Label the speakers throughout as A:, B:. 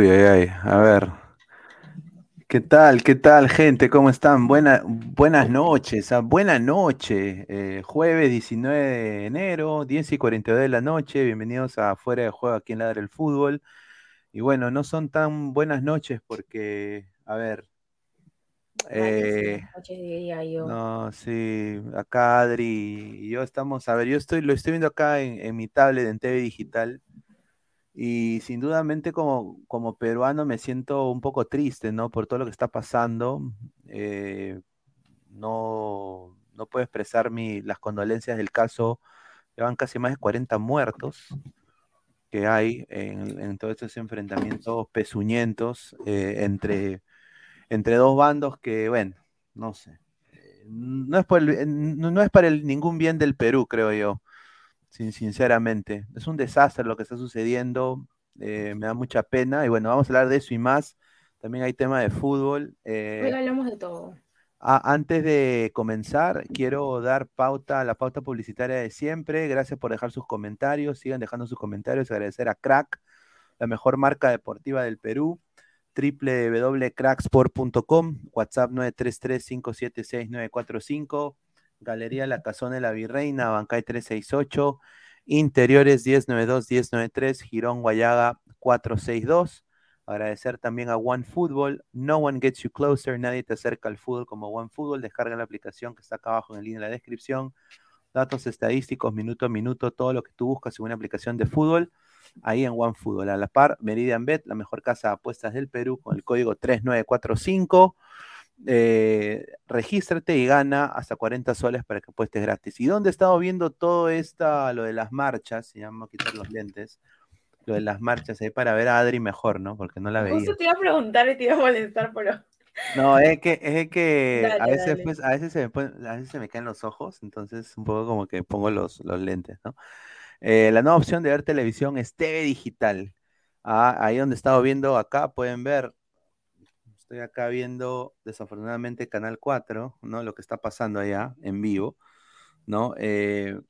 A: Uy, ay, ay, a ver. ¿Qué tal? ¿Qué tal, gente? ¿Cómo están? Buena, buenas noches, ah, buena noche. Eh, jueves 19 de enero, 10 y 42 de la noche. Bienvenidos a Fuera de Juego aquí en Ladra el Fútbol. Y bueno, no son tan buenas noches porque, a ver. eh,
B: noches
A: no, sí, acá Adri y yo estamos, a ver, yo estoy, lo estoy viendo acá en, en mi tablet, en TV digital. Y sin dudamente como, como peruano me siento un poco triste, ¿no? Por todo lo que está pasando. Eh, no, no puedo expresar mi, las condolencias del caso. Llevan casi más de 40 muertos que hay en, todos estos enfrentamientos pezuñentos eh, entre, entre dos bandos que, bueno, no sé. Eh, No es, por no no es para el, ningún bien del Perú, creo yo sin- sinceramente. Es un desastre lo que está sucediendo, eh, me da mucha pena y bueno, vamos a hablar de eso y más. También hay tema de fútbol. eh,
B: Hoy hablamos de todo.
A: a- antes de comenzar, quiero dar pauta, la pauta publicitaria de siempre. Gracias por dejar sus comentarios, sigan dejando sus comentarios. Agradecer a Crack, la mejor marca deportiva del Perú www.cracksport.com, WhatsApp 933-576-945, Galería La Casona de la Virreina, Bancay 368, Interiores 1092-1093, Girón Guayaga 462. Agradecer también a OneFootball, No One Gets You Closer, nadie te acerca al fútbol como OneFootball, descarga la aplicación que está acá abajo en el link en la descripción, datos estadísticos, minuto a minuto, todo lo que tú buscas en una aplicación de fútbol ahí en OneFootball. A la par, Meridian Bet, la mejor casa de apuestas del Perú, con el código 3945. Eh, regístrate y gana hasta 40 soles para que apuestes gratis. ¿Y dónde he estado viendo todo esta, lo de las marchas? Se llama quitar los lentes. Lo de las marchas ahí para ver a Adri mejor, ¿no? Porque no la veía.
B: Justo te iba a preguntar y te iba a molestar, pero
A: No, es que, es que a veces, pues, a veces se me ponen- a veces se me caen los ojos, entonces un poco como que pongo los, los lentes, ¿no? Eh, la nueva opción de ver televisión es TV digital. Ah, ahí donde he estado viendo acá, pueden ver, estoy acá viendo desafortunadamente Canal 4, ¿no? Lo que está pasando allá en vivo, ¿no? Eh,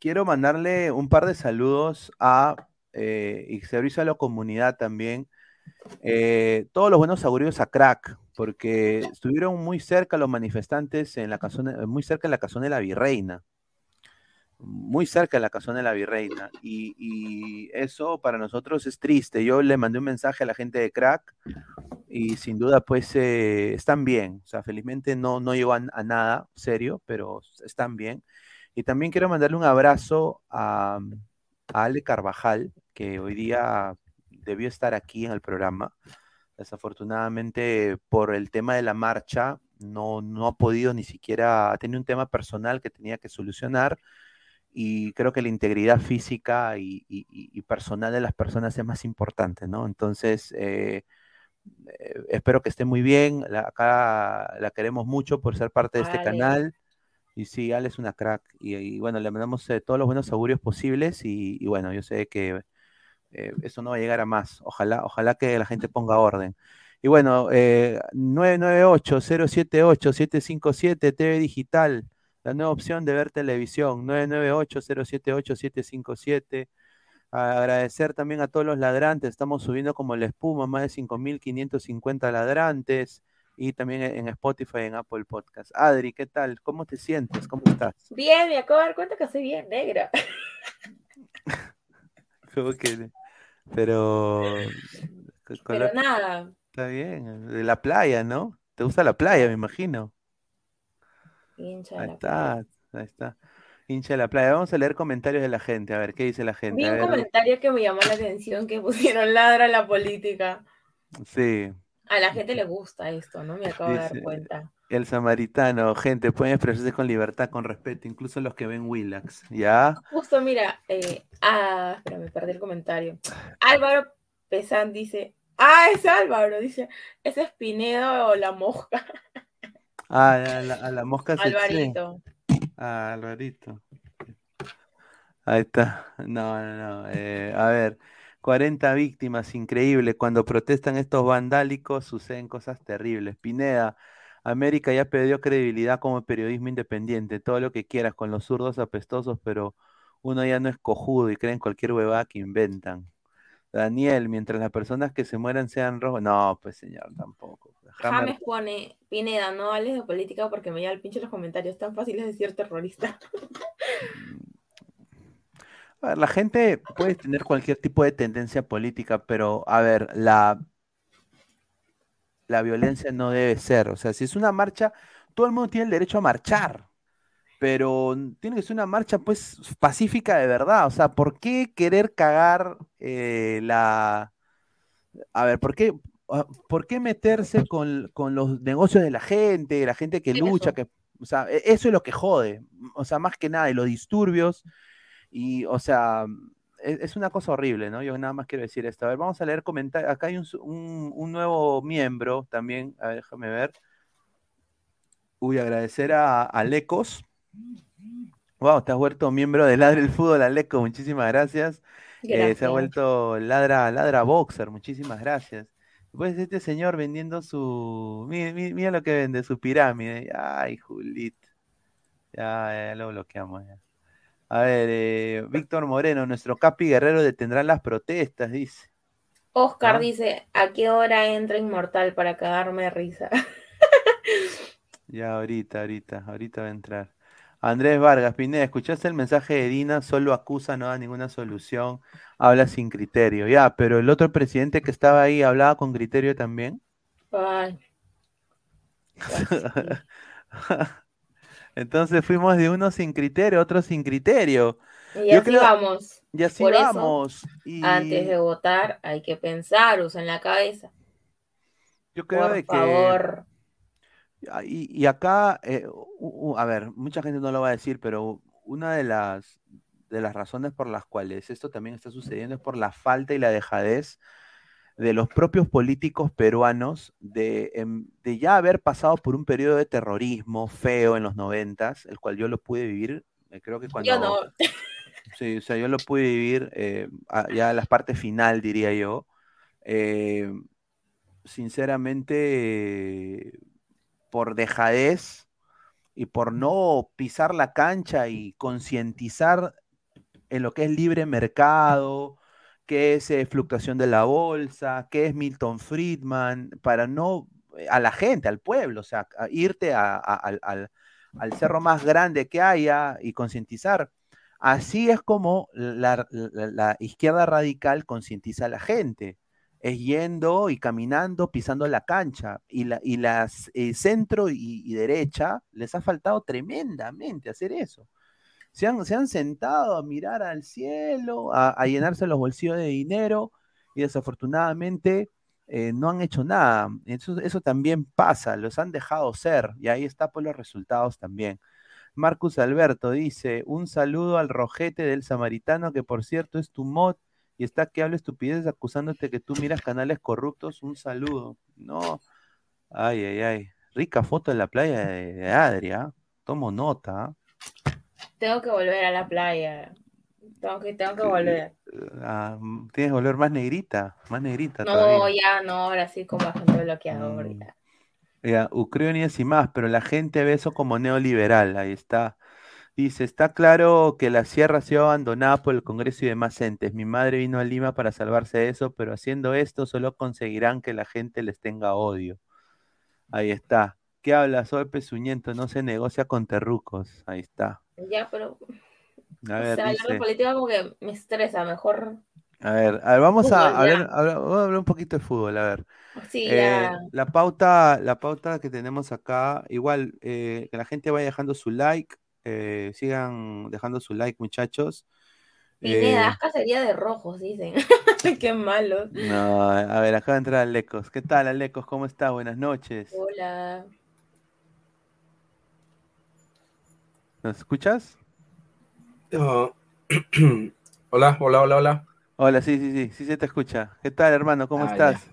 A: quiero mandarle un par de saludos a, eh, y servicio a la comunidad también. Eh, todos los buenos augurios a Crack, porque estuvieron muy cerca los manifestantes en la casona, muy cerca en la casona de la Virreina muy cerca de la casona de la Virreina. Y, y eso para nosotros es triste. Yo le mandé un mensaje a la gente de Crack y sin duda pues eh, están bien. O sea, felizmente no, no llegó a, a nada serio, pero están bien. Y también quiero mandarle un abrazo a, a Ale Carvajal, que hoy día debió estar aquí en el programa. Desafortunadamente, por el tema de la marcha, no, no ha podido ni siquiera, ha tenido un tema personal que tenía que solucionar y creo que la integridad física y, y- y- y personal de las personas es más importante, ¿no? Entonces, eh, eh, espero que esté muy bien, la- acá la queremos mucho por ser parte de este canal. Y sí, Ale es una crack. Y, y bueno, le mandamos eh, todos los buenos augurios posibles. Y, bueno, yo sé que eh, eso no va a llegar a más. Ojalá, ojalá que la gente ponga orden. Y bueno, eh, 998-078-757 TV Digital, la nueva opción de ver televisión, 998-078-757. Agradecer también a todos los ladrantes, estamos subiendo como la espuma, más de 5.550 ladrantes y también en Spotify, en Apple Podcast. Adri, ¿qué tal? ¿Cómo te sientes? ¿Cómo estás?
B: Bien, me acabo de dar cuenta que soy bien negra.
A: ¿Cómo que? Pero...
B: Pero nada,
A: Está bien, de la playa, ¿no? ¿Te gusta la playa, me imagino?
B: Hincha de
A: Ahí
B: la
A: está,
B: playa.
A: ahí está. Hincha de la playa. Vamos a leer comentarios de la gente, a ver, ¿qué dice la gente?
B: Vi un
A: ver,
B: comentario que me llamó la atención que pusieron ladra a la política.
A: sí,
B: A la gente le gusta esto, ¿no? Me acabo de dar cuenta.
A: el samaritano, gente, pueden expresarse con libertad, con respeto, incluso los que ven Willax, ¿ya?
B: Justo, mira, eh, ah, espera, me perdí el comentario. Álvaro Pesán dice, ah, es Álvaro, dice, es Pinedo o la mosca,
A: Ah, a la, a la mosca
B: Alvarito.
A: Ah, Alvarito. Ahí está. No, no, no. eh, a ver, 40 víctimas, increíble. Cuando protestan estos vandálicos suceden cosas terribles. Pineda, América ya perdió credibilidad como periodismo independiente. Todo lo que quieras con los zurdos apestosos, pero uno ya no es cojudo y creen cualquier huevada que inventan. Daniel, mientras las personas que se mueran sean rojos. No, pues señor, tampoco. Hammer-
B: James pone, Pineda, no hables de política porque me lleva el pinche los comentarios, tan fáciles de decir terrorista.
A: A ver, la gente puede tener cualquier tipo de tendencia política, pero a ver, la, la violencia no debe ser. O sea, si es una marcha, todo el mundo tiene el derecho a marchar, pero tiene que ser una marcha pues pacífica de verdad. O sea, ¿por qué querer cagar eh, la... A ver, ¿por qué, ah, ¿por qué meterse con, con los negocios de la gente, la gente que lucha,
B: eso.
A: que, o sea, e- eso es lo que jode. O sea, más que nada, y los disturbios. Y, o sea, es, es una cosa horrible, ¿no? Yo nada más quiero decir esto. A ver, vamos a leer comentarios. Acá hay un, un- un nuevo miembro también. A ver, déjame ver. Uy, agradecer a, a Lecos. Wow, te has vuelto miembro de Ladre el Fútbol, Aleco. Muchísimas gracias. Eh, se ha vuelto ladra, ladra boxer. Muchísimas gracias. Pues este señor vendiendo su. Mira, mira- mira lo que vende, su pirámide. Ay, Julit. Ya, ya lo bloqueamos. Ya. A ver, eh, Víctor Moreno, nuestro Capi Guerrero detendrá las protestas, dice.
B: Oscar
A: ¿Ah?
B: dice, ¿a qué hora entra Inmortal para cagarme de risa?
A: Ya, ahorita, ahorita, ahorita va a entrar. Andrés Vargas, Pineda, ¿escuchaste el mensaje de Dina? Solo acusa, no da ninguna solución, habla sin criterio. Ya, pero el otro presidente que estaba ahí hablaba con criterio también.
B: Ay,
A: Entonces fuimos de uno sin criterio, otro sin criterio.
B: y así
A: creo-
B: vamos.
A: Y así
B: Por eso,
A: vamos. Y
B: Antes de votar hay que pensar, usa en la cabeza.
A: yo creo
B: Por
A: de que
B: favor.
A: Ah, Y, y acá, eh, a ver, mucha gente no lo va a decir, pero una de las, de las razones por las cuales esto también está sucediendo es por la falta y la dejadez de los propios políticos peruanos de, em, de ya haber pasado por un periodo de terrorismo feo en los noventas, el cual yo lo pude vivir, eh, creo que cuando...
B: Yo no.
A: Sí, o sea, yo lo pude vivir eh, ya a la parte final, diría yo. Eh, sinceramente, por dejadez y por no pisar la cancha y concientizar en lo que es libre mercado, qué es eh, fluctuación de la bolsa, qué es Milton Friedman, para no, eh, a la gente, al pueblo, o sea, irte a- al, cerro más grande que haya y concientizar. Así es como la izquierda radical concientiza a la gente. Es yendo y caminando, pisando la cancha. Y, la, y las eh, centro y, derecha les ha faltado tremendamente hacer eso. Se han, se han sentado a mirar al cielo, a, llenarse los bolsillos de dinero y desafortunadamente eh, no han hecho nada. Eso, eso también pasa, los han dejado ser y ahí está por los resultados también. Marcus Alberto dice, un saludo al rojete del samaritano, que por cierto es tu mod y está que habla estupideces acusándote que tú miras canales corruptos. Un saludo. No. Ay, ay, ay. Rica foto de la playa de, de Adria. Tomo nota. ¿ah?
B: Tengo que volver a la playa. Tengo que, tengo que volver.
A: ah, tienes que volver más negrita, más negrita.
B: No,
A: todavía.
B: ya no, ahora sí con bastante bloqueador.
A: Mm.
B: ya.
A: Ucranias y más, pero la gente ve eso como neoliberal, ahí está. Dice, está claro que la sierra ha sido abandonada por el Congreso y demás entes. Mi madre vino a Lima para salvarse de eso, pero haciendo esto solo conseguirán que la gente les tenga odio. Ahí está. ¿Qué habla? Soy pezuñento, no se negocia con terrucos. Ahí está.
B: Ya, pero
A: A
B: o
A: ver,
B: sea, ya
A: dice-
B: la política como que me estresa, mejor
A: a ver, a ver, vamos
B: Fútbol,
A: a hablar, hablar- vamos a hablar un poquito de fútbol, a ver.
B: sí,
A: Eh,
B: ya.
A: la pauta, la pauta que tenemos acá, igual, eh, que la gente vaya dejando su like, eh, sigan dejando su like, muchachos.
B: Pineda,
A: Eh,
B: cacería de rojos, dicen. Qué malo.
A: no, a ver, acaba de entrar Alecos. ¿Qué tal, Alecos? ¿Cómo está? Buenas noches.
B: Hola.
A: ¿Nos escuchas?
C: Ah, hola, hola, hola, hola.
A: Hola, sí, sí, sí, sí se te escucha. ¿Qué tal, hermano? ¿Cómo
C: Ah,
A: estás?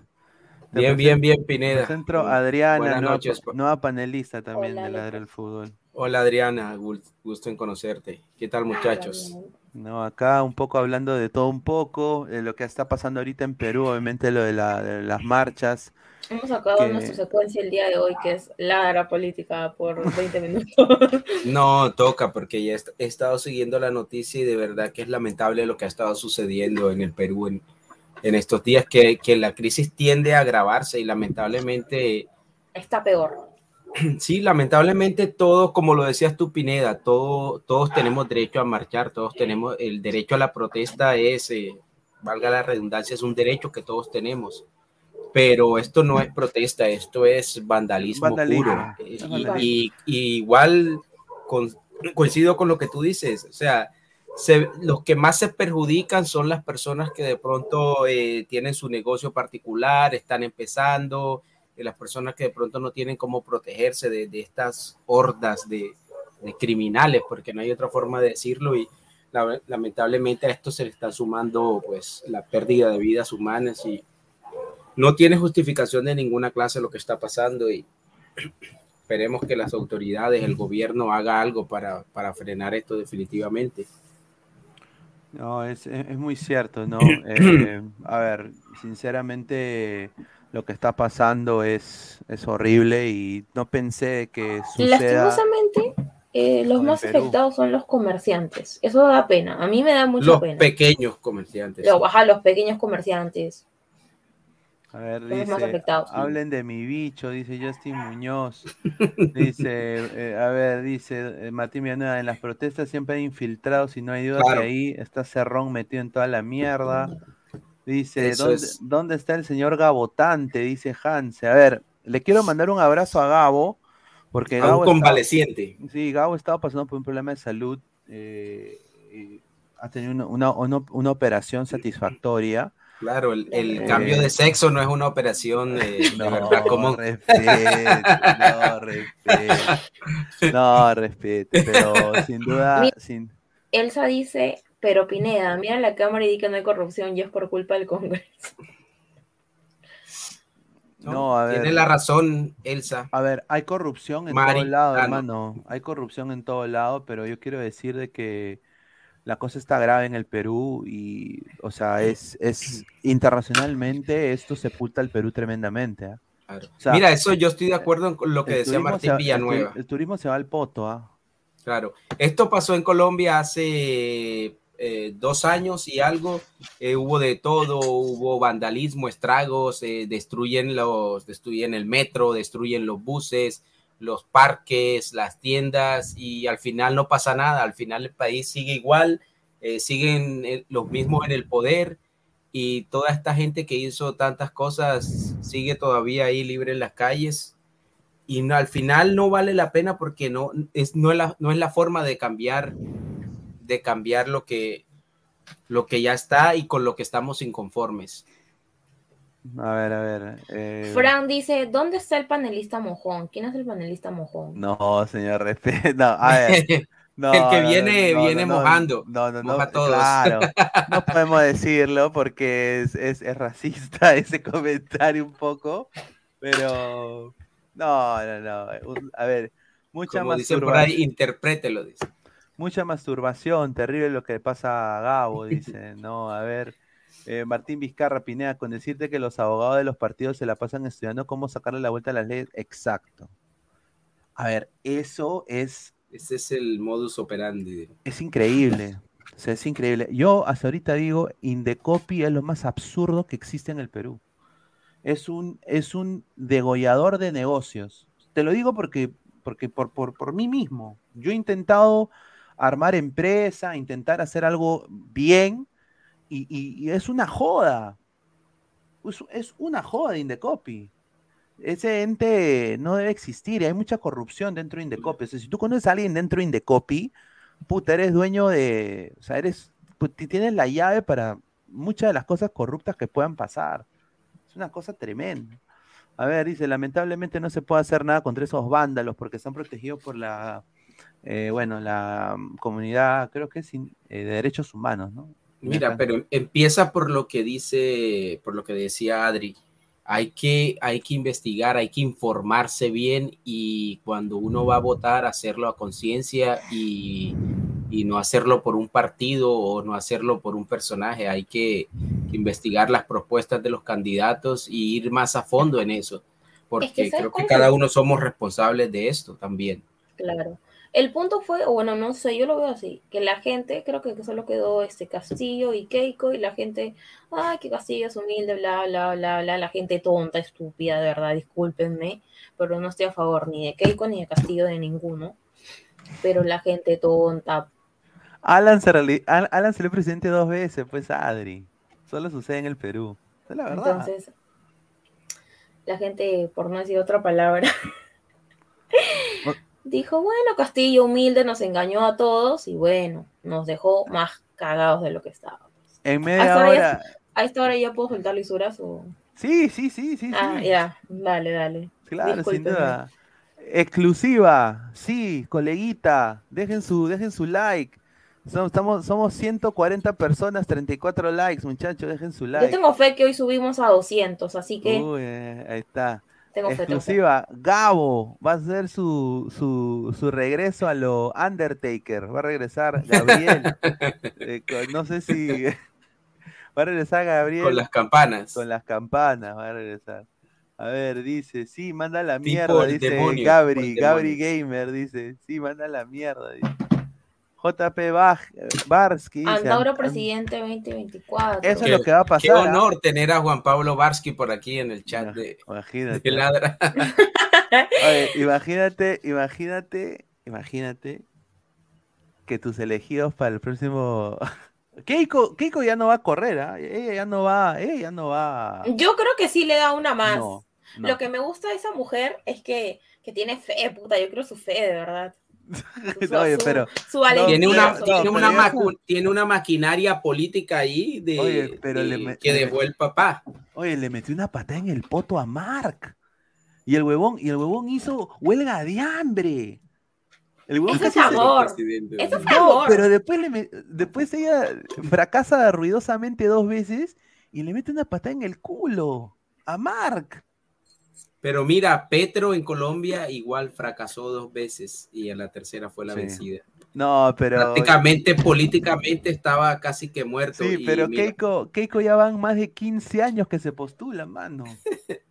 C: Bien, bien, bien, Pineda.
A: a Adriana,
C: Buenas
A: nueva,
C: noches.
A: pa- nueva panelista también
B: Hola,
A: de Ladra
B: Alecos.
A: el Fútbol.
C: Hola, Adriana. gu- Gusto en conocerte. ¿Qué tal, muchachos?
A: No, acá un poco hablando de todo un poco, de lo que está pasando ahorita en Perú, obviamente lo de, la- de las marchas.
B: Hemos acabado
A: que-
B: nuestra secuencia el día de hoy, que es ladra política por 20 minutos.
C: No, toca, porque ya he estado siguiendo la noticia y de verdad que es lamentable lo que ha estado sucediendo en el Perú en, en estos días, que, que la crisis tiende a agravarse y lamentablemente,
B: Está peor.
C: sí, lamentablemente todos, como lo decías tú, Pineda, todo, todos tenemos derecho a marchar, todos tenemos el derecho a la protesta, es, eh, valga la redundancia, es un derecho que todos tenemos. Pero esto no es protesta, esto es vandalismo,
A: Vandalismo,
C: puro.
A: es
C: Y-
A: vandalismo.
C: y, y igual con- coincido con lo que tú dices, o sea, se- los que más se perjudican son las personas que de pronto eh, tienen su negocio particular, están empezando, eh, las personas que de pronto no tienen cómo protegerse de, de estas hordas de, de criminales, porque no hay otra forma de decirlo y la- lamentablemente a esto se le está sumando pues la pérdida de vidas humanas y no tiene justificación de ninguna clase lo que está pasando y esperemos que las autoridades, el gobierno haga algo para, para frenar esto definitivamente.
A: No, es, es- es muy cierto, ¿no? Eh, a ver, sinceramente lo que está pasando es, es horrible y no pensé que suceda.
B: Lastimosamente, eh, los más
A: Perú.
B: afectados son los comerciantes. Eso da pena. A mí me da mucha
C: Los
B: pena.
C: pequeños comerciantes.
B: Lo- ajá, los pequeños comerciantes.
A: A ver,
B: Son los más
A: dice,
B: afectados, sí.
A: hablen de mi bicho, dice Justin Muñoz. Dice, eh, a ver, dice eh, Martín Villanueva, en las protestas siempre hay infiltrados y no hay duda
C: Claro.
A: que ahí está Cerrón metido en toda la mierda. Dice, ¿dónde,
C: es.
A: dónde está el señor Gabotante? Dice Hanse. A ver, le quiero mandar un abrazo a Gabo, porque
C: A
A: Gabo
C: un
A: estaba-
C: convaleciente.
A: Sí, Gabo estaba pasando por un problema de salud. eh, y ha tenido una, una- una- una operación satisfactoria.
C: Claro, el, el
A: Eh.
C: cambio de sexo no es una operación eh, de
A: No,
C: verdad común.
A: respete, no, respete. No, respete, pero sin duda, sin,
B: Elsa dice, pero Pineda, mira la cámara y di que no hay corrupción y es por culpa del Congreso.
A: No, a ver.
C: Tiene la razón, Elsa.
A: a ver, hay corrupción en
C: Mari,
A: todo lado,
C: no.
A: hermano. Hay corrupción en todo lado, pero yo quiero decir de que la cosa está grave en el Perú y, o sea, es, es internacionalmente esto sepulta al Perú tremendamente. ¿ah?
C: Claro.
A: O sea,
C: Mira, eso yo estoy de acuerdo con lo que decía Martín
A: va-
C: Villanueva.
A: El, turismo se va al poto, ¿ah?
C: Claro, esto pasó en Colombia hace eh, dos años y algo. eh, hubo de todo, hubo vandalismo, estragos, eh, destruyen los, destruyen el metro, destruyen los buses, los parques, las tiendas y al final no pasa nada. Al final el país sigue igual, eh, siguen eh, los mismos en el poder y toda esta gente que hizo tantas cosas sigue todavía ahí libre en las calles y no, al final no vale la pena porque no es, no, es la, no es la forma de cambiar de cambiar lo que lo que ya está y con lo que estamos inconformes.
A: A ver, a ver. eh,
B: Fran dice, ¿dónde está el panelista mojón? ¿Quién es el panelista mojón?
A: No, señor, respeto. No, a ver. no,
C: El que
A: no,
C: viene-
A: no,
C: viene
A: no,
C: mojando.
A: No, no, no.
C: Moja todos.
A: Claro. No podemos decirlo porque es, es, es racista ese comentario un poco. Pero. No, no, no. A ver. Mucha
C: Como dicen por ahí, interprételo. Dice.
A: Mucha masturbación, terrible lo que le pasa a Gabo, dice. No, a ver. Eh, Martín Vizcarra Pinea, con decirte que los abogados de los partidos se la pasan estudiando cómo sacarle la vuelta a las leyes. Exacto. A ver, eso es.
C: Ese es el modus operandi.
A: Es increíble. O sea, es increíble. Yo hasta ahorita digo, Indecopi es lo más absurdo que existe en el Perú. Es un, es un degollador de negocios. Te lo digo porque, porque por, por, por mí mismo. Yo he intentado armar empresa, intentar hacer algo bien, y, es una joda. Es, una joda de Indecopi. Ese ente no debe existir, hay mucha corrupción dentro de Indecopi. O si tú conoces a alguien dentro de Indecopi, puta, eres dueño de, o sea, eres, tienes la llave para muchas de las cosas corruptas que puedan pasar. Es una cosa tremenda. A ver, dice, lamentablemente no se puede hacer nada contra esos vándalos porque están protegidos por la, eh, bueno, la mm, comunidad, creo que es in- eh, de derechos humanos, ¿no?
C: Mira, pero empieza por lo que dice, por lo que decía Adri. Hay que, hay que investigar, hay que informarse bien y cuando uno va a votar, hacerlo a conciencia y, y no hacerlo por un partido o no hacerlo por un personaje. Hay que, que investigar las propuestas de los candidatos y ir más a fondo en eso, porque
B: ¿sabes
C: creo que cada uno somos responsables de esto también.
B: Claro. El punto fue, o bueno, no sé, yo lo veo así, que la gente, creo que solo quedó este Castillo y Keiko, y la gente, ay, que Castillo es humilde, bla, bla, bla, bla, la gente tonta, estúpida, de verdad, discúlpenme, pero no estoy a favor ni de Keiko ni de Castillo, de ninguno. Pero la gente tonta,
A: Alan se, Al- Alan salió presidente dos veces, pues Adri. Solo sucede en el Perú. Es la verdad.
B: entonces, la gente, por no decir otra palabra, dijo, bueno, Castillo humilde nos engañó a todos y bueno, nos dejó más cagados de lo que estábamos.
A: en media
B: hasta
A: hora.
B: A esta hora ya puedo soltar lisuras o.
A: Sí, sí, sí, sí.
B: Ah,
A: sí.
B: ya, dale, dale.
A: Claro, sin duda. Exclusiva, sí, coleguita, dejen su, dejen su like. Somos, estamos, somos 140 personas, 34 likes, muchachos, dejen su
B: Yo
A: like.
B: tengo fe que hoy subimos a 200, así que
A: Uy, eh, ahí está.
B: Tengo fe. tengo fe.
A: Exclusiva, Gabo va a hacer su, su, su regreso a lo Undertaker. Va a regresar Gabriel. Eh, con- no sé si va a regresar Gabriel
C: Con las campanas.
A: con las campanas, va a regresar. A ver, dice, sí, manda la
C: Tipo
A: mierda, dice
C: demonio,
A: Gabri, Gabri. Gamer, dice, sí, manda la mierda, dice. JP Baj- Barsky dice,
B: Antauro
A: "An-
B: presidente 2024.
A: Eso es lo que va a pasar.
C: Qué
A: ¿ah?
C: honor tener a Juan Pablo Barsky por aquí en el chat de,
A: Imagínate.
C: de Ladra.
A: Oye, imagínate, imagínate, imagínate que tus elegidos para el próximo. Keiko, Keiko ya no va a correr, ¿ah? ella ya no va, ella ya no va.
B: Yo creo que sí le da una más.
A: No, no.
B: Lo que me gusta de esa mujer es que, que tiene fe, puta. Yo creo su fe, de verdad. Su,
A: Oye,
B: su-
A: pero,
B: su valentía,
C: Tiene una,
B: su-
A: no,
C: tiene,
A: pero
C: una
A: ya
C: macu- tiene una maquinaria política ahí de,
A: Oye, pero
C: de-
A: le me-
C: que dejó el papá.
A: oye, le metió una patada en el poto a Mark. Y el huevón, y el huevón hizo huelga de hambre. El huevón
B: Eso es amor.
C: Presidente.
B: Eso fue
A: No,
B: amor.
A: pero después, le me- después ella fracasa ruidosamente dos veces y le mete una patada en el culo a Mark.
C: Pero mira, Petro en Colombia igual fracasó dos veces y en la tercera fue la
A: Sí.
C: vencida.
A: No, pero.
C: Prácticamente, políticamente estaba casi que muerto.
A: Sí,
C: y
A: pero
C: mira,
A: Keiko, Keiko ya van más de 15 años que se postula, mano.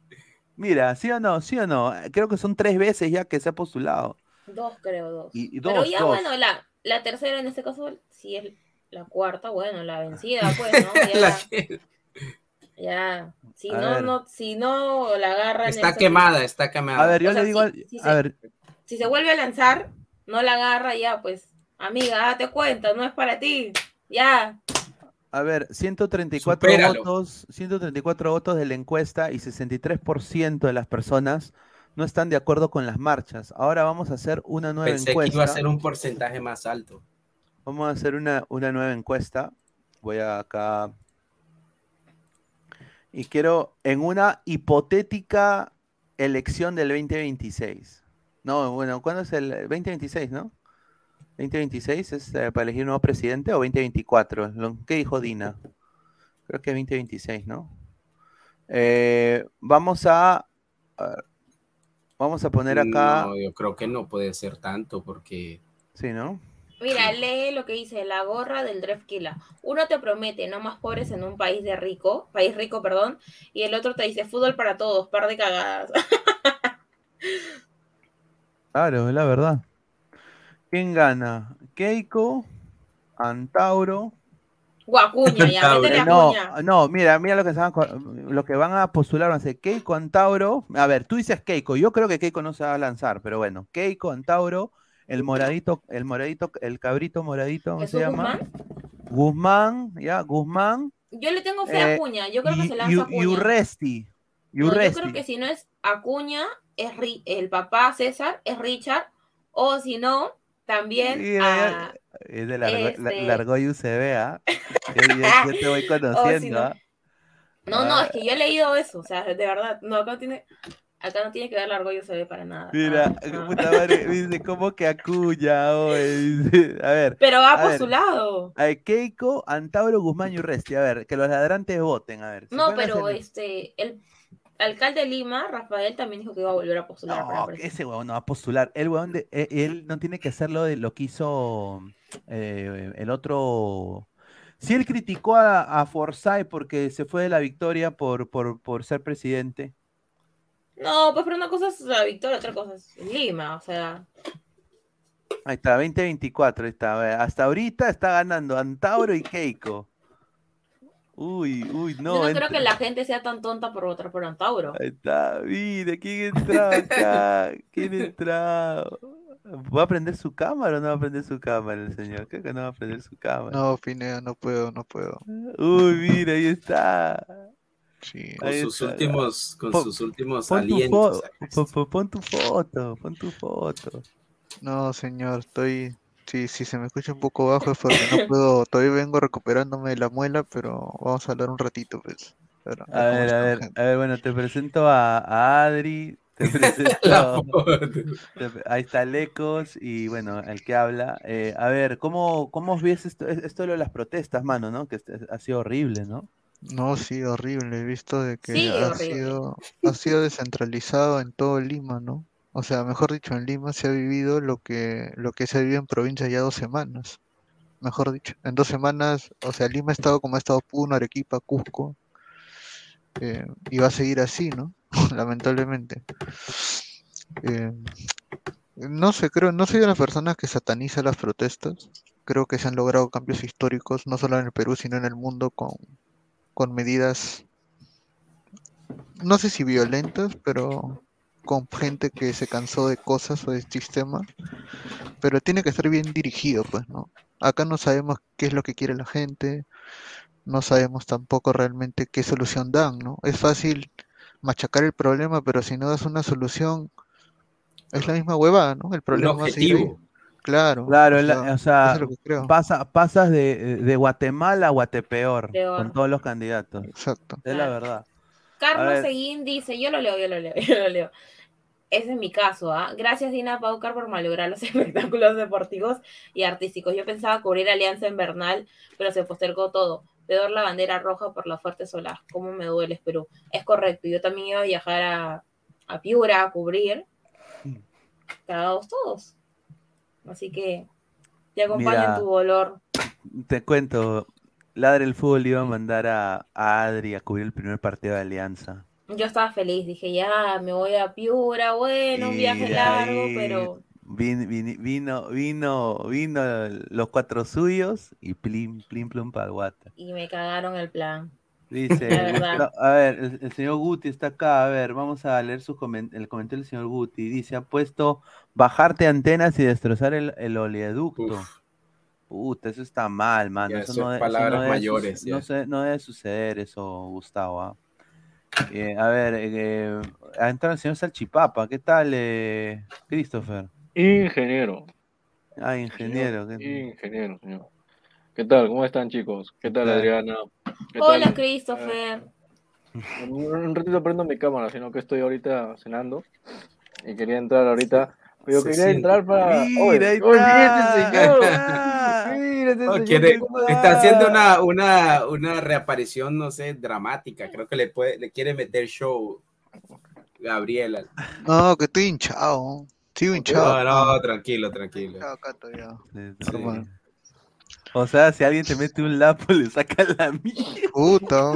A: Mira, ¿sí o no? ¿Sí o no? Creo que son tres veces ya que se ha postulado.
B: Dos, creo, dos.
A: Y, y
B: pero ya,
A: dos.
B: bueno, la, la tercera en este caso, si es la cuarta, bueno, la vencida, pues, ¿no? Ya,
C: la
B: ya. Si
A: A
B: no,
A: ver.
B: no, si no la agarran.
C: está quemada, está quemada.
A: A ver, yo
B: O sea,
A: le digo,
B: sí,
A: a
B: sí.
A: ver,
B: Si se vuelve a lanzar, no la agarra, ya, pues, amiga, date cuenta, no es para ti. Ya.
A: a ver, 134
C: Supéralo.
A: votos, 134 votos de la encuesta y 63% de las personas no están de acuerdo con las marchas. Ahora vamos a hacer una nueva
C: Pensé que
A: encuesta.
C: iba a ser un porcentaje más alto.
A: Vamos a hacer una, una nueva encuesta. Voy a acá. Y quiero, en una hipotética elección del 2026. No, bueno, ¿cuándo es el 2026, no? 2026 es eh, para elegir un nuevo presidente o 2024. Lo- ¿Qué dijo Dina? Creo que es 2026, ¿no? Eh, vamos a, a vamos a poner acá,
C: No, yo creo que no puede ser tanto porque
A: sí, ¿no?
B: Mira, lee lo que dice la gorra del Drefkila. Uno te promete no más pobres en un país de rico, país rico, perdón, y el otro te dice fútbol para todos, par de cagadas.
A: Claro, es la verdad. ¿Quién gana? Keiko, Antauro.
B: Guacuña, ya,
C: Antauro.
B: métele a
A: No, no, mira, mira lo que, se van, a- lo que van a postular van a Keiko, Antauro. A ver, tú dices Keiko, yo creo que Keiko no se va a lanzar, pero bueno, Keiko, Antauro, el moradito, el moradito, el cabrito moradito, ¿cómo se llama?
B: Guzmán.
A: Guzmán, ya, Guzmán.
B: Yo le tengo fe a
A: eh,
B: Acuña, yo creo que
A: y,
B: se lanza
A: y
B: Acuña.
A: Urresti. y
B: No, yo
A: Urresti.
B: creo que si no es Acuña, es Ri- el papá César, es Richard, o si no, también
A: Sí,
B: a...
A: Es de Largo, la-
B: este-
A: Largoy UCB, ¿ah? Yo, yo- yo te voy conociendo,
B: no.
A: ¿ah?
B: No, no,
A: Ah.
B: es que yo he leído eso, o sea, de verdad, no, no tiene, acá no tiene que ver largo yo se ve para nada.
A: Mira,
B: Ah, ah.
A: puta madre, dice, ¿cómo que Acuña, oye? Dice, A ver,
B: Pero va por
A: ver.
B: su lado.
A: a ver, Keiko, Antauro, Guzmán y Urresti. A ver, que los ladrantes voten, a ver.
B: No, pero
A: hacer-
B: este, el alcalde de Lima, Rafael, también dijo que iba a volver a postular para
A: No,
B: presidente.
A: ese huevón no va a postular. El huevón de, e- él no tiene que hacerlo de lo que hizo eh, el otro. Si él criticó a, a Forsyth porque se fue de la victoria por, por, por ser presidente.
B: No, pues pero una cosa es la victoria, otra cosa es Lima, o sea,
A: Ahí está, 2024, ahí está. Hasta ahorita está ganando Antauro y Keiko. Uy, uy, no.
B: yo no
A: entra-
B: creo que la gente sea tan tonta por votar por Antauro.
A: Ahí está, mire, ¿quién entró acá? ¿Quién entró? ¿Va a prender su cámara o no va a prender su cámara el señor? Creo que no va a prender su cámara.
D: No, Pineda, no puedo, no puedo.
A: Uy, mira, ahí está.
D: Sí.
C: Con sus últimos, con
A: Pon-
C: sus últimos
A: Pon tu,
C: alientos.
A: fo- pon- tu foto, pon tu foto.
D: No, señor, estoy. Sí, si se me escucha un poco bajo es porque no puedo. Todavía vengo recuperándome de la muela, pero vamos a hablar un ratito, pues. Pero,
A: A ver, a ver, a ver, bueno, te presento a, a Adri, te presento, te- ahí está Lecos y bueno, el que habla. Eh, a ver, ¿cómo, cómo ves esto, esto de lo de las protestas, mano, no? Que este- ha sido horrible, ¿no?
D: No, sí, horrible. He visto de que
B: Sí,
D: ha
B: horrible.
D: sido, ha sido descentralizado en todo Lima, ¿no? O sea, mejor dicho, en Lima se ha vivido lo que, lo que se ha vivido en provincia ya dos semanas. Mejor dicho, en dos semanas, o sea, Lima ha estado como ha estado Puno, Arequipa, Cusco, eh, y va a seguir así, ¿no? Lamentablemente. Eh, no sé, creo, no soy de las personas que sataniza las protestas. Creo que se han logrado cambios históricos, no solo en el Perú, sino en el mundo con, con medidas, no sé si violentas, pero con gente que se cansó de cosas o de sistema, pero tiene que estar bien dirigido, pues, ¿no? Acá no sabemos qué es lo que quiere la gente, no sabemos tampoco realmente qué solución dan, ¿no? Es fácil machacar el problema, pero si no das una solución, es la misma huevada, ¿no? El
C: Un
D: problema ahí.
C: objetivo.
D: Claro,
A: Claro,
D: o
A: la-
D: sea,
A: o sea,
D: eso es lo que creo.
A: pasa, pasas de, de Guatemala a Guatepeor
B: Peor.
A: con todos los candidatos.
D: Exacto.
A: Es la verdad.
B: Carlos. Seguín dice, yo lo leo, yo lo leo, yo lo leo. Ese es mi caso, ¿ah? Gracias Dina Paucar por malograr los espectáculos deportivos y artísticos. Yo pensaba cubrir Alianza Invernal, pero se postergó todo. Peor la bandera roja por las fuertes olas. ¿Cómo me duele Perú? Es correcto, yo también iba a viajar a, a Piura a cubrir. Cagados todos. Así que te acompaño
A: Mira.
B: en tu dolor.
A: Te cuento, Ladre el Fútbol iba a mandar a, a Adri a cubrir el primer partido de Alianza.
B: Yo estaba feliz, dije, ya, me voy a Piura, bueno, un viaje largo, pero...
A: Vin- vin- Vino, vino, vino, los cuatro suyos y plim, plim, plum para Guata.
B: Y me cagaron el plan.
A: Dice, no, a ver, el, el señor Guti está acá, a ver, vamos a leer su comen- el comentario del señor Guti. Dice, ha puesto bajarte antenas y destrozar el, el oleoducto.
C: Uf.
A: Puta, eso está mal, mano.
C: Ya,
A: eso
C: eso
A: no,
C: es
A: de- eso
C: palabras
A: no debe
C: mayores,
A: suce- no, se- no debe suceder eso, Gustavo. ¿ah? Eh, a ver, eh, ha entrado el señor Salchipapa. ¿Qué tal, eh, Christopher?
E: Ingeniero.
A: Ah, ingeniero.
E: señor,
A: ¿qué-
E: Ingeniero, señor. ¿Qué tal? ¿Cómo están, chicos? ¿Qué tal? Adriana? ¿Qué
B: Hola,
E: tal?
B: Christopher.
E: Un, un ratito prendo mi cámara, sino que estoy ahorita cenando y quería entrar ahorita. Pero
C: Se
E: quería
C: siente.
E: entrar para.
A: Mira, ahí está.
E: este señor. Mira este señor.
C: quiere-
E: ¿cómo
C: está haciendo una, una, una reaparición, no sé, dramática. Creo que le puede, le quiere meter show Gabriela.
D: No, que estoy hinchado. Sigo hinchado.
C: No, no, tranquilo, tranquilo.
A: Sí. O sea, si alguien te mete un lapo, le saca la mierda.
D: Puta.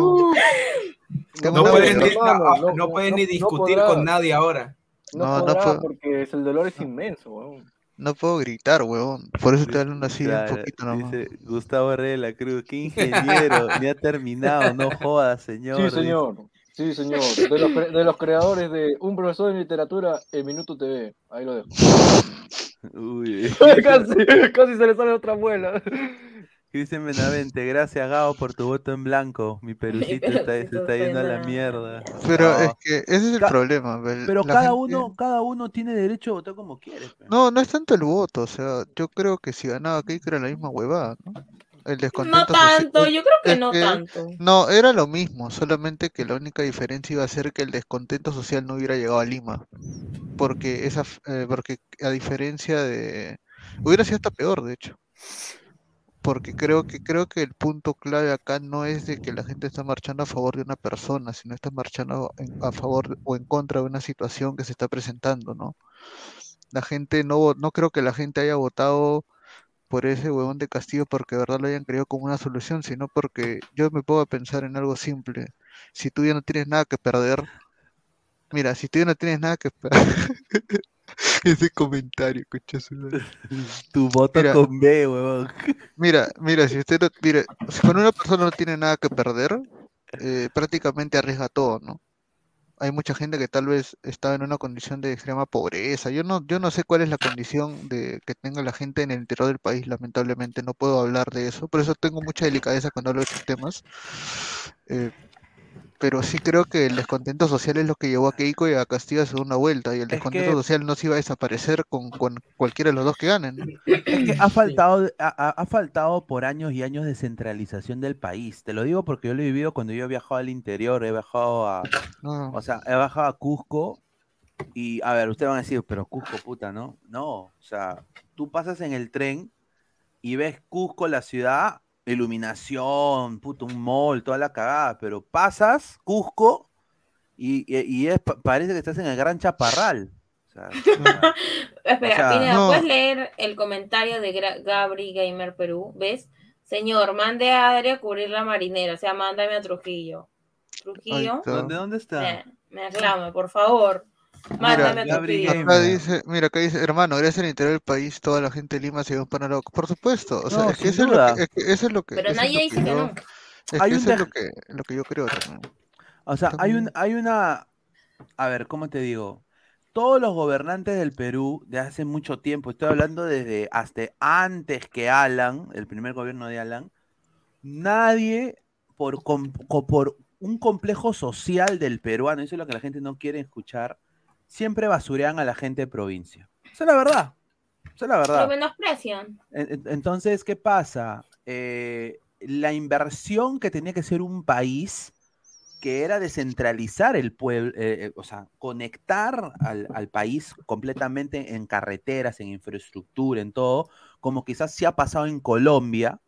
C: No puedes ni, no,
E: no-
C: no puedes
E: no-
C: ni discutir con nadie ahora.
E: No,
D: No, puedo.
E: porque es- el dolor es inmenso, weón.
D: No puedo gritar, huevón. Por eso estoy hablando así un
A: Claro,
D: poquito nomás.
A: Dice Gustavo Rey de la Cruz, qué ingeniero, ni ha terminado, no jodas, señor.
E: Sí,
A: dice.
E: señor. Sí, señor. De los, cre- de los creadores de Un profesor de literatura en Minuto TV. Ahí lo dejo.
A: Uy,
E: casi, casi se le sale otra muela.
A: Cristian Benavente, gracias Gao por tu voto en blanco. Mi perucito está, se está yendo a la mierda.
D: Pero
A: No,
D: es que ese es el
A: Ca-
D: problema.
A: pero cada
D: gente-
A: uno, cada uno tiene derecho a votar como quiere.
D: No, no es tanto el voto. O sea, yo creo que si ganaba Keiko era la misma huevada, ¿no? El
B: No
D: descontento social-
B: tanto, yo creo que
D: es
B: no
D: que-
B: tanto.
D: No, era lo mismo, solamente que la única diferencia iba a ser que el descontento social no hubiera llegado a Lima. Porque esa, eh, porque a diferencia de, hubiera sido hasta peor, de hecho. Porque creo que creo que el punto clave acá no es de que la gente está marchando a favor de una persona, sino está marchando a favor o en contra de una situación que se está presentando, ¿no? La gente no, no creo que la gente haya votado por ese huevón de Castillo porque de verdad lo hayan creído como una solución, sino porque yo me a pensar en algo simple. Si tú ya no tienes nada que perder, mira, si tú ya no tienes nada que perder, ese comentario, madre.
A: Tu voto
D: Mira.
A: con B, huevón.
D: Mira, mira, si usted no, mire, si cuando una persona no tiene nada que perder, eh, prácticamente arriesga todo, ¿no? Hay mucha gente que tal vez está en una condición de extrema pobreza. Yo no, yo no sé cuál es la condición de que tenga la gente en el interior del país, lamentablemente no puedo hablar de eso, por eso tengo mucha delicadeza cuando hablo de estos temas. Eh, pero sí creo que el descontento social es lo que llevó a Keiko y a Castillo a segunda vuelta, y el descontento
A: que-
D: social no se iba a desaparecer con, con cualquiera de los dos que ganen.
A: Es que ha faltado, ha, ha- ha faltado por años y años de centralización del país. Te lo digo porque yo lo he vivido cuando yo he viajado al interior, he viajado a,
D: No.
A: o sea, he bajado a Cusco y, a ver, ustedes van a decir, pero Cusco, puta, ¿no? No, o sea, tú pasas en el tren y ves Cusco, la ciudad, iluminación, puto, un mall, toda la cagada, pero pasas Cusco y, y- y es, pa- parece que estás en el Gran Chaparral. O sea,
B: Espera,
A: O sea,
B: Pineda,
D: no.
B: ¿puedes leer el comentario de Gra- Gabri Gamer Perú? ¿Ves? Señor, mande a Adri a cubrir la marinera, o sea, mándame a Trujillo. Trujillo,
D: está.
A: ¿dónde, dónde está?
B: me, me aclama, por favor. Mándame a
A: Gabri
B: Trujillo.
A: Gamer.
D: Acá dice, mira, acá dice, hermano, gracias al interior del país, toda la gente de Lima se va para loco. Por supuesto, o sea,
A: No,
D: es que eso es, lo
A: duda.
D: que, es que eso es lo que,
B: Pero
D: eso es
B: nadie
D: lo
B: dice que
D: yo-
B: no.
D: es
A: Hay
D: que
A: un
D: eso es lo que, lo que yo creo.
A: O sea, hay un, hay una, a ver, ¿cómo te digo? Todos los gobernantes del Perú de hace mucho tiempo, estoy hablando desde hasta antes que Alan, el primer gobierno de Alan, nadie por, por un complejo social del peruano, eso es lo que la gente no quiere escuchar, siempre basurean a la gente de provincia. Esa es la verdad. Esa es la verdad.
B: Lo menosprecian.
A: En- en- Entonces, ¿qué pasa? Eh, la inversión que tenía que ser un país, que era descentralizar el pueblo, eh, eh, o sea, conectar al, al país completamente en carreteras, en infraestructura, en todo, como quizás sí ha pasado en Colombia,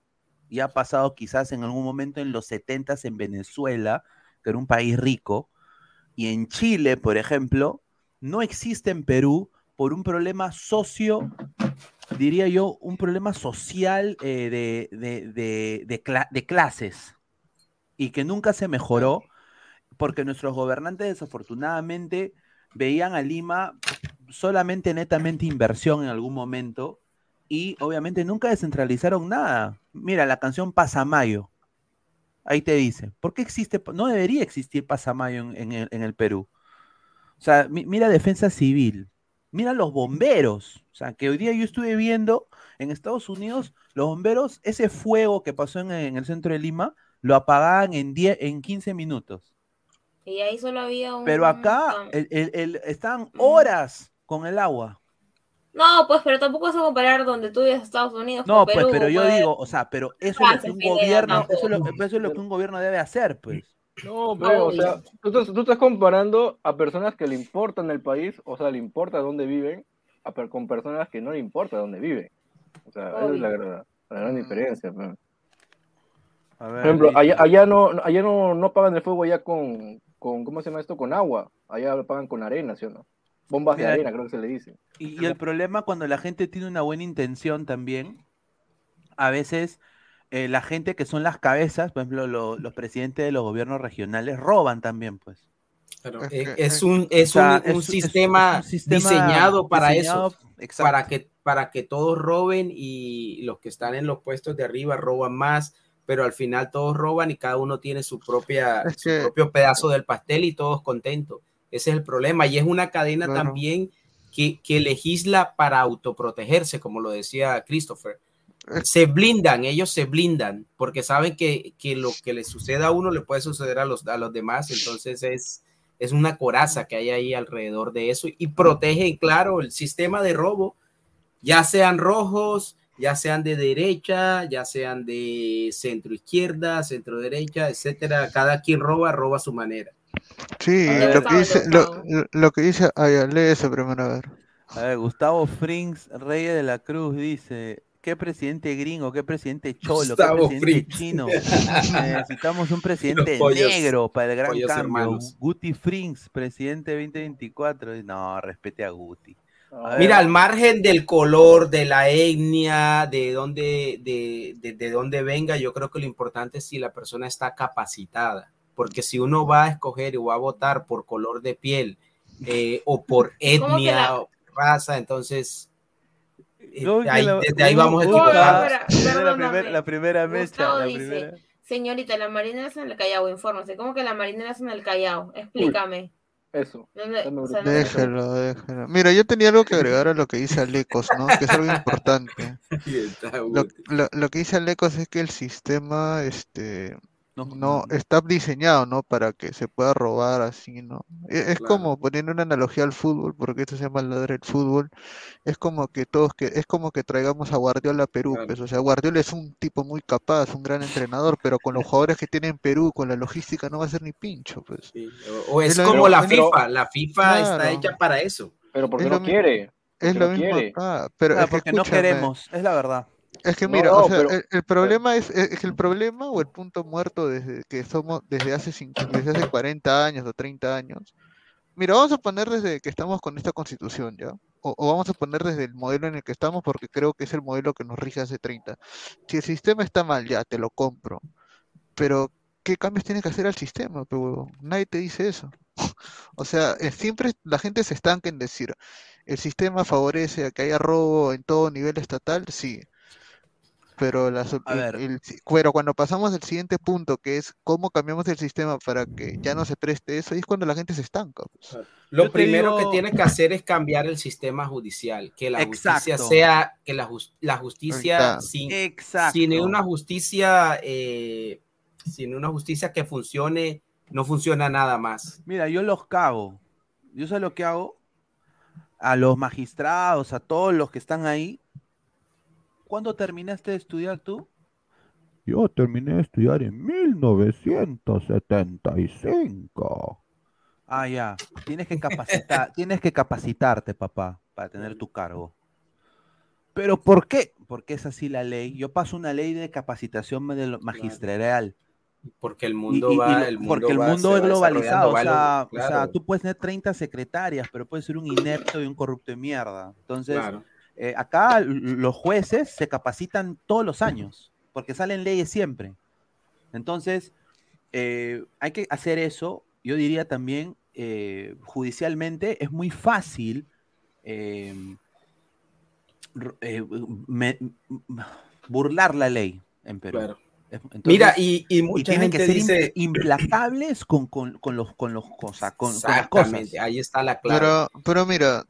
A: y ha pasado quizás en algún momento en los 70 en Venezuela, que era un país rico, y en Chile, por ejemplo, no existe en Perú por un problema socio diría yo, un problema social eh, de, de- de- de cla- de clases y que nunca se mejoró porque nuestros gobernantes desafortunadamente veían a Lima solamente netamente inversión en algún momento y obviamente nunca descentralizaron nada. Mira, la canción Pasamayo, ahí te dice, ¿por qué existe? No debería existir Pasamayo en, en el, en el Perú. O sea, mi- mira Defensa Civil, mira los bomberos. O sea, que hoy día yo estuve viendo en Estados Unidos, los bomberos, ese fuego que pasó en, en el centro de Lima, lo apagaban en, 10, en 15 minutos.
B: Y ahí solo había un.
A: Pero acá el, el- el- están horas con el agua.
B: No, pues, pero tampoco vas a comparar donde tú vives Estados Unidos
A: No,
B: con
A: pues,
B: Perú,
A: pero yo
B: pues.
A: digo, o sea, pero eso es lo que un gobierno,
B: no.
A: eso es lo, eso es lo que un gobierno debe hacer, pues.
E: No, pero, o sea, tú estás, tú estás comparando a personas que le importan el país, o sea, le importa dónde viven, a con personas que no le importa dónde viven. O sea, esa es la, gran- la gran diferencia. pues.
A: A ver,
E: Por ejemplo, allá, allá no, allá no, no pagan el fuego ya con, con, ¿cómo se llama esto? Con agua. Allá lo pagan con arena, ¿sí o no? Bombas
A: Mira,
E: de arena, creo que se le dice.
A: Y, y el problema cuando la gente tiene una buena intención también, a veces eh, la gente que son las cabezas, por ejemplo, lo- los presidentes de los gobiernos regionales, roban también, pues.
C: Claro,
D: Es
C: un, es
A: O sea,
C: un, un
A: es- es-
C: sistema,
A: es un sistema
C: diseñado para
A: diseñado-
C: eso,
A: exacto.
C: para que, para que todos roben y los que están en los puestos de arriba roban más, pero al final todos roban y cada uno tiene su, propia,
D: Es
C: su
D: que-
C: propio pedazo del pastel y todos contentos. Ese es el problema y es una cadena
D: Claro.
C: también que, que legisla para autoprotegerse, como lo decía Christopher. Se blindan, ellos se blindan porque saben que, que lo que le suceda a uno le puede suceder a los, a los demás, entonces es, es una coraza que hay ahí alrededor de eso y protegen, claro, el sistema de robo, ya sean rojos, ya sean de derecha, ya sean de centro izquierda, centro derecha, etcétera. Cada quien roba, roba a su manera.
D: Sí, lo
B: Gustavo,
D: que dice, lo, lo- lo que dice, ay, lee ese primero, a ver.
A: A ver, Gustavo Frings Reyes de la Cruz dice, ¿qué presidente gringo, qué presidente cholo, qué
C: Gustavo
A: presidente
C: Frings.
A: chino? Necesitamos un presidente
C: pollos-
A: negro para el gran cambio.
C: hermanos.
A: Guti Frings, presidente 2024. No, respete a Guti. A.
C: Mira, al margen del color, de la etnia, de dónde, de, de, de dónde venga, yo creo que lo importante es si la persona está capacitada. Porque si uno va a escoger o va a votar por color de piel eh, o por
B: ¿Cómo que
C: etnia
B: la-
C: o raza, entonces eh,
A: ¿Cómo que
C: ahí-
A: la-
C: desde ahí vamos
A: Era la, la primera mecha.
B: Gustavo
A: la
B: dice,
A: primera.
B: Señorita, la Marina es en el Callao, infórmese. ¿Cómo que la Marina es en el Callao? Explícame.
E: Eso.
B: ¿Dónde-
E: Dame
B: o sea,
E: un-
B: no.
D: Déjelo, déjelo. Mira, yo tenía algo que agregar a lo que dice Alecos, ¿no? Que es algo importante. Lo, lo- lo que dice Alecos es que el sistema, este,
A: No,
D: no está diseñado, ¿no? Para que se pueda robar así, ¿no? E- Es,
C: Claro.
D: como poniendo una analogía al fútbol, porque esto se llama ladrar el fútbol. Es como que todos que es como que traigamos a Guardiola a Perú,
C: Claro.
D: pues, o sea, Guardiola es un tipo muy capaz, un gran entrenador, pero con los jugadores que tiene en Perú, con la logística no va a ser ni pincho, pues.
C: Sí, O, o es
D: Es
C: como
D: mismo-
C: la
E: pero-
C: FIFA, la FIFA está hecha para eso.
E: Pero porque
D: Es
E: no quiere.
D: Es lo mismo acá, pero
A: Ah,
D: es que
A: porque no queremos, es la verdad.
D: Es que mira,
E: no,
D: o sea,
E: pero-
D: el, el problema es, es que el problema o el punto muerto desde que somos desde hace cinco- desde hace 40 años o 30 años. Mira, vamos a poner desde que estamos con esta constitución, ¿ya? O, o vamos a poner desde el modelo en el que estamos porque creo que es el modelo que nos rige hace 30. Si el sistema está mal, ya te lo compro. Pero ¿qué cambios tiene que hacer al sistema, pe huevón? Nadie te dice eso. O sea, siempre la gente se estanca en decir, el sistema favorece a que haya robo en todo nivel estatal, sí. Pero, la el-
A: ver.
D: el pero cuando pasamos al siguiente punto, que es cómo cambiamos el sistema para que ya no se preste eso, es cuando la gente se estanca. pues.
C: Lo
A: Yo
C: primero
A: digo-
C: que tienes que hacer es cambiar el sistema judicial, que la justicia
A: Exacto.
C: sea, que la, jus- la justicia sin,
A: Exacto.
C: sin una justicia, eh, sin una justicia que funcione, no funciona nada más.
A: Mira, yo los cago. Yo sé lo que hago. A los magistrados, a todos los que están ahí. ¿Cuándo terminaste de estudiar tú? Yo terminé de estudiar en 1975. Ah, ya. Tienes que capacitar, tienes que capacitarte, papá, para tener tu cargo. ¿Pero por qué? Porque es así la ley. Yo paso una ley de capacitación magisterial.
C: Porque el
A: Y-
C: mundo
A: y- y
C: va,
A: lo-
C: el mundo
A: porque el
C: va-
A: mundo
C: se
A: es
C: va
A: globalizado, o sea,
C: va-
A: o sea,
C: claro,
A: tú puedes tener 30 secretarias, pero puedes ser un inepto y un corrupto de mierda. Entonces,
C: claro.
A: Eh, acá los jueces se capacitan todos los años, porque salen leyes siempre. Entonces, eh, hay que hacer eso. Yo diría también, eh, judicialmente, es muy fácil eh, r- eh, me- m- burlar la ley en Perú.
C: claro.
A: Es- entonces-
C: Mira, y, y
A: tienen
C: gente
A: que ser
C: dice,
A: implacables con, con, con los con los cosas, con, con las cosas.
C: exactamente, ahí está la clave.
D: Pero, pero mira,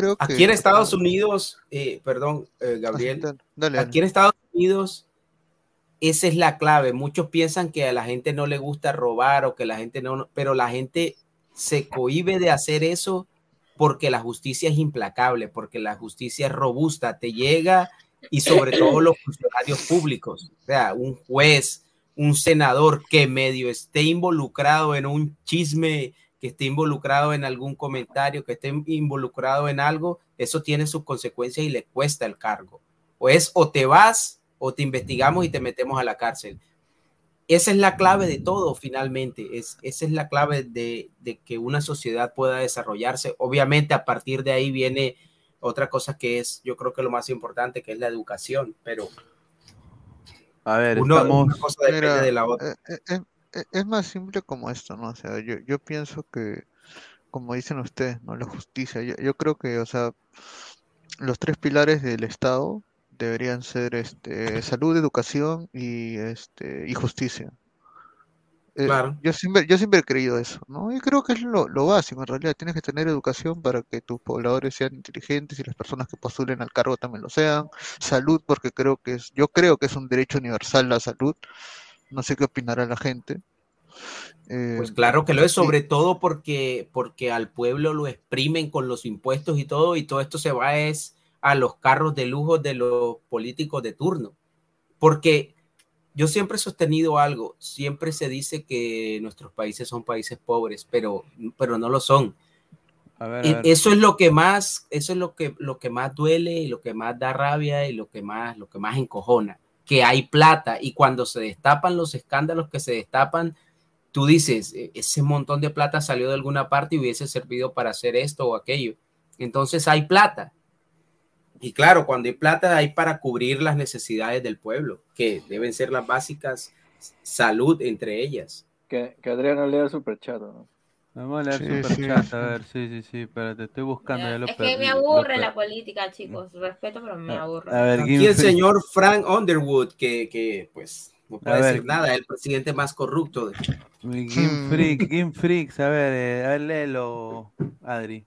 D: creo que...
C: Aquí en Estados Unidos, eh, perdón, eh, Gabriel,
D: dale, dale,
C: Aquí en Estados Unidos, esa es la clave. Muchos piensan que a la gente no le gusta robar o que la gente no, pero la gente se cohíbe de hacer eso porque la justicia es implacable, porque la justicia es robusta, te llega y sobre todo los funcionarios públicos, o sea, un juez, un senador que medio esté involucrado en un chisme, que esté involucrado en algún comentario, que esté involucrado en algo, eso tiene sus consecuencias y le cuesta el cargo. O es o te vas o te investigamos y te metemos a la cárcel. esa es la clave de todo finalmente, es, esa es la clave de, de, que una sociedad pueda desarrollarse. Obviamente a partir de ahí viene otra cosa que es, yo creo que lo más importante, que es la educación, pero...
A: A ver,
C: uno,
A: estamos...
C: una cosa depende
D: Mira,
C: de la otra.
D: eh, eh, eh, eh, es más simple como esto, ¿no? O sea, yo, yo pienso que, como dicen ustedes, ¿no? La justicia, yo, yo creo que, o sea, los tres pilares del Estado deberían ser este, salud, educación y, este, y justicia. Eh,
C: Claro.
D: yo siempre, yo siempre he creído eso, ¿no? Y creo que es lo, lo básico, en realidad. Tienes que tener educación para que tus pobladores sean inteligentes y las personas que postulen al cargo también lo sean. Salud, porque creo que es, yo creo que es un derecho universal la salud. No sé qué opinará la gente. Eh,
C: Pues claro que lo es, sobre todo porque, porque al pueblo lo exprimen con los impuestos y todo, y todo esto se va es a los carros de lujo de los políticos de turno. Porque yo siempre he sostenido algo, siempre se dice que nuestros países son países pobres, pero, pero no lo son.
A: A ver, a
C: E-
A: ver.
C: Eso es lo que más, eso es lo que, lo que más duele y lo que más da rabia y lo que más, lo que más encojona, que hay plata y cuando se destapan los escándalos que se destapan, tú dices, "E- ese montón de plata salió de alguna parte y hubiese servido para hacer esto o aquello. Entonces hay plata. Y claro, cuando hay plata hay para cubrir las necesidades del pueblo, que deben ser las básicas, salud entre ellas.
E: Que, Adriana lea el superchat, ¿no?
A: Vamos a leer
D: Sí,
A: superchat,
D: sí,
A: a ver, sí, sí, sí, espérate, estoy buscando, ya lo
B: es que me aburre la política, chicos. Respeto, pero me aburre.
A: A ver,
C: Aquí el señor Frank Underwood, que, que pues no puede
A: A ver.
C: decir nada, el presidente más corrupto. de-
A: Game
D: Hmm.
A: Freak, Game Freaks, a ver, eh, a ver, léelo, Adri.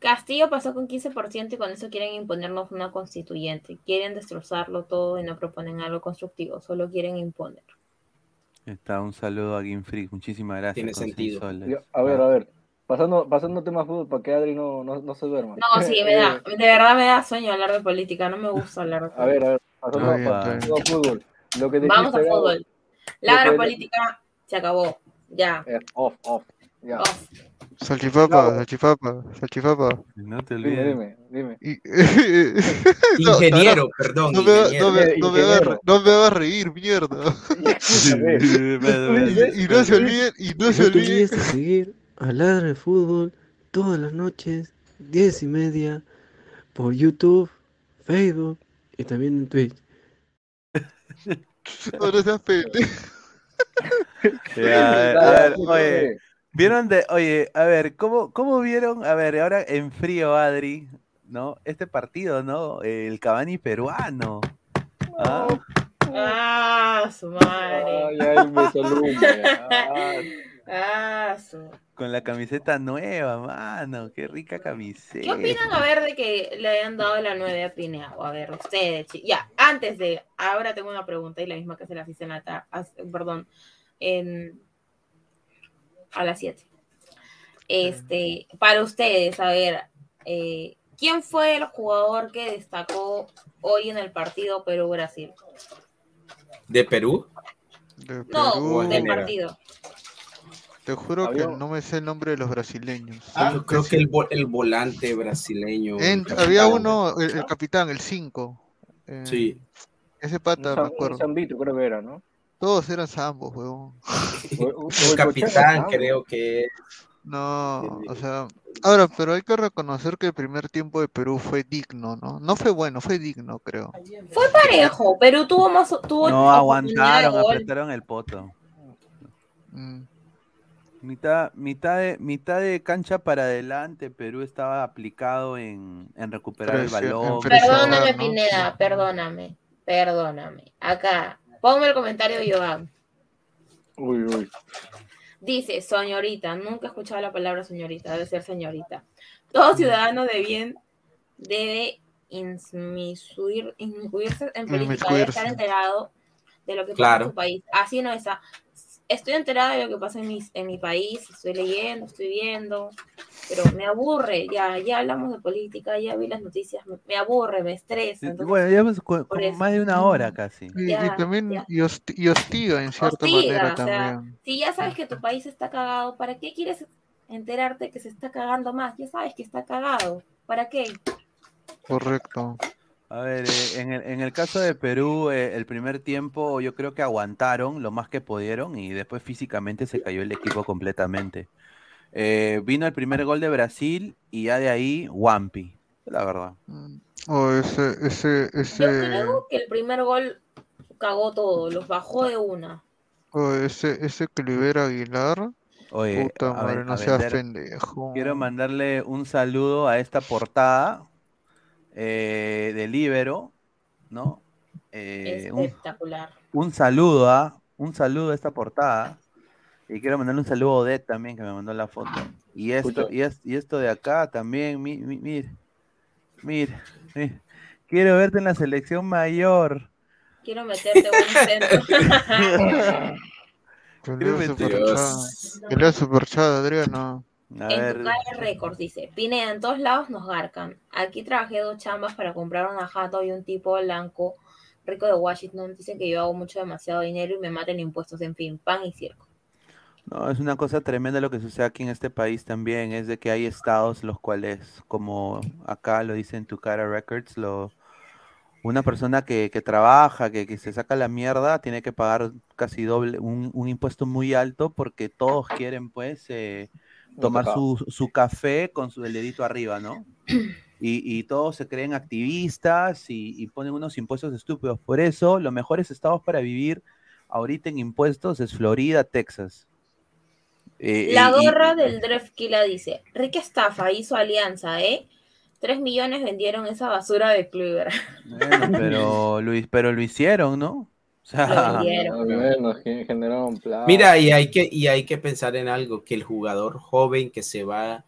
B: Castillo pasó con 15% y con eso quieren imponernos una constituyente. Quieren destrozarlo todo y no proponen algo constructivo, solo quieren imponer.
A: Está, un saludo a Game Freak, muchísimas gracias.
C: Tiene sentido.
E: Yo- a ver, a ver. Pasando, pasando tema fútbol para que Adri no, no, no se duerma.
B: No, sí, me da, de verdad me da sueño hablar de política, no me gusta hablar de política.
E: A ver, a ver. Pasando, a fútbol. Lo que
B: Vamos a fútbol. La
E: que-
B: política se acabó. Ya.
E: es off, off. Ya.
B: Off.
D: Salchipapa,
E: Claro.
D: salchipapa, salchipapa.
A: No te
E: Dime,
A: olvides.
E: dime, dime.
D: No,
C: Ingeniero, perdón,
D: No me,
C: ingeniero.
D: no, me, no, me no me hagas reír, mierda. Y no se olviden, y no se
F: No te
D: olviden.
F: de seguir a Ladra de Fútbol todas las noches, 10 y media, por YouTube, Facebook y también en Twitch.
D: No, no seas pendejo.
A: Ya, a ver, a oye, vieron de, oye, a ver, ¿cómo, cómo vieron, a ver, ahora en frío, Adri, ¿no? Este partido, ¿no? El Cavani peruano. ¿Ah?
B: Ah, su madre.
E: Ay, ay, me.
B: Ah, su.
A: Con la camiseta nueva, mano, qué rica camiseta.
B: ¿Qué opinan a ver de que le hayan dado la 9 a Pineado? A ver, ustedes, ya, antes de, ahora tengo una pregunta y la misma que se las hice en la perdón, en, a las 7. Este, para ustedes, a ver, eh, ¿quién fue el jugador que destacó hoy en el partido Perú-Brasil?
C: ¿De Perú?
D: De
B: No,
D: Perú,
B: del partido.
D: te juro
E: Había-
D: que no me sé el nombre de los brasileños.
C: Ah, creo que el, vo- el volante brasileño.
D: En-
C: el capitán.
D: había uno, el, el capitán, el 5.
C: Sí.
D: Ese
E: Un
D: pata, me
E: San- un
D: acuerdo.
E: Zambito creo que era, ¿no?
D: Todos eran zambos, huevón.
C: Capitán, creo que.
D: No, o sea, ahora, pero hay que reconocer que el primer tiempo de Perú fue digno, ¿no? No fue bueno, fue digno, creo.
B: Fue parejo, Perú tuvo más, tuvo
A: No aguantaron, apretaron el poto.
D: Mm,
A: Mitad, mitad, de, mitad de cancha para adelante, Perú estaba aplicado en, en recuperar el balón.
D: presión.
B: Perdóname,
D: ¿no?
B: Pineda, perdóname, perdóname. Acá, ponme el comentario, Joan.
E: Uy, uy.
B: Dice, señorita, nunca he escuchado la palabra señorita, debe ser señorita. Todo ciudadano de bien debe inmiscuir- inmiscuirse en política, debe estar enterado de lo que pasa
C: Claro.
B: en su país. Así no está. Estoy enterada de lo que pasa en mi, en mi país, estoy leyendo, estoy viendo, pero me aburre, ya, ya hablamos de política, ya vi las noticias, me, me aburre, me estresa. Entonces-
A: Bueno, pues,
B: eso.
A: más de una hora casi.
D: Y, también,
B: ya.
D: y, hosti- y hostiga en cierta
B: Hostiga,
D: manera
B: o sea,
D: también.
B: Si ya sabes que tu país está cagado, ¿para qué quieres enterarte que se está cagando más? Ya sabes que está cagado. ¿Para qué?
D: Correcto.
A: A ver, eh, en, el, en el caso de Perú, eh, el primer tiempo yo creo que aguantaron lo más que pudieron y después físicamente se cayó el equipo completamente. Eh, vino el primer gol de Brasil y ya de ahí, Wampi, la verdad.
D: O ese, ese,
B: Yo
D: ese,
B: creo que el primer gol cagó todo, los bajó de una.
D: o ese, ese Cliver Aguilar.
A: Oye,
D: Puta
A: a
D: madre,
A: ver,
D: no seas pendejo.
A: Quiero mandarle un saludo a esta portada eh, de Libero, ¿no? Eh, un,
B: Espectacular.
A: un saludo a un saludo a esta portada. Y quiero mandarle un saludo a Odette también, que me mandó la foto. Y esto, y, es- y esto de acá también, mi, mi- mir, mir, mir. Quiero verte en la selección mayor.
B: Quiero meterte un centro.
D: Que lea superchat, Adriano.
A: A
B: En
A: ver,
B: tu calle Records dice, Pineda, en todos lados nos garcan. Aquí trabajé dos chambas para comprar una jato y un tipo blanco rico de Washington. Dicen que yo hago mucho demasiado dinero y me maten impuestos, en fin, pan y circo.
A: No, es una cosa tremenda lo que sucede aquí en este país también, es de que hay estados los cuales, como acá lo dicen Tucara Records, lo, una persona que, que trabaja, que, que se saca la mierda, tiene que pagar casi doble, un, un impuesto muy alto porque todos quieren pues eh, tomar su, su café con su el dedito arriba, ¿no? Y, y todos se creen activistas y, y ponen unos impuestos estúpidos. Por eso, los mejores estados para vivir ahorita en impuestos es Florida, Texas. Eh,
B: La
A: y- y-
B: gorra del Drefkila dice, rica estafa, hizo alianza, ¿eh? Tres millones vendieron esa basura de Kluivert.
A: Bueno, pero, Luis, pero lo hicieron, ¿no? O sea,
B: Lo vendieron.
E: Bueno, que generaron plata.
C: Mira, y hay que, y hay que pensar en algo, que el jugador joven que se va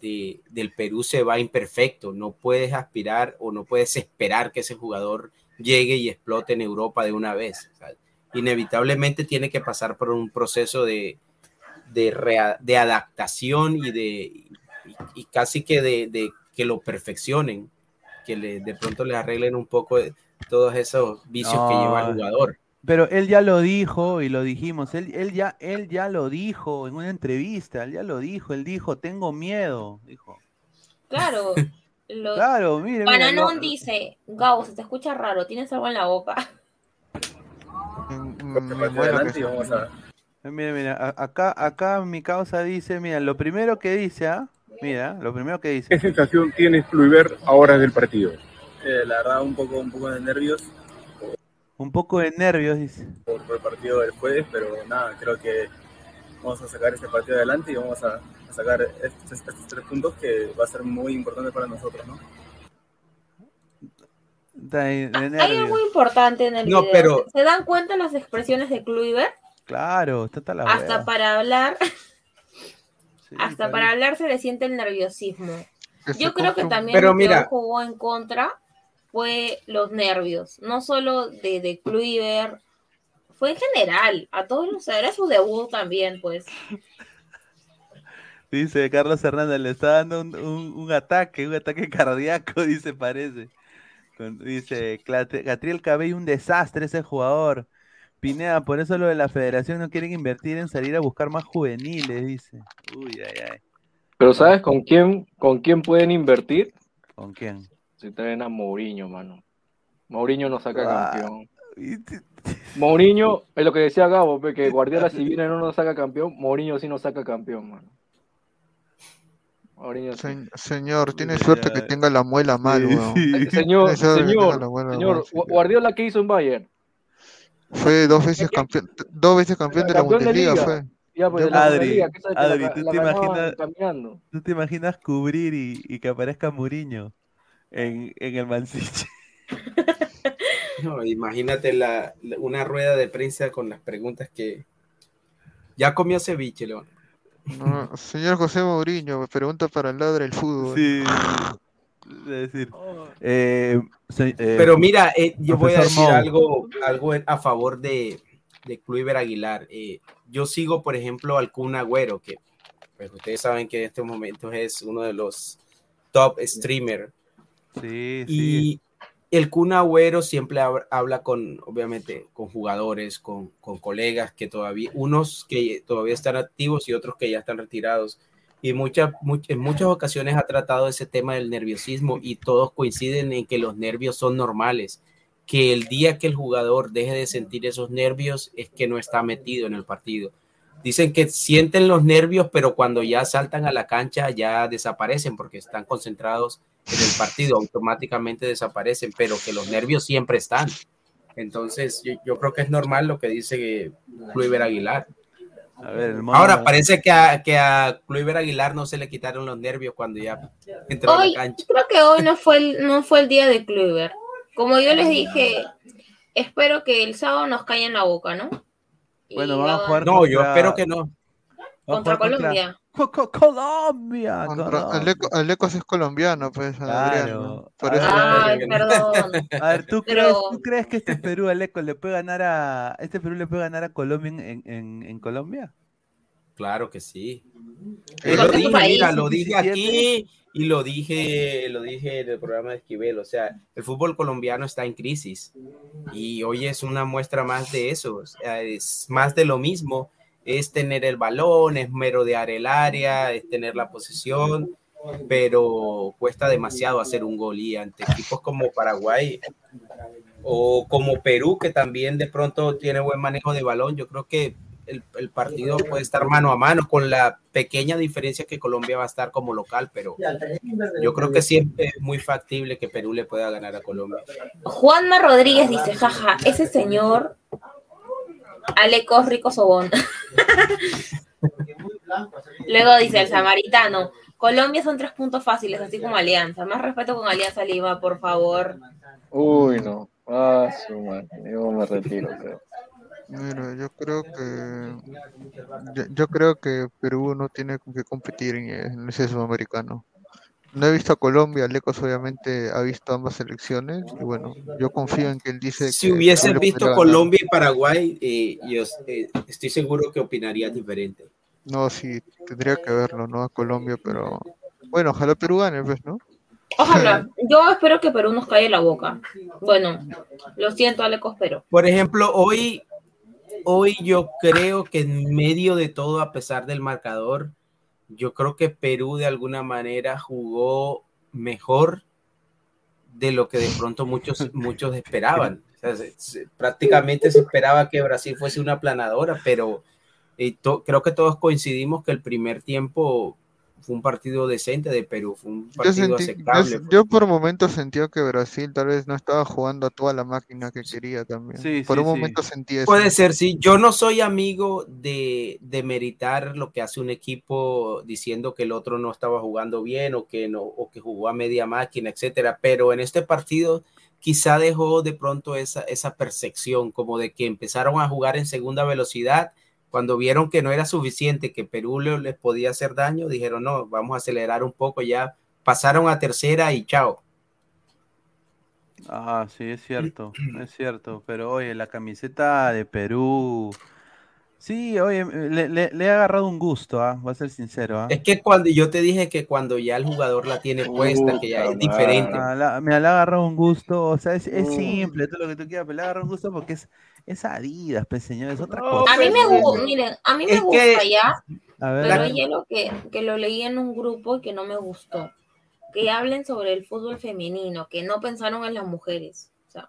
C: de, del Perú se va imperfecto. No puedes aspirar o no puedes esperar que ese jugador llegue y explote en Europa de una vez. O sea, inevitablemente tiene que pasar por un proceso de, de, rea- de adaptación y de y, y casi que de, de que lo perfeccionen, que le, de pronto le arreglen un poco de todos esos vicios que lleva el jugador.
A: pero él ya lo dijo y lo dijimos, él, él ya, él ya lo dijo en una entrevista, él ya lo dijo, él dijo, tengo miedo, dijo.
B: Claro. Lo...
A: Claro, mire,
B: Bananón
A: lo-
B: dice, Gabo, se te escucha raro, tienes algo en la boca.
D: Mm, mm, bueno,
G: vamos a...
A: Eh, Mira, mira, a- acá, acá mi causa dice, mira, lo primero que dice, ¿ah? Mira, lo primero que dice.
H: ¿Qué sensación tienes, Kluivert, ahora del partido?
G: Eh, la verdad, un poco, un poco de nervios
A: Un poco de nervios, dice.
G: por, por el partido del jueves, pero nada, creo que vamos a sacar este partido adelante y vamos a, a sacar estos, estos tres puntos que va a ser muy importante para nosotros, ¿no?
A: De, de
B: Hay algo importante en el
C: No,
B: video.
C: pero-
B: ¿Se dan cuenta las expresiones de Kluivert?
A: Claro, está hasta la
B: Hasta para hablar,
A: Sí,
B: hasta para
A: bien.
B: hablar se le siente el nerviosismo. Yo creo que también
C: Pero mira-
B: jugó en contra fue los nervios, no solo de, de Kluivert, fue en general, a todos los era su debut también, pues.
A: Dice Carlos Hernández, le está dando un, un- un ataque, un ataque cardíaco, dice, parece. Con- dice, "Clat- Catriel Cabello, un desastre ese jugador. Pineda, por eso lo de la federación no quieren invertir en salir a buscar más juveniles, dice. Uy, ay, ay.
E: Pero ¿sabes con quién, con quién pueden invertir?
A: ¿Con quién?
E: Si traen a Mourinho, mano. Mourinho no saca
A: Ah.
E: campeón. Mourinho, es lo que decía Gabo, que Guardiola si viene no nos saca campeón, Mourinho sí nos saca campeón, mano. Mourinho sí.
D: Se- señor, tiene suerte que tenga la muela mal,
A: Sí,
D: weón.
A: sí.
E: Eh, Señor, señor, señor,
D: mal, sí.
E: Gu- Guardiola que hizo en Bayern.
D: Fue dos veces campeón, dos veces campeón de la
E: Campeón de
D: Bundesliga,
E: liga.
D: fue.
E: Ya, pues,
A: Adri, Adri,
E: la,
A: ¿tú
E: la
A: te imaginas-
E: caminando.
A: ¿Tú te imaginas cubrir y, y que aparezca Muriño en, en el Man City?
C: No, imagínate la, la- una rueda de prensa con las preguntas que ya comió ceviche, León.
D: No, señor José Mourinho, me pregunta para el ladre del fútbol.
A: Sí. Es decir, eh, se- eh,
C: Pero mira, eh, yo voy a decir
A: Mou.
C: algo, algo a favor de, de Kluivert Aguilar. Eh, yo sigo, por ejemplo, al Kun Agüero, que pues, ustedes saben que en estos momentos es uno de los top streamer. Y el Kun Agüero siempre hab- habla con, obviamente, con jugadores, con, con colegas que todavía, unos que todavía están activos y otros que ya están retirados. y muchas, much- en muchas ocasiones ha tratado ese tema del nerviosismo y todos coinciden en que los nervios son normales, que el día que el jugador deje de sentir esos nervios es que no está metido en el partido. Dicen que sienten los nervios, pero cuando ya saltan a la cancha ya desaparecen porque están concentrados en el partido, automáticamente desaparecen, pero que los nervios siempre están. Entonces, yo, yo creo que es normal lo que dice Kluivert Aguilar.
A: A ver, el mono-
C: Ahora parece que a, que a Aguilar no se le quitaron los nervios cuando ya entró a
B: Hoy,
C: la cancha.
B: creo que hoy no fue el, no fue el día de Kluivert. Como yo les dije, espero que el sábado nos caiga en la boca, ¿no? Y
A: Bueno, van a jugar
C: No, yo espero que no.
B: Contra Colombia.
A: Co- co- Colombia.
D: Contra
A: Colombia.
D: Aleco, Alecos es colombiano, pues, Adrián, ¿no?
A: Claro.
D: Por eso
B: Ay, perdón.
A: A ver, ¿tú,
B: Pero-
A: crees, ¿tú crees que este Perú, Aleco, le puede ganar a este Perú le puede ganar a Colombia en, en, en Colombia?
C: Claro que sí. Yo lo dije,
B: país,
C: mira, lo dije
A: 17.
C: aquí y lo dije, lo dije en el programa de Esquivel. O sea, el fútbol colombiano está en crisis y hoy es una muestra más de eso. O sea, es más de lo mismo. Es tener el balón, es merodear el área, es tener la posesión, pero cuesta demasiado hacer un gol y ante equipos como Paraguay o como Perú, que también de pronto tiene buen manejo de balón, yo creo que el, el partido puede estar mano a mano, con la pequeña diferencia que Colombia va a estar como local, pero yo creo que siempre es muy factible que Perú le pueda ganar a Colombia.
B: Juanma Rodríguez dice, jaja, ese señor Alecos Rico Sobón. Luego dice el samaritano, Colombia son tres puntos fáciles, así como Alianza. Más respeto con Alianza Lima, por favor.
E: Uy, no. Ah, su madre. Yo me retiro, creo.
D: Mira, yo creo que yo, yo creo que Perú no tiene que competir en, en ese sudamericano. No he visto a Colombia, Alecos obviamente ha visto ambas selecciones y bueno, yo confío en que él dice
C: Si
D: le
C: visto. Colombia y Paraguay, eh, yo eh, estoy seguro que opinarías diferente.
D: No, sí, tendría que verlo, ¿no? A Colombia, pero bueno, ojalá Perú gane, pues, ¿no?
B: Ojalá, yo espero que Perú nos calle la boca. Bueno, lo siento, Alecos, pero.
C: Por ejemplo, hoy, hoy yo creo que en medio de todo, a pesar del marcador, yo creo que Perú de alguna manera jugó mejor de lo que de pronto muchos, muchos esperaban. O sea, se- se- prácticamente se esperaba que Brasil fuese una planadora, pero eh, to- creo que todos coincidimos que el primer tiempo fue un partido decente de Perú, fue un
D: Yo,
C: partido
D: sentí- yo,
C: aceptable.
D: yo por momentos sentía que Brasil tal vez no estaba jugando a toda la máquina que quería también.
A: Sí,
D: por
A: sí,
D: un
A: sí.
D: momento sentí eso.
C: Puede ser, sí. Yo no soy amigo de, de meritar lo que hace un equipo diciendo que el otro no estaba jugando bien o que no, o que jugó a media máquina, etcétera. Pero en este partido quizá dejó de pronto esa, esa percepción, como de que empezaron a jugar en segunda velocidad. Cuando vieron que no era suficiente, que Perú le- les podía hacer daño, dijeron, no, vamos a acelerar un poco ya. Pasaron a tercera y chao.
A: Ah, sí, es cierto, es cierto. Pero oye, la camiseta de Perú. Sí, oye, le, le- le he agarrado un gusto, ¿ah? Voy a ser sincero, ¿ah?
C: Es que cuando yo te dije que cuando ya el jugador la tiene puesta, que ya es diferente.
A: Ah, la- me le ha agarrado un gusto, o sea, es, es
E: Mm.
A: simple, todo lo que tú quieras, pero le ha agarrado un gusto porque es, es Adidas, pues señor, es otra
E: No,
A: cosa.
B: A mí me
E: pues,
B: gusta, miren, a mí me
C: Es
B: gusta
C: que-
B: ya,
A: A ver,
B: pero hay algo que, que lo leí en un grupo y que no me gustó. Que hablen sobre el fútbol femenino, que no pensaron en las mujeres. O sea,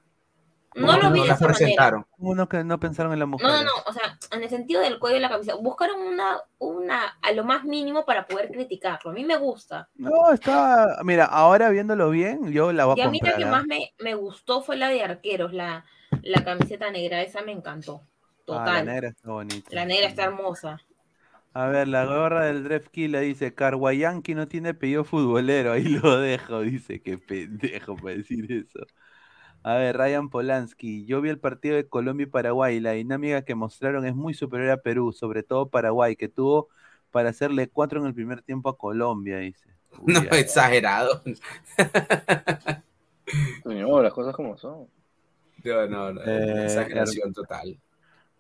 B: no
C: ¿Cómo
B: lo vi
C: no
B: de
C: las
B: esa manera.
A: uno que no pensaron en la mujer.
B: No, no, no, o sea, en el sentido del cuello y la camisa. Buscaron una, una, a lo más mínimo para poder criticarlo. A mí me gusta.
A: No, está, mira, ahora viéndolo bien, yo la voy
B: Y
A: a
B: a mí la que
A: ¿ah?
B: más me, me gustó fue la de arqueros, la, la camiseta negra. Esa me encantó.
A: Ah, la
B: Total.
A: negra está bonita.
B: La negra está hermosa.
A: A ver, la gorra del Dref Killa dice, Carguayanqui no tiene apellido futbolero, ahí lo dejo, dice, qué pendejo para decir eso. A ver, Ryan Polanski, yo vi el partido de Colombia y Paraguay y la dinámica que mostraron es muy superior a Perú, sobre todo Paraguay, que tuvo para hacerle cuatro en el primer tiempo a Colombia, dice. Uy,
C: No,
A: ay.
C: exagerado.
E: Señor, las cosas como son.
C: No, no, no.
A: Eh,
C: exageración total.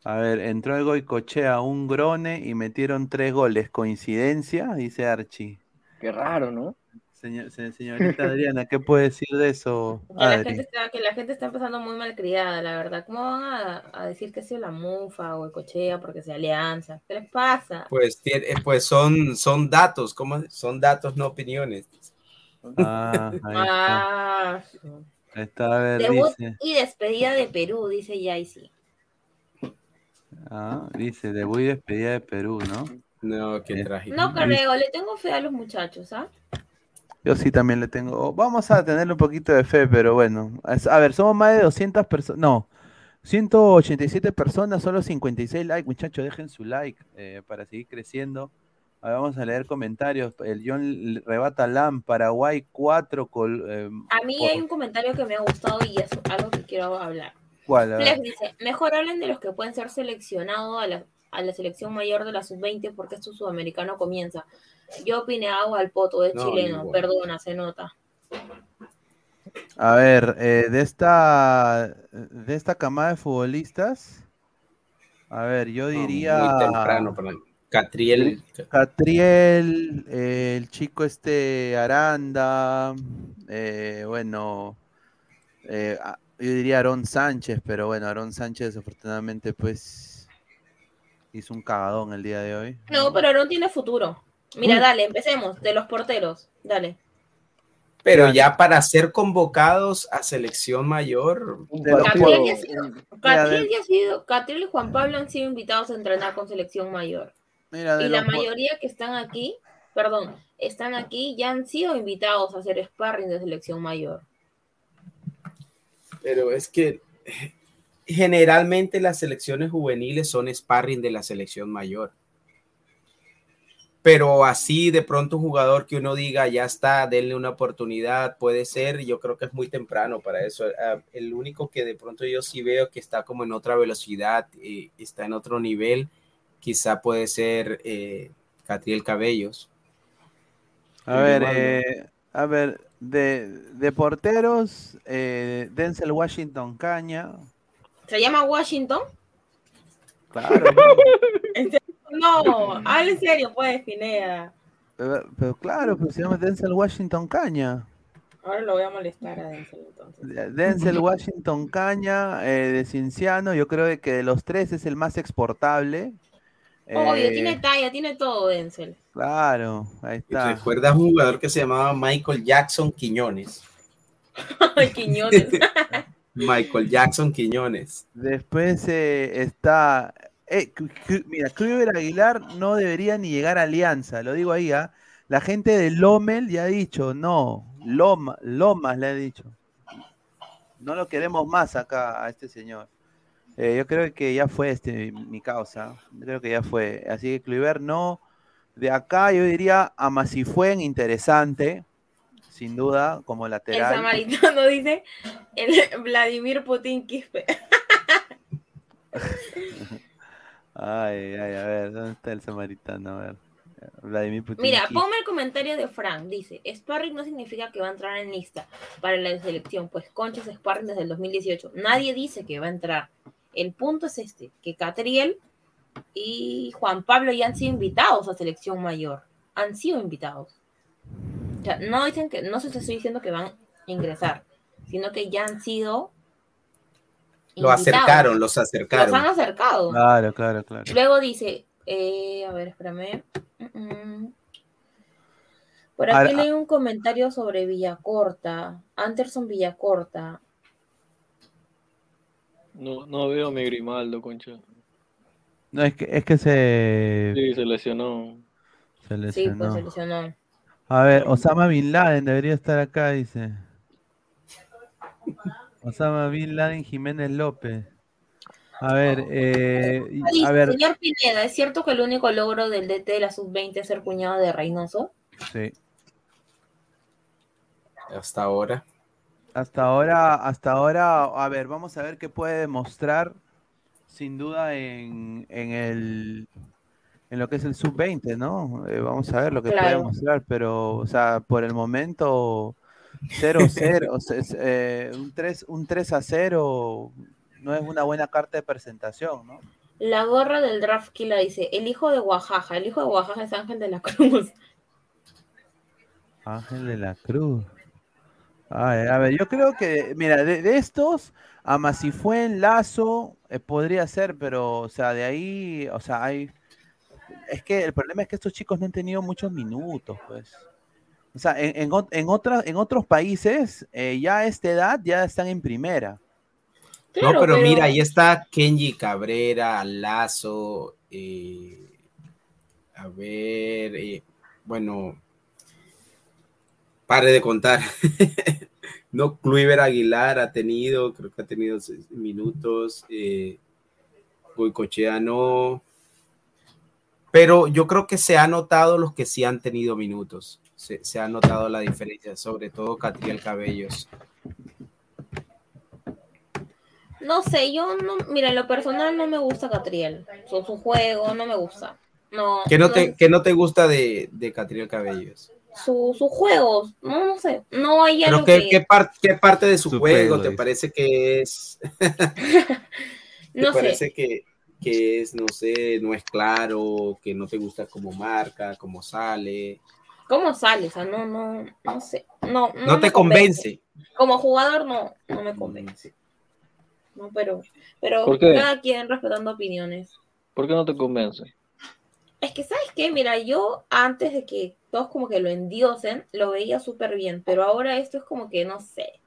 A: A ver, entró el Goicochea, un grone y metieron tres goles. ¿Coincidencia? Dice Archie.
E: Qué raro, ¿no?
A: Señor- se- señorita Adriana, ¿qué puede decir de eso?
B: Que la, gente está, que la gente está empezando muy malcriada, la verdad. ¿Cómo van a, a decir que ha sido la mufa o el cochea porque sea alianza? ¿Qué les pasa?
C: Pues, eh, pues son, son datos, ¿cómo? Son datos, no opiniones.
A: Ah, ahí está.
B: Ah,
A: está, a ver,
B: debut
A: dice.
B: y despedida de Perú, dice Yaisi.
A: Ah, dice, debut y despedida de Perú, ¿no?
C: No, qué
A: Eh,
C: trágico.
B: No creo, le tengo fe a los muchachos, ¿ah?
A: Yo sí también le tengo. oh, Vamos a tenerle un poquito de fe, pero bueno. A ver, somos más de 200 personas. No, 187 personas, solo 56 likes. Muchachos, dejen su like eh, para seguir creciendo. A ver, vamos a leer comentarios. El John Rebata Lam, Paraguay 4. Col, eh,
B: A mí hay un comentario que me ha gustado y es algo que quiero hablar.
A: ¿Cuál?
B: Flex dice, mejor hablen de los que pueden ser seleccionados a la, a la selección mayor de la sub-20 porque esto sudamericano comienza. Yo opine agua al poto, es
C: No,
B: chileno,
C: igual.
B: perdona, se nota.
A: A ver, eh, de esta de esta camada de futbolistas, a ver, yo diría
C: Muy temprano, perdón. Catriel.
A: Catriel, eh, el chico este Aranda, eh, bueno, eh, a- yo diría Aarón Sánchez, pero bueno, Aarón Sánchez desafortunadamente pues hizo un cagadón el día de hoy.
B: No, pero no tiene futuro. Mira,
A: Mm.
B: dale, empecemos, de los porteros, dale.
C: Pero ya para ser convocados a selección mayor,
B: Catriel ha sido, Catriel y Juan Pablo han sido invitados a entrenar con selección mayor.
A: Mira, de
B: Y la mayoría que están aquí, perdón, están aquí ya han sido invitados a hacer sparring de selección mayor.
C: pero es que eh, generalmente las selecciones juveniles son sparring de la selección mayor. Pero así de pronto un jugador que uno diga, ya está, denle una oportunidad, puede ser, yo creo que es muy temprano para eso. Ah, El único que de pronto yo sí veo que está como en otra velocidad, eh, está en otro nivel, quizá puede ser eh, Catriel Cabellos.
A: A ver, eh, a ver, de, de porteros, eh, Denzel Washington Caña,
B: ¿Se llama Washington?
A: claro,
B: No, habla en serio, pues, Pineda.
A: pero, pero claro, pues se llama Denzel Washington Caña.
B: Ahora lo voy a molestar a Denzel entonces.
A: Denzel Washington Caña, eh, de Cinciano, yo creo que de los tres es el más exportable.
B: Obvio,
A: Eh,
B: tiene talla, tiene todo Denzel.
A: Claro, ahí está.
C: ¿Recuerdas un jugador que se llamaba Michael Jackson Quiñones?
B: Quiñones.
C: Michael Jackson Quiñones.
A: Después eh, está. eh, mira, Kruger Aguilar no debería ni llegar a Alianza, lo digo ahí, ¿ah? La gente de Lomel ya ha dicho, no, Loma, Lomas le ha dicho. No lo queremos más acá a este señor. Eh, yo creo que ya fue este mi causa. Yo creo que ya fue. Así que Kluivert no. De acá yo diría a Masifuen interesante, sin duda, como
B: El
A: lateral.
B: samaritano dice el Vladimir Putin Quispe.
A: Ay, ay, a ver, ¿dónde está el samaritano? A ver. Vladimir Putin.
B: Mira,
A: Ki-
B: ponme el comentario de Frank. Dice, Sparring no significa que va a entrar en lista para la selección, pues Concha es Sparring desde el 2018. Nadie dice que va a entrar. El punto es este, que Catriel y Juan Pablo ya han sido invitados a selección mayor. Han sido invitados. O sea, no dicen que, no se estoy diciendo que van a ingresar, sino que ya han sido
C: Lo acercaron, los
B: Los han
C: acercaron.
B: acercado.
A: Claro, claro, claro.
B: Luego dice, eh, a ver, espérame. Por aquí leí un comentario sobre Villacorta, Anderson Villacorta.
F: No, no veo a mi Grimaldo, concha.
A: No, es que, es que se,
F: Sí, se lesionó.
A: se
B: Sí,
A: lesionó.
B: pues se lesionó.
A: A ver, Osama Bin Laden debería estar acá, dice. Osama Bin Laden Jiménez López. A ver, eh, a ver,
B: Señor Pineda, ¿es cierto que el único logro del DT de la sub-20 es ser cuñado de Reynoso?
A: sí.
C: Hasta ahora.
A: Hasta ahora, hasta ahora, a ver, vamos a ver qué puede demostrar, sin duda, en, en el en lo que es el sub-20, ¿no? Eh, vamos a ver lo que puede
B: Claro.
A: mostrar, pero, o sea, por el momento, 0-0, o sea, es, eh, un 3, un 3 a 0 no es una buena carta de presentación, ¿no?
B: La gorra del draft Killa dice, el hijo de Oaxaca, el hijo de Oaxaca es Ángel de la Cruz.
A: Ángel de la Cruz. Ay, a ver, yo creo que, mira, de, de estos, en Lazo, eh, podría ser, pero, o sea, de ahí, o sea, hay. Es que el problema es que estos chicos no han tenido muchos minutos, pues. O sea, en, en, en, otra- en otros países, eh, ya a esta edad ya están en primera.
C: no, pero, mira, ahí está Kenji Cabrera, Lazo, eh, a ver, eh, bueno, pare de contar. no, Kluivert Aguilar ha tenido, creo que ha tenido minutos, eh, Goicochea no, pero yo creo que se ha notado los que sí han tenido minutos, se, se ha notado la diferencia, sobre todo Catriel Cabellos.
B: No sé, yo no, mira, en lo personal no me gusta Catriel. Su, su juego no me gusta. No,
C: ¿Qué no te, qué no te gusta de, de Catriel Cabellos?
B: Su, su juego, no, no sé, no hay
C: Pero
B: algo
C: ¿qué,
B: que...
C: qué, par- qué parte de su,
A: Su
C: juego,
A: juego,
C: te parece que es?
B: No
C: ¿Te
B: sé.
C: parece que, que es, no sé, no es claro, que no te gusta cómo marca, cómo sale?
B: ¿Cómo sale? O sea, no, no, no sé. No, no,
C: te convence.
B: Como jugador no, no me convence. No, pero, pero cada quien respetando opiniones.
E: ¿Por qué no te convence?
B: Es que, ¿sabes qué? Mira, yo antes de que todos como que lo endiosen, lo veía súper bien, pero ahora esto es como que, no sé.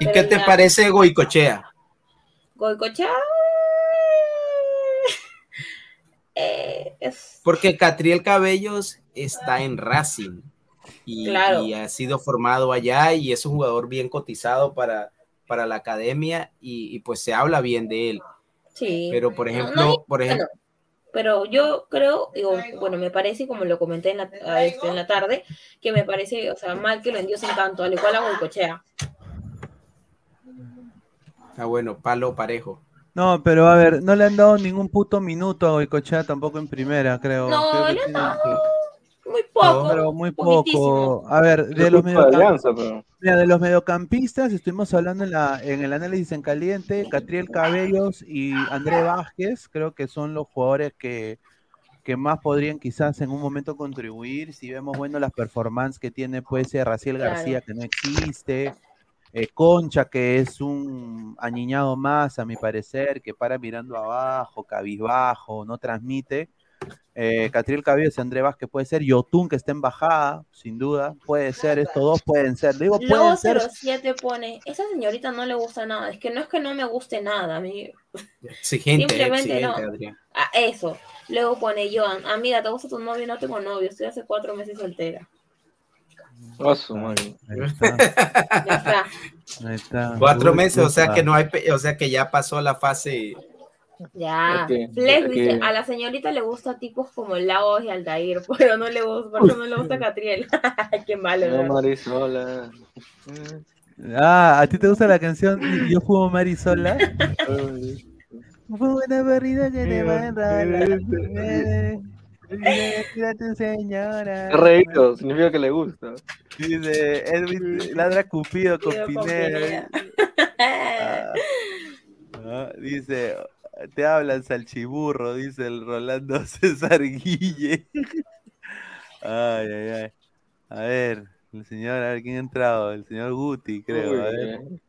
C: ¿Y
B: Pero
C: qué te
B: ya-
C: parece Goicochea?
B: Goicochea... eh, es...
C: Porque Catriel Cabellos está en Racing y,
B: Claro.
C: y ha sido formado allá y es un jugador bien cotizado para, para la academia y, y pues se habla bien de él.
B: Sí.
C: Pero por
B: No,
C: ejemplo, por ejemplo,
B: bueno, pero yo creo, digo, bueno, me parece, como lo comenté en la, a este, en la tarde, que me parece, o sea, mal que lo endiosen tanto, al igual a Goicochea.
C: ah, bueno, palo parejo.
A: No, pero a ver, no le han dado ningún puto minuto a Goicochea tampoco en primera, creo.
B: No,
A: Creo
B: le han
A: tiene-
B: dado muy poco.
A: pero muy poco. A ver, de los,
E: culpa de
A: mediocamp-
E: Alianza, pero...
A: mira, de los mediocampistas estuvimos hablando en, la, en el análisis en caliente, Catriel Cabellos y André Vázquez, creo que son los jugadores que, que más podrían quizás en un momento contribuir. Si vemos, bueno, las performances que tiene, puede ser Raciel
B: Claro.
A: García, que no existe. eh, Concha, que es un añiñado más, a mi parecer, que para mirando abajo, cabizbajo, no transmite. Eh, Catriel Cabello y André Vázquez puede ser. Yotun, que está en bajada, sin duda. Puede ser, estos dos pueden ser. Digo, pueden
B: Lobo
A: ser.
B: 07 pone, esa señorita no le gusta nada, es que no es que no me guste nada, a mí,
C: Exigente,
B: Simplemente
C: exigente,
B: no.
C: Adrián.
B: Ah, eso. Luego pone Joan, amiga, ¿te gusta tu novio? No tengo novio, estoy hace cuatro meses soltera.
E: A su madre.
A: Ahí está,
B: Ya está.
A: ahí está.
C: Cuatro
A: Uy,
C: meses, o sea que no hay, o sea que ya pasó la fase.
B: Ya.
E: Es que-
B: Flex
E: es
B: dice,
E: que-
B: a la señorita le gusta tipos como Lagos y Aldair, pero no le gusta, por eso no le gusta Catriel. Qué malo.
E: Marisola.
A: Ah, ¿a ti te gusta la canción Yo fumo Marisola? Fue una barrida que te va a señora.
E: Reído, significa que le gusta.
A: Dice, Edwin ladra Cupido con
B: Cupido con
A: Pineda. Ah, ah, dice, te hablan salchiburro, dice el Rolando César Guille. Ay, ay, ay. A ver, el señor, a ver quién ha entrado, el señor Guti, creo.
E: Uy,
A: A ver,
E: bien.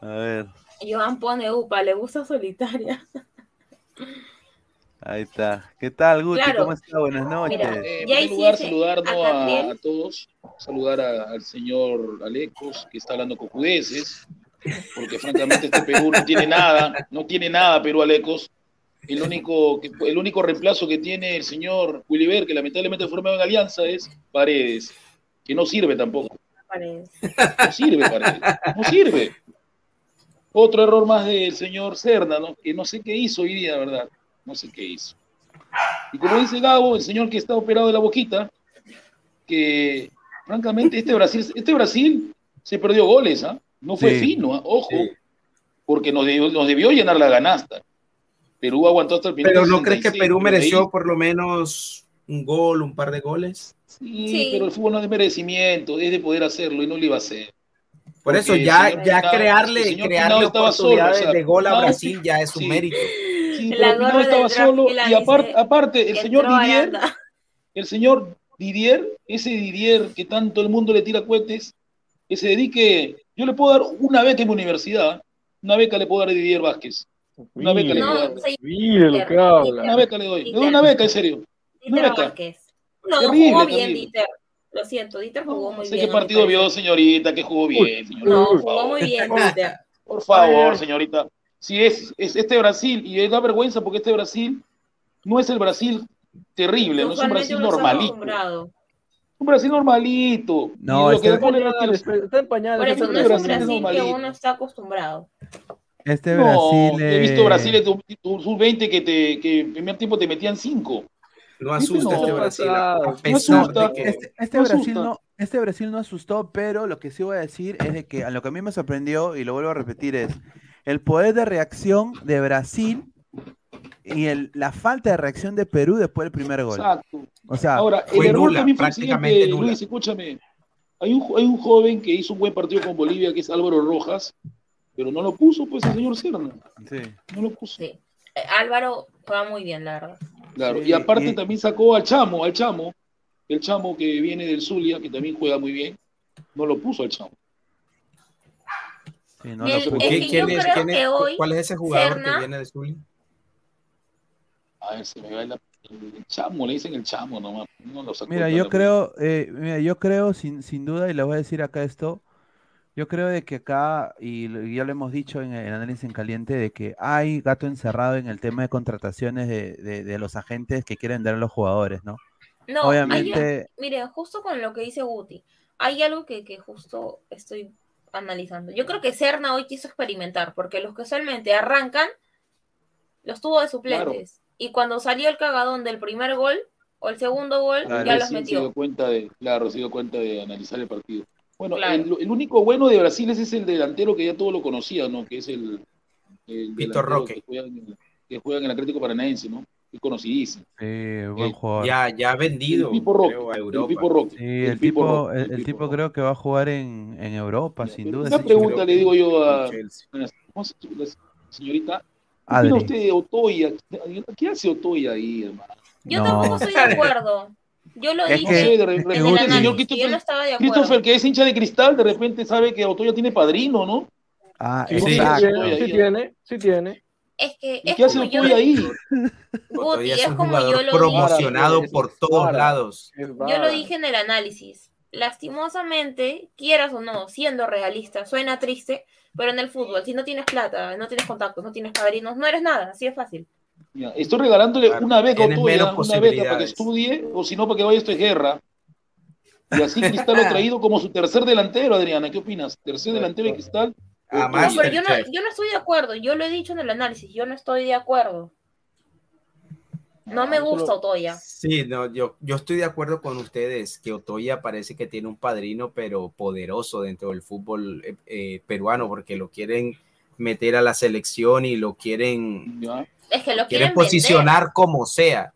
A: a ver,
B: Joan pone upa, le gusta solitaria.
A: ahí está. ¿Qué tal, Guti?
B: Claro.
A: ¿Cómo está? Buenas noches.
B: Mira,
I: Eh, en primer lugar, saludar ¿no?
B: a
I: todos, saludar a- al señor Alecos, que está hablando cojudeces, porque francamente este Perú no tiene nada, no tiene nada Perú Alecos. El único, el único reemplazo que tiene el señor Williver, que lamentablemente fue formado en Alianza, es Paredes, que no sirve tampoco, no sirve Paredes, no sirve. Otro error más del señor Cerna, ¿no? que no sé qué hizo hoy día, ¿verdad? No sé qué hizo. Y como dice Gabo, el señor que está operado de la boquita, que francamente este Brasil, este Brasil se perdió goles, ¿ah? No fue
A: Sí.
I: fino, ¿ah? ojo, porque nos debió, nos debió llenar la ganasta. Perú aguantó hasta el minuto
C: Pero ¿no crees que
I: 66,
C: Perú
I: ahí-
C: mereció por lo menos un gol, un par de goles?
I: Sí,
B: Sí.
I: pero el fútbol no es de merecimiento, es de poder hacerlo y no lo iba a hacer.
C: Por
I: Porque
C: eso ya, ya
I: el
C: crearle, crearle
I: solo,
C: oportunidades
I: o sea,
C: de gol a Brasil ya es un
I: sí.
C: mérito.
I: Sí,
B: La
I: pero
B: del
I: estaba solo y aparte, aparte el señor Didier, el señor Didier, ese Didier que tanto el mundo le tira cohetes, que se dedique, yo le puedo dar una beca en mi universidad, una beca le puedo dar a Didier Vázquez. Una beca le
B: No,
I: puedo dar.
B: se-
E: Mire lo que habla.
I: Una beca le doy. Le doy una beca, en serio. Una
B: Dieter
I: beca.
B: Vázquez. No,
I: Terrible,
B: jugó bien
I: terrible.
B: Dieter. Lo siento, Dieter jugó muy
I: No sé
B: bien.
I: qué partido vio, señorita, que jugó bien. señorita,
B: No, jugó muy bien Dieter.
I: Por favor, señorita. Si es, es este Brasil, y da vergüenza porque este Brasil no es el Brasil terrible, no es un Brasil normalito. Un Brasil normalito.
A: No, este-
I: que
E: Está en pañales, está en pañales. Este
B: es un
I: Brasil
B: Brasil que uno está acostumbrado.
A: Este
I: No,
A: Brasil.
I: he visto Brasil de tu, tu sub-20 que, te, que en primer tiempo te metían 5.
C: No asusta este Brasil.
I: Asusta.
A: Este, este Brasil
I: asusta.
A: no, este Brasil no asustó, pero lo que sí voy a decir es de que a lo que a mí me sorprendió, y lo vuelvo a repetir, es el poder de reacción de Brasil y el, la falta de reacción de Perú después del primer gol.
I: Exacto.
A: O sea,
I: Ahora, el error
C: nula,
I: también
C: prácticamente nula.
I: Luis, escúchame. Hay un, hay un joven que hizo un buen partido con Bolivia, que es Álvaro Rojas, pero no lo puso, pues, el señor Serna.
A: sí.
I: No lo puso.
B: Sí. Eh, Álvaro juega muy bien, la verdad.
I: Claro,
A: Sí,
I: y aparte
A: y-
I: también sacó al Chamo, al Chamo, el Chamo que viene del Zulia, que también juega muy bien, no lo puso al Chamo.
A: sí, no
B: El-
A: lo
B: es
A: puso.
B: que
C: ¿Quién- es- quién ¿Cuál es ese jugador
B: Serna-
C: que viene de Zulia?
I: A ver, se me va el, el Chamo, le dicen el Chamo nomás. No
A: Mira, yo creo, eh, mira, yo creo sin, sin duda, y le voy a decir acá esto, yo creo de que acá, y ya lo hemos dicho en el análisis en caliente, de que hay gato encerrado en el tema de contrataciones de, de- de los agentes que quieren dar a los jugadores, ¿no?
B: No,
A: Obviamente,
B: hay- mire, justo con lo que dice Guti, hay algo que, que justo estoy analizando. Yo creo que Serna hoy quiso experimentar, porque los que usualmente arrancan, los tuvo de suplentes. Y cuando salió el cagadón del primer gol o el segundo gol,
I: Claro,
B: ya los
I: recién se dio
B: metió.
I: cuenta de, claro, se dio cuenta de analizar el partido. Bueno,
B: Claro.
I: el, el único bueno de Brasil ese es el delantero que ya todos lo conocían, ¿no? Que es el, el
C: Vitor
I: delantero
C: Roque.
I: Que juega, en el, que juega en el Atlético Paranaense, ¿no? Es conocidísimo.
A: sí, buen jugador.
C: Ya, ya ha vendido
I: El Pipo Roque.
C: creo, a
I: El. Pipo Roque.
A: Sí,
I: el
A: el tipo,
I: Roque,
A: el,
I: el
A: tipo
I: Roque.
A: creo que va a jugar en, en Europa,
I: Ya,
A: sin duda.
I: Una pregunta le digo yo a
C: Chelsea.
I: ¿cómo se llama la señorita. ¿Qué
A: Adri.
I: usted de Otoya? ¿Qué hace Otoya ahí, hermano?
B: Yo
A: No.
B: tampoco estoy de acuerdo. Yo lo
A: Es
B: dije
I: No sé, de re-
B: en
I: repente
B: el
A: Guti,
I: el señor
B: análisis, yo no
I: Christopher,
B: estaba de acuerdo.
I: Christopher, que es hincha de cristal, de repente sabe que Otoya tiene padrino, ¿no?
A: Ah,
I: Sí,
E: Sí,
A: exacto.
E: tiene, sí tiene, sí tiene.
B: Es que
I: ¿Y
B: es
I: qué hace
B: como yo
I: Otoya
B: lo
I: ahí?
B: Guti,
C: es
B: es
C: un
B: como yo lo
C: promocionado
E: dije.
C: por todos lados.
E: Es
B: Yo lo dije en el análisis. Lastimosamente, quieras o no, siendo realista, suena triste, pero en el fútbol, si no tienes plata, no tienes contactos, no tienes padrinos, no eres nada, así es fácil.
I: Ya, Estoy regalándole
C: Claro,
I: una beca a
C: tienes
I: Otoya,
C: menos
I: una beca para que estudie, o si no, para que vaya a esta guerra. Y así Cristal lo ha traído como su tercer delantero, Adriana. ¿Qué opinas? Tercer delantero de Cristal.
C: Ah,
B: No, pero yo no, yo no estoy de acuerdo, yo lo he dicho en el análisis, yo no estoy de acuerdo. No me
E: Ah,
B: gusta Otoya.
C: Sí, no, yo, yo estoy de acuerdo con ustedes que Otoya parece que tiene un padrino, pero poderoso dentro del fútbol eh, eh, peruano, porque lo quieren meter a la selección y lo quieren.
B: Es que lo
C: quieren
B: quieren
C: posicionar como sea.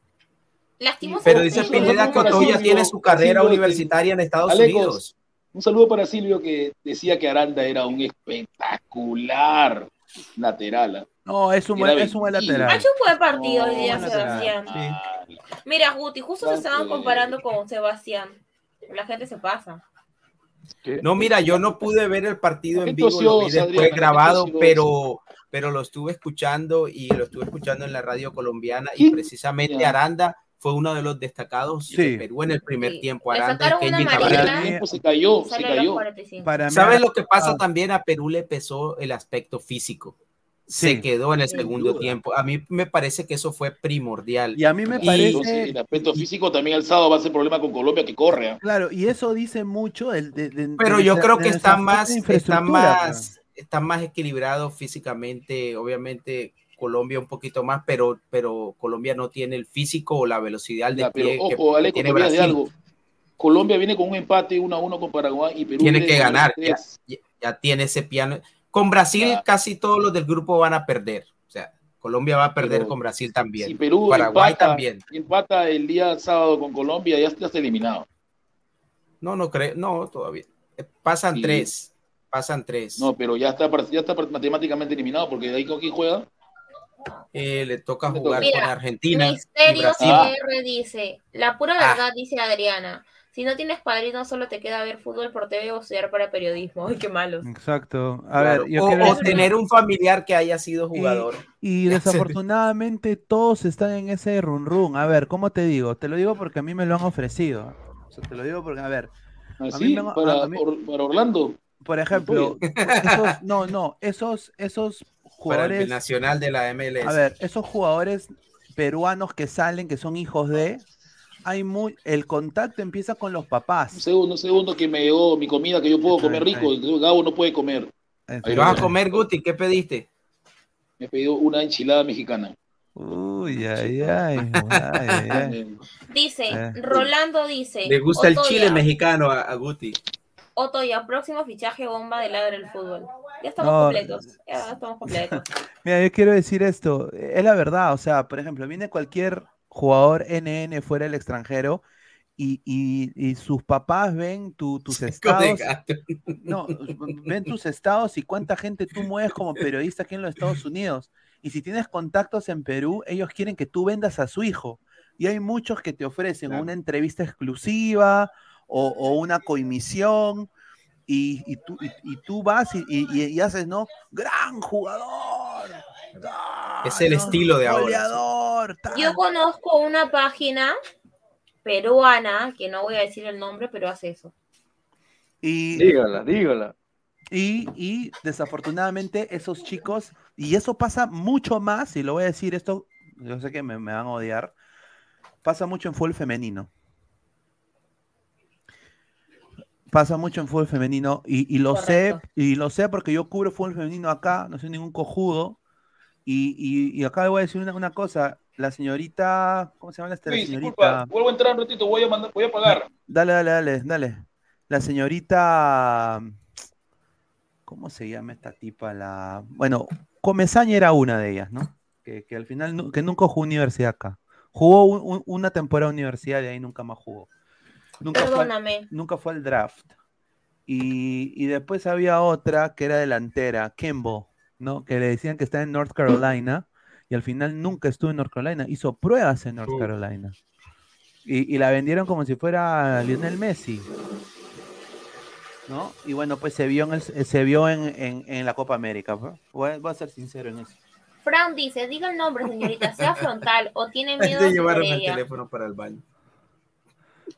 B: Lastimosamente,
C: Pero dice Pineda que Otoya
I: Silvio,
C: tiene su carrera
I: Silvio,
C: universitaria en Estados
I: Alecos.
C: Unidos.
I: Un saludo para Silvio que decía que Aranda era un espectacular lateral.
A: No, es un buen, es un buen
I: vendido.
B: Ha
A: lateral.
B: hecho un buen partido hoy día,
A: lateral.
B: Sebastián.
A: Sí.
B: Mira, Guti, justo se estaban comparando con Sebastián. La gente se pasa.
E: ¿Qué?
C: No, mira, yo no pude ver el partido en vivo, lo vi después grabado, pero, pero lo estuve escuchando y lo estuve escuchando en la radio colombiana y precisamente. Aranda fue uno de los destacados
A: Sí.
C: de Perú en el primer
B: Sí.
C: tiempo. Aranda Kenji. Cabrera.
A: Para mí-
I: se cayó, se cayó.
B: 45.
A: Para mí,
C: ¿Sabes lo que pasa también? A Perú le pesó el aspecto físico. Se
A: Sí.
C: quedó en el segundo
I: duda.
C: tiempo. A mí me parece que eso fue primordial.
A: Y a mí me
C: Y-
A: parece,
I: Entonces, el aspecto físico también el sábado va a ser problema con Colombia que corre. ¿ah?
A: claro, y eso dice mucho de, de-
C: Pero
A: de
C: yo creo
A: de
C: que está más,
A: de
C: está
A: pues.
C: más, está más equilibrado físicamente, obviamente Colombia un poquito más, pero, pero Colombia no tiene el físico o la velocidad de
I: Ya, pero
C: pie que-
I: ojo,
C: que, tiene
I: olvidas de
C: Brasil.
I: algo. Colombia viene con un empate 1 a 1 con Paraguay y Perú
C: Tiene que ganar. Ya, ya tiene ese piano. Con Brasil
I: Ya.
C: casi todos los del grupo van a perder. O sea, Colombia va a perder
I: Pero
C: con Brasil también.
I: Si Perú
C: Paraguay
I: empata,
C: también.
I: empata el día sábado con Colombia, ya está eliminado.
C: No, no creo, no, todavía. Eh, Pasan
I: Sí.
C: tres, pasan tres.
I: No, pero ya está, ya está matemáticamente eliminado porque de ahí con quién juega.
C: Eh, le toca jugar
B: Mira,
C: con Argentina. y
B: Misterio
C: Brasil.
B: CR dice, la pura
C: Ah.
B: verdad, dice Adriana, si no tienes padrino solo te queda ver fútbol por TV o estudiar para periodismo. Ay, qué malos.
A: Exacto. A
C: Claro,
A: ver, yo
C: o,
A: quiero
C: o tener un familiar que haya sido jugador.
A: Y, desafortunadamente todos están en ese run run. A ver, ¿cómo te digo? Te lo digo porque a mí me lo han ofrecido. O sea, te lo digo porque, a ver, a mí me han- a-
I: para,
A: a mí-
I: Or- para Orlando.
A: por ejemplo, esos, no, no, esos, esos
C: Para el
A: jugadores,
C: nacional de la MLS.
A: a ver, esos jugadores peruanos que salen, que son hijos de, hay muy, el contacto empieza con los
I: Un
A: papás.
I: segundo, un segundo que me llegó mi comida que yo puedo
A: Está
I: comer rico. Gabo no puede comer.
A: Este,
C: ¿Vas a comer, Guti? ¿Qué pediste?
I: Me he pedido una enchilada mexicana.
A: Uy, ay, ay, ay,
B: Dice,
A: Eh.
B: Rolando dice,
C: Le gusta el
B: Otoya,
C: chile mexicano a, a Guti.
B: Otoya, próximo fichaje bomba de ladra el fútbol. Ya estamos
A: No.
B: completos. Ya estamos completos.
A: Mira, yo quiero decir esto, es la verdad, o sea, por ejemplo, viene cualquier jugador NN fuera del extranjero y, y- y sus papás ven tu- tus estados, no, ven tus estados y cuánta gente tú mueves como periodista aquí en los Estados Unidos. Y si tienes contactos en Perú, ellos quieren que tú vendas a su hijo. Y hay muchos que te ofrecen
C: Claro.
A: una entrevista exclusiva o, o una coimisión. Y, y tú, y, tú vas y, haces, ¿no? ¡Gran jugador!
C: Es el
A: ¡Ah,
C: estilo de ahora, sí.
A: goleador, tal".
B: Yo conozco una página peruana, que no voy a decir el nombre, pero hace eso.
A: Y,
E: Dígala, dígala.
A: Y, y desafortunadamente esos chicos, y eso pasa mucho más, y lo voy a decir esto, yo sé que me, me van a odiar, pasa mucho en fútbol femenino. Pasa mucho en fútbol femenino y, y lo sé, y lo sé porque yo cubro fútbol femenino acá, no soy ningún cojudo. Y, y- y acá le voy a decir una, una cosa, la señorita, ¿cómo se llama esta
I: Luis,
A: señorita?
I: disculpa, vuelvo a entrar un ratito, voy a mandar, voy a pagar.
A: Dale, dale, dale, dale. La señorita. ¿Cómo se llama esta tipa? La. Bueno, Comesaña era una de ellas, ¿no? Que, que al final que nunca jugó universidad acá. Jugó un- un- una temporada de universidad y ahí nunca más jugó. Nunca fue, al-
B: Perdóname.
A: nunca fue al draft. Y, y después había otra que era delantera, Kembo, ¿no? Que le decían que está en North Carolina y al final nunca estuvo en North Carolina. Hizo pruebas en North. Carolina. Y, y la vendieron como si fuera Lionel Messi. ¿No? Y bueno, pues se vio en, el- se vio en, en- en la Copa América. pues. Voy, a- voy a ser sincero en eso.
B: Fran dice, diga el nombre, señorita, sea frontal o tiene miedo su
C: llevaron el teléfono para el baño.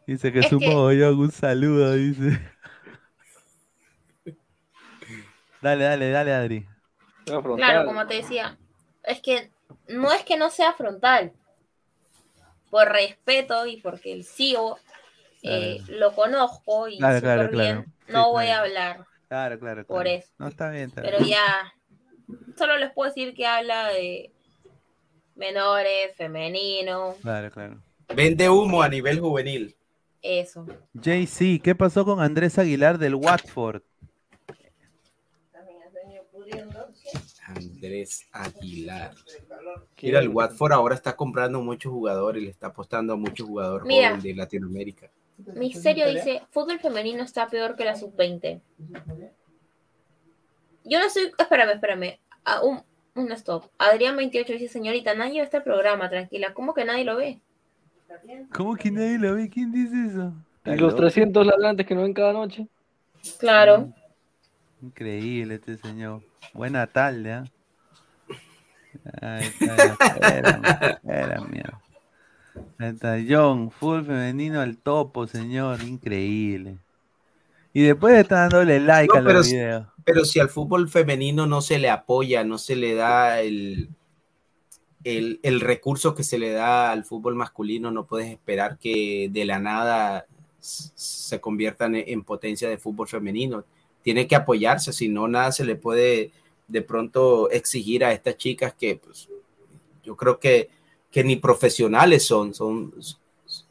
A: Dice que
B: Es que-
A: mogollón, un saludo, dice. Dale, dale, dale, Adri.
B: Claro, como te decía, es que no es que no sea frontal. Por respeto y porque el CEO eh, lo conozco y
A: Claro,
B: súper
A: claro,
B: bien,
A: claro. Sí,
B: no voy
A: claro.
B: a hablar.
A: Claro, claro,
B: Por
A: claro.
B: eso.
A: No, está bien, está
B: Pero
A: bien.
B: ya, solo les puedo decir que habla de menores, femenino,
A: Claro, claro.
C: Vende humo a nivel juvenil.
B: eso.
A: JC, ¿qué pasó con Andrés Aguilar del Watford?
C: Andrés Aguilar. Mira, el Watford ahora está comprando muchos jugadores, le está apostando a muchos jugadores
B: Mira.
C: de Latinoamérica.
B: Misterio dice, fútbol femenino está peor que la sub-20. Yo no estoy, espérame, espérame, Ah, un, un stop. Adrián 28 dice, señorita, nadie ve este programa, tranquila. ¿Cómo que nadie lo ve?
A: ¿Cómo que nadie lo ve? ¿Quién dice eso?
E: Y los
A: loco.
E: 300 ladrantes que no ven cada noche.
B: Claro.
A: Increíble este señor. Buena tarde, ¿ah? Ahí está, espérame, espérame. Ahí está John, full femenino al topo, señor. Increíble. Y después está dándole like
C: No,
A: a
C: pero
A: los
C: si-
A: videos.
C: Pero si al fútbol femenino no se le apoya, no se le da el, el, el recurso que se le da al fútbol masculino, no puedes esperar que de la nada se conviertan en potencia de fútbol femenino. Tiene que apoyarse, si no, nada se le puede de pronto exigir a estas chicas que pues, yo creo que, que ni profesionales son, son,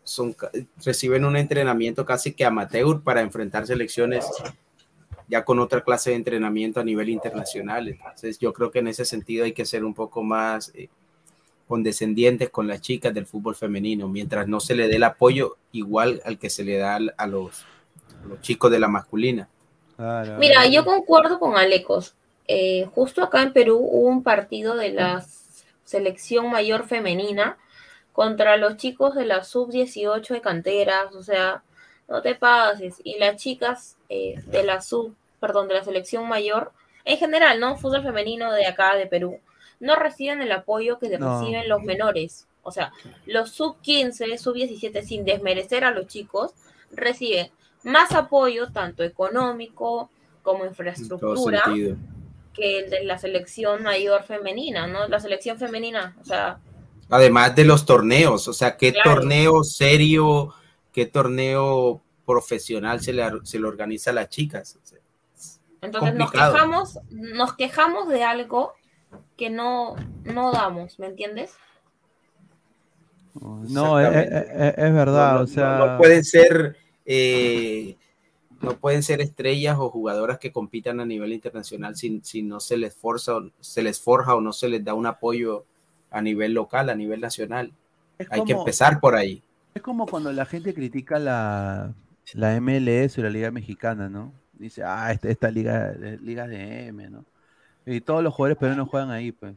C: son, reciben un entrenamiento casi que amateur para enfrentar selecciones ya con otra clase de entrenamiento a nivel internacional. Entonces yo creo que en ese sentido hay que ser un poco más eh, condescendientes con las chicas del fútbol femenino, mientras no se le dé el apoyo igual al que se le da a los chicos de la masculina.
A: Claro,
B: Mira, yo concuerdo con Alecos. Eh, justo acá en Perú hubo un partido de las selección mayor femenina contra los chicos de la sub-18 de canteras, o sea, no te pases. Y las chicas eh, de la sub, perdón, de la selección mayor, en general, ¿no? Fútbol femenino de acá, de Perú, no reciben el apoyo que
A: No.
B: reciben los menores. O sea, los sub-15, sub-17, sin desmerecer a los chicos, reciben más apoyo, tanto económico como infraestructura, que el de la selección mayor femenina, ¿no? La selección femenina, o sea,
C: Además de los torneos, o sea, qué
B: Claro.
C: torneo serio, qué torneo profesional se le, se le organiza a las chicas. O sea,
B: entonces nos quejamos, nos quejamos de algo que no, no damos, ¿me entiendes?
A: No, es,
C: Exactamente.
A: es- es verdad,
C: No, no-
A: o sea.
C: no pueden ser eh, no pueden ser estrellas o jugadoras que compitan a nivel internacional si, si no se les forza se les forja o no se les da un apoyo a nivel local, a nivel nacional.
A: Es
C: Hay que
A: como-
C: empezar por ahí.
A: Es como cuando la gente critica la, la MLS o la Liga Mexicana, ¿no? Dice, ah, esta, esta liga, de- liga de M, ¿no? Y todos los jugadores peruanos juegan ahí, pues.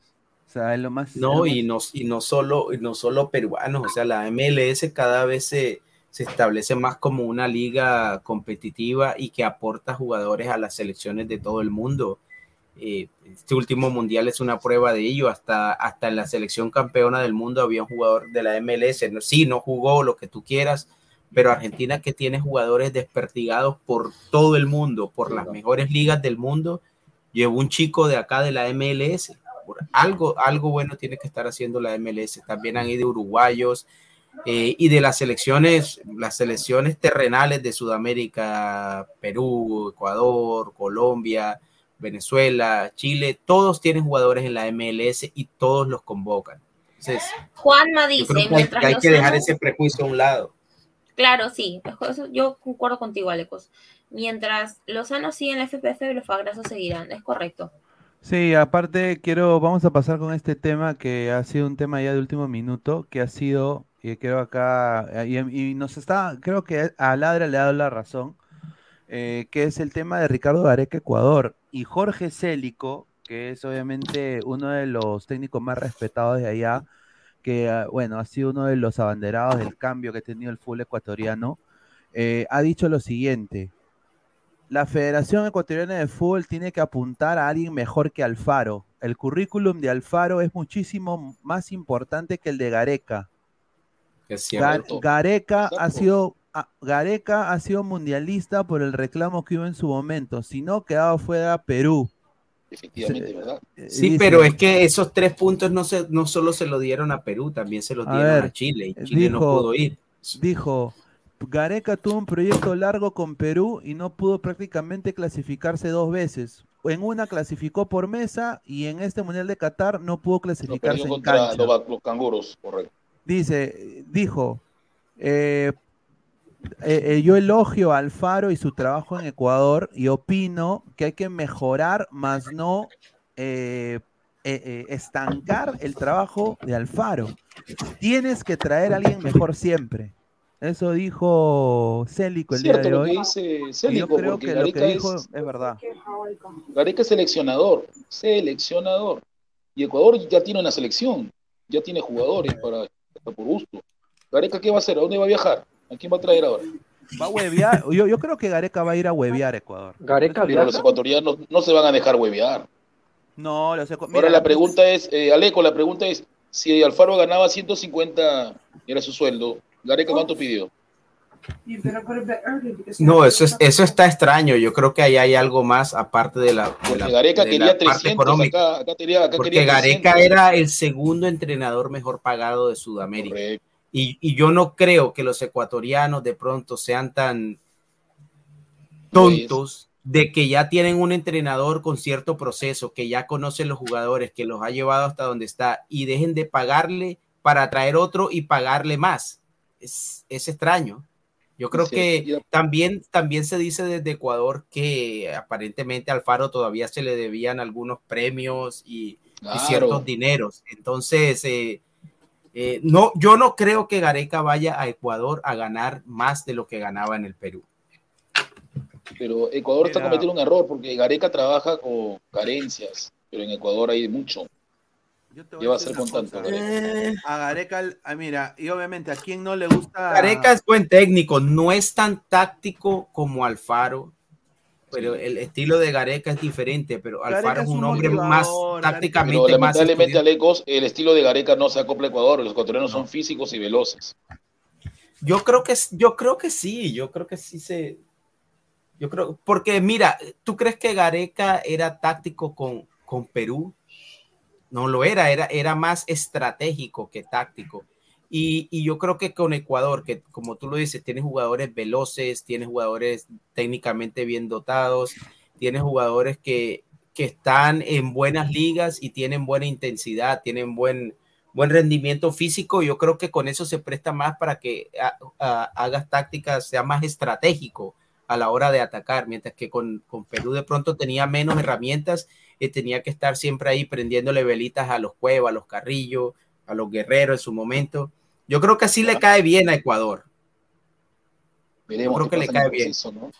A: O sea, es lo más. es lo
C: No,
A: más-
C: y no, y no solo, y no solo peruanos, o sea, la MLS cada vez se, se establece más como una liga competitiva y que aporta jugadores a las selecciones de todo el mundo. Eh, este último mundial es una prueba de ello. Hasta, hasta en la selección campeona del mundo había un jugador de la MLS. No- Sí, no jugó lo que tú quieras, pero Argentina que tiene jugadores despertigados por todo el mundo, por las mejores ligas del mundo, llevó un chico de acá de la MLS. Por algo, algo bueno tiene que estar haciendo la MLS. También han ido uruguayos eh, y de las selecciones, las selecciones terrenales de Sudamérica, Perú, Ecuador, Colombia, Venezuela, Chile, todos tienen jugadores en la MLS y todos los convocan. Entonces,
B: Juanma dice,
C: que hay,
B: mientras
C: que hay que dejar ese prejuicio a un lado.
B: Claro, sí, yo concuerdo contigo, Alecos. Mientras Lozano sigue en la FPF, los fagrazos seguirán, es correcto.
A: Sí, aparte quiero, vamos a pasar con este tema que ha sido un tema ya de último minuto, que ha sido, y creo acá, eh, y, y nos está, creo que a Ladra le ha dado la razón, eh, que es el tema de Ricardo Gareca Ecuador y Jorge Célico, que es obviamente uno de los técnicos más respetados de allá, que ah, bueno, ha sido uno de los abanderados del cambio que ha tenido el fútbol ecuatoriano, eh, ha dicho lo siguiente. La Federación Ecuatoriana de Fútbol tiene que apuntar a alguien mejor que Alfaro. El currículum de Alfaro es muchísimo más importante que el de Gareca.
C: Es
A: Gar-
C: cierto.
A: Gareca ha sido a- Gareca ha sido mundialista por el reclamo que hubo en su momento. Si no, quedaba fuera Perú.
I: Efectivamente, ¿verdad?
A: Eh,
C: Sí,
A: dice-
C: pero es que esos tres puntos no, se, no solo se lo dieron a Perú, también se los
A: A
C: dieron
A: ver,
C: a Chile y Chile no pudo ir.
A: dijo, Gareca tuvo un proyecto largo con Perú y no pudo prácticamente clasificarse dos veces. En una clasificó por mesa y en este Mundial de Qatar no pudo clasificarse en cancha.
I: los, los canguros, correcto.
A: Dice, dijo, eh, eh, eh, yo elogio a Alfaro y su trabajo en Ecuador y opino que hay que mejorar, más no eh, estancar el trabajo de Alfaro. Tienes que traer a alguien mejor siempre. Eso dijo Célico el día
I: Cierto
A: de
I: lo que
A: hoy.
I: dice
A: Y yo
I: Célico,
A: creo
I: porque
A: que lo que
I: Gareca
A: dijo
I: es,
A: es verdad.
I: Gareca es seleccionador, seleccionador. Y Ecuador ya tiene una selección, ya tiene jugadores para, para por gusto. Gareca, ¿qué va a hacer? ¿A dónde va a viajar? ¿A quién va a traer ahora?
A: Va a huevear. Yo, yo creo que Gareca va a ir a huevear a Ecuador.
E: Gareca
I: Pero los ecuatorianos no se van a dejar huevear.
A: No, los ecu-
I: Ahora
A: mira,
I: la pregunta es, eh, Aleco, la pregunta es, si Alfaro ganaba 150, era su sueldo, Gareca cuánto pidió?
C: No, eso, es, eso está extraño. Yo creo que ahí hay algo más aparte de la, de
I: Porque
C: la-
I: Gareca
C: de
I: quería
C: la parte
I: 300,
C: económica.
I: acá, acá quería, acá
C: Porque
I: quería
C: Gareca
I: 300.
C: era el segundo entrenador mejor pagado de Sudamérica. Y, y yo no creo que los ecuatorianos de pronto sean tan tontos de que ya tienen un entrenador con cierto proceso, que ya conocen los jugadores, que los ha llevado hasta donde está y dejen de pagarle para traer otro y pagarle más. Es, es extraño. Yo creo
I: Sí,
C: que también, también se dice desde Ecuador que aparentemente a Alfaro todavía se le debían algunos premios y, ciertos dineros. Entonces, eh, eh, no, yo no creo que Gareca vaya a Ecuador a ganar más de lo que ganaba en el Perú.
I: Pero Ecuador está cometiendo un error porque Gareca trabaja con carencias, pero en Ecuador hay mucho.
A: Yo te voy
I: ¿Qué va a
A: una
I: con tanto? Gareca?
C: Eh,
A: A Gareca, ah, mira, y obviamente a quien no le gusta.
C: Gareca es buen técnico, no es tan táctico como Alfaro, pero el estilo de Gareca es diferente, pero
A: Gareca
C: Alfaro
A: es
C: es un hombre más
A: Gareca-
C: tácticamente
I: Pero
C: más
I: lamentablemente,
C: estudiado.
I: Alecos, el estilo de Gareca no se acopla a Ecuador. Los ecuatorianos son físicos y veloces.
C: Yo creo que yo creo que sí, yo creo que sí se yo creo porque mira, ¿tú crees que Gareca era táctico con, con Perú? No lo era, era, era más estratégico que táctico. Y, y yo creo que con Ecuador, que como tú lo dices, tiene jugadores veloces, tiene jugadores técnicamente bien dotados, tiene jugadores que, que están en buenas ligas y tienen buena intensidad, tienen buen, buen rendimiento físico. Yo creo que con eso se presta más para que hagas tácticas, sea más estratégico a la hora de atacar, mientras que con, con Perú de pronto tenía menos herramientas y tenía que estar siempre ahí prendiéndole velitas a los Cuevas, a los Carrillo, a los Guerreros en su momento. Yo creo que así le cae bien a Ecuador.
I: Veremos
C: Yo creo que le cae bien.
I: proceso, ¿no?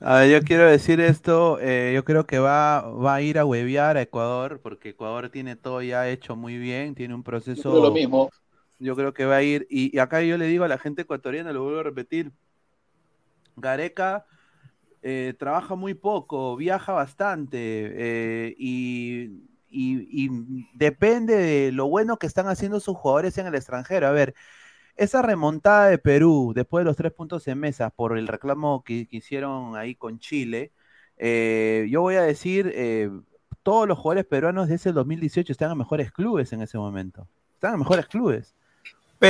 A: A ver, yo quiero decir esto, eh, yo creo que va, va a ir a huevear a Ecuador, porque Ecuador tiene todo ya hecho muy bien, tiene un
I: Yo
A: proceso,
I: creo lo mismo.
A: yo creo que va a ir, y, y acá yo le digo a la gente ecuatoriana, lo vuelvo a repetir, Gareca eh, trabaja muy poco, viaja bastante, eh, y, depende de lo bueno que están haciendo sus jugadores en el extranjero. A ver, esa remontada de Perú después de los tres puntos en mesa por el reclamo que, hicieron ahí con Chile, eh, yo voy a decir, todos los jugadores peruanos de ese 2018 están en mejores clubes en ese momento. Están en mejores clubes.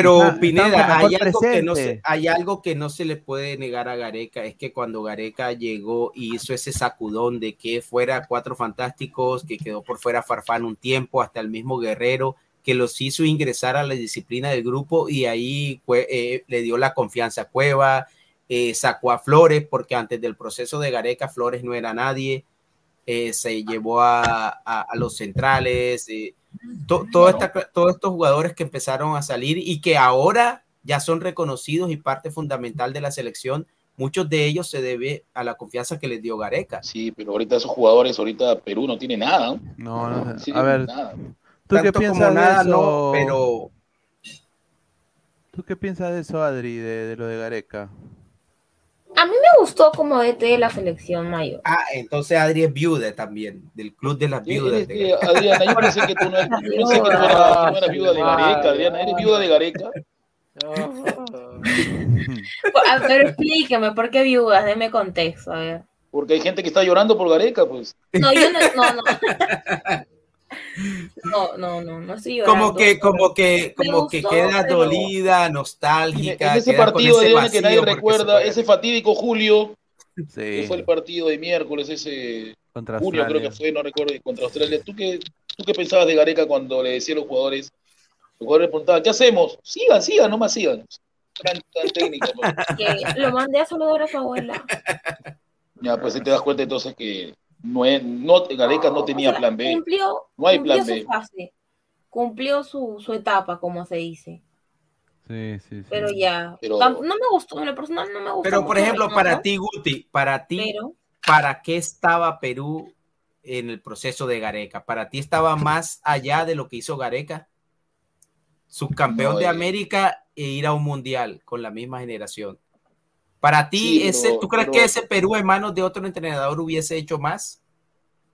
C: Pero Pineda, hay algo, que no se, hay algo que no se le puede negar a Gareca, es que cuando Gareca llegó y hizo ese sacudón de que fuera cuatro fantásticos, que quedó por fuera Farfán un tiempo, hasta el mismo Guerrero, que los hizo ingresar a la disciplina del grupo y ahí fue, eh, le dio la confianza a Cueva, eh, sacó a Flores, porque antes del proceso de Gareca Flores no era nadie, eh, se llevó a, a- a los centrales, eh, to- todo esta- todos estos jugadores que empezaron a salir y que ahora ya son reconocidos y parte fundamental de la selección, muchos de ellos se debe a la confianza que les dio Gareca.
I: Sí, pero ahorita esos jugadores, ahorita Perú no tiene nada.
A: No, no sé.
I: Sí,
A: a ver,
I: nada.
A: ¿tú qué
C: Tanto
A: piensas
C: como
A: de
C: nada,
A: eso?
C: no, pero
A: ¿Tú qué piensas de eso, Adri, de, de lo de Gareca?
B: A mí me gustó como DT de la selección mayor.
C: ah, entonces Adri es viuda también, del club de las
I: Sí,
C: eres-
I: eres- eh, Adriana, yo pensé que tú no, yo pensé que tú eras, tú eras viuda de Gareca, Adriana, ¿eres viuda de Gareca?
B: Pero explíqueme, ¿por qué viudas? Deme contexto, a ver.
I: Porque hay gente que está llorando por Gareca, pues.
B: No, yo no, no, no. No, no, no, no estoy llorando.
C: como que, como que, como que queda
B: pero-
C: dolida, nostálgica.
I: ese
C: queda con
I: partido,
C: ese
I: Adriana, que nadie recuerda, ese fatídico Julio,
A: Sí,
I: que fue el partido de miércoles, ese
A: contra
I: Julio creo que
A: Australia.
I: fue, no recuerdo, contra Australia. ¿Tú qué, ¿Tú qué pensabas de Gareca cuando le decía a los jugadores? Los jugadores preguntaban, ¿qué hacemos? Sigan, sigan, nomás sigan. Gran, gran técnico. pues.
B: que lo mandé a saludar a su abuela.
I: Ya, pues ahí te das cuenta entonces que no, es- no, Gareca no tenía
B: O sea,
I: plan B.
B: Cumplió,
I: No hay
B: cumplió
I: plan
B: su
I: B.
B: fase. Cumplió su, su etapa, como se dice.
A: Sí, sí, sí.
B: Pero ya.
I: Pero-
B: No me gustó, en lo personal no me gustó.
C: Pero, por ejemplo, para ti, Guti, para ti,
B: Pero
C: ¿para qué estaba Perú en el proceso de Gareca? ¿Para ti estaba más allá de lo que hizo Gareca? Subcampeón
I: No,
C: de
I: eh.
C: América e ir a un mundial con la misma generación. Para ti,
I: Sí,
C: ese,
I: pero-
C: ¿tú crees
I: pero-
C: que ese Perú en manos de otro entrenador hubiese hecho más?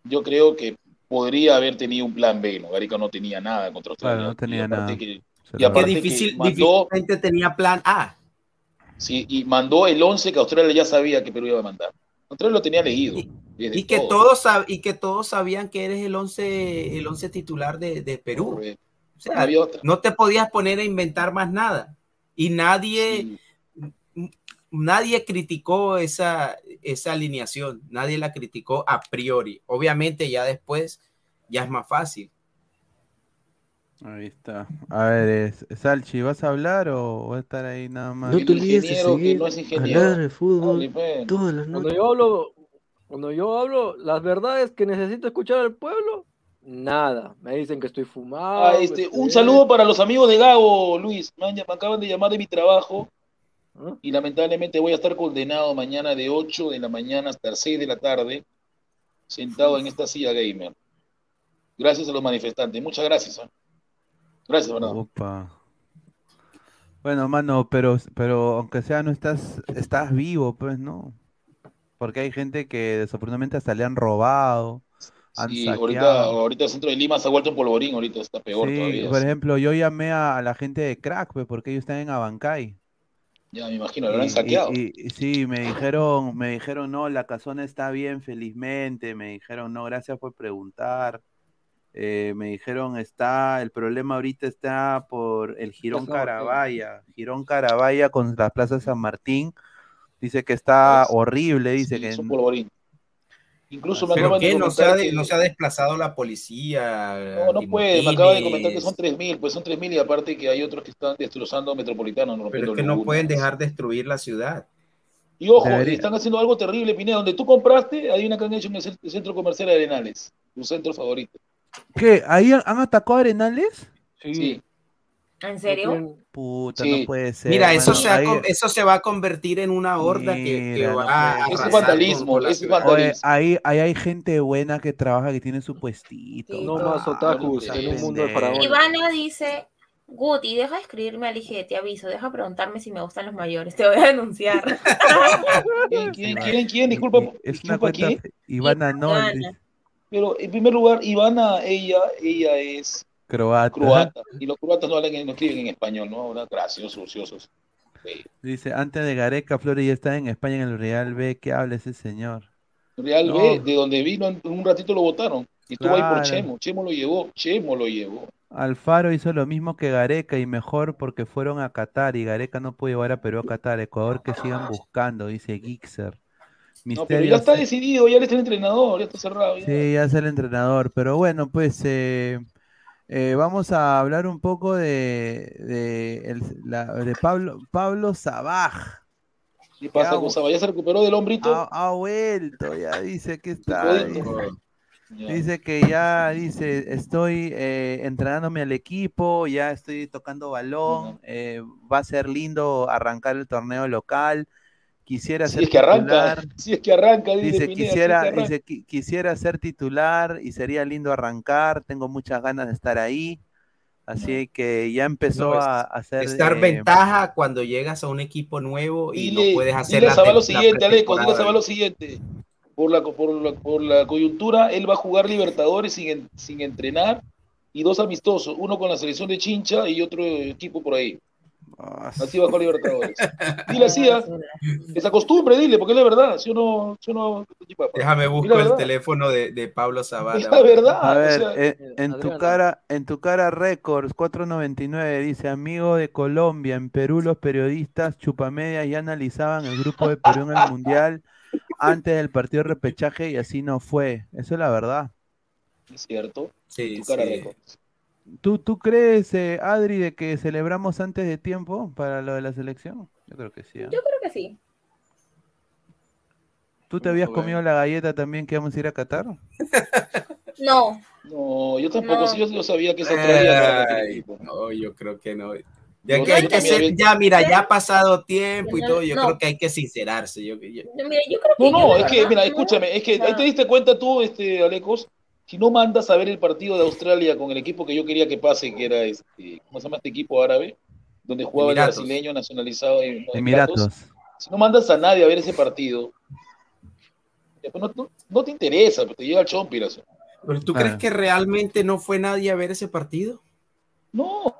I: Yo creo que podría haber tenido un plan B, ¿no? Gareca no tenía nada contra Australia.
A: Claro, no tenía
I: y
A: nada.
I: que- y
A: la-
I: aparte
C: Que
I: que
C: difícil,
I: mandó-
C: difícilmente tenía plan A.
I: sí, y mandó el 11 que Australia ya sabía que Perú iba a mandar. Australia lo tenía leído.
C: Y- Y que,
I: todo.
C: todos, sab- y que todos sabían que eres el 11 el once titular de, de Perú.
I: Correcto.
C: O sea,
I: No había otra.
C: no te podías poner a inventar más nada. Y nadie,
I: Sí.
C: Nadie criticó esa, esa alineación, nadie la criticó a priori. Obviamente ya después ya es más fácil.
A: Ahí está. A ver, es- Salchi, ¿vas a hablar o vas a estar ahí nada más?
F: No te olvides de seguir
I: no es.
F: Ladre Fútbol
I: pues.
F: todas las
E: Cuando yo hablo, cuando yo hablo, las verdades que necesito escuchar al pueblo, nada. Me dicen que estoy fumado.
I: Ah, este, un saludo para los amigos de Gabo, Luis. Me, han- me acaban de llamar de mi trabajo Y lamentablemente voy a estar condenado mañana de 8 de la mañana hasta las 6 de la tarde, sentado en esta silla gamer. Gracias a los manifestantes. Muchas gracias. ¿ah? Gracias, ¿verdad?
A: Opa. Bueno, mano, pero, pero aunque sea no estás, estás vivo, pues, ¿no? Porque hay gente que desafortunadamente hasta le han robado, han
I: Sí, ahorita, ahorita el centro de Lima se ha vuelto un polvorín, ahorita está peor
A: Sí,
I: todavía.
A: por ejemplo, yo llamé a, a la gente de Crack, pues, porque ellos están en Abancay.
I: Ya me imagino, lo han saqueado.
A: y- y- sí, me dijeron, me dijeron, no, la casona está bien, felizmente. Me dijeron, no, gracias por preguntar. Eh, me dijeron, está, el problema ahorita está por el Girón. Carabaya. Girón Carabaya con la Plaza San Martín. Dice que está horrible, dice
I: Sí,
A: que
I: es un polvorín. Incluso me
C: ¿Pero
I: acaban de
C: qué? ¿No se, ha de-
I: que...
C: no se ha desplazado la policía?
I: No, no puede, me acaba de comentar que son 3.000, pues son 3.000 y aparte que hay otros que están destrozando Metropolitano, no
C: Pero es que no pueden dejar destruir la ciudad.
I: Y ojo,
A: Debería-
I: están haciendo algo terrible, Pineda. Donde tú compraste, hay una que han hecho en el cen- el centro comercial de Arenales, tu centro favorito.
A: ¿Qué? ¿Ahí han, han atacado a Arenales?
E: Sí.
I: Sí.
B: ¿En serio?
A: Puta,
I: Sí.
A: no puede ser.
C: Mira, eso
A: mano,
C: se, ha
A: ahí-
C: con- eso se va a convertir en una horda que, que
A: Mira, no
C: va a
A: puede
I: es vandalismo, es vandalismo.
A: ahí, ahí hay gente buena que trabaja, que tiene su puestito.
B: Sí,
E: No más otakus en un mundo de faraones.
B: Ivana dice, Guti, deja de escribirme al IG, te aviso, deja preguntarme si me gustan los mayores, te voy a denunciar.
I: ¿Quién, quién, quién, Disculpa,
A: es una cuenta. Ivana no,
B: Ivana.
I: Pero en primer lugar, Ivana, ella, ella es
A: croata.
I: croata. Y los croatas no, hablan, no escriben en español, ¿no? Ahora, graciosos, ociosos. Sí.
A: Dice, antes de Gareca, Flores ya está en España en el Real B. ¿Qué habla ese señor?
I: Real
A: No.
I: B, de donde vino, en un ratito lo votaron. Y estuvo ahí por
A: Claro.
I: Chemo. Chemo lo llevó, Chemo lo llevó.
A: Alfaro hizo lo mismo que Gareca y mejor porque fueron a Qatar y Gareca no puede llevar a Perú a Qatar. Ecuador que sigan buscando, dice Gixer.
I: No, pero ya está decidido, ya está el entrenador, ya está cerrado. ya.
A: Sí, ya es el entrenador. Pero bueno, pues eh, eh, vamos a hablar un poco de, de, el- la- de Pablo, Pablo Sabaj.
I: ¿Qué pasa con Saba? ¿Ya se recuperó del hombrito?
A: Ha, ha vuelto, ya dice que está. Dice, dice que ya, dice, estoy eh, entrenándome al equipo, ya estoy tocando balón, eh, va a ser lindo arrancar el torneo local. Quisiera
I: Si
A: ser
I: es que arranca,
A: titular.
I: si es que arranca, dice,
A: Dice,
I: Pineda, si es
A: quisiera,
I: que arranca.
A: dice, "Qui- quisiera ser titular y sería lindo arrancar, tengo muchas ganas de estar ahí. Así que ya empezó
C: No, es-
A: a, a hacer...
C: Estar
A: eh,
C: ventaja cuando llegas a un equipo nuevo y
I: Dile,
C: no puedes hacer
I: dile a
C: la
I: Sabá lo siguiente, Aleco, dile a lo siguiente. Por la, por, la, por la coyuntura, él va a jugar Libertadores sin, sin entrenar y dos amistosos, uno con la selección de Chincha y otro equipo por ahí. Así jugar Libertadores. Dile así, ¿ah? que se acostumbre, dile, porque es la verdad. Si uno, si uno,
C: Déjame buscar el teléfono de, de Pablo Zavala.
I: Es la verdad.
A: A
I: o
A: ver,
I: sea,
A: eh, en tu cara, en tu cara Records 499 dice, amigo de Colombia, en Perú los periodistas chupamedias ya analizaban el grupo de Perú en el Mundial antes del partido de repechaje y así no fue. Eso es la verdad.
I: es cierto.
C: Sí,
I: Tu cara
C: sí.
I: Records.
A: ¿Tú, tú crees, eh, Adri, de que celebramos antes de tiempo para lo de la selección? Yo creo que sí. ¿ah?
B: Yo creo que sí.
A: ¿Tú te habías
I: Bueno.
A: comido la galleta también que vamos a ir a Qatar?
B: No,
I: No, yo tampoco,
B: No.
I: sí, yo, yo sabía que se traía
C: Ay, no, yo creo que no. Ya
I: Yo
C: que hay que
I: había-
C: ya mira, ya ha pasado tiempo y
B: No,
C: todo, yo
B: no.
C: creo que hay que sincerarse. Yo, yo-
B: yo- mira, yo creo que
I: No, no, es que, mira,
B: no,
I: escúchame, es que ahí te diste cuenta tú, este, Alecos, si no mandas a ver el partido de Australia con el equipo que yo quería que pase, que era este, ¿cómo se llama este equipo árabe? Donde jugaba
C: Emiratos.
I: el brasileño nacionalizado en
A: Emiratos.
I: Si no mandas a nadie a ver ese partido, pues no, no- no te interesa, pues te llega el chompiras.
C: ¿Pero tú
A: Claro.
C: crees que realmente no fue nadie a ver ese partido?
I: No.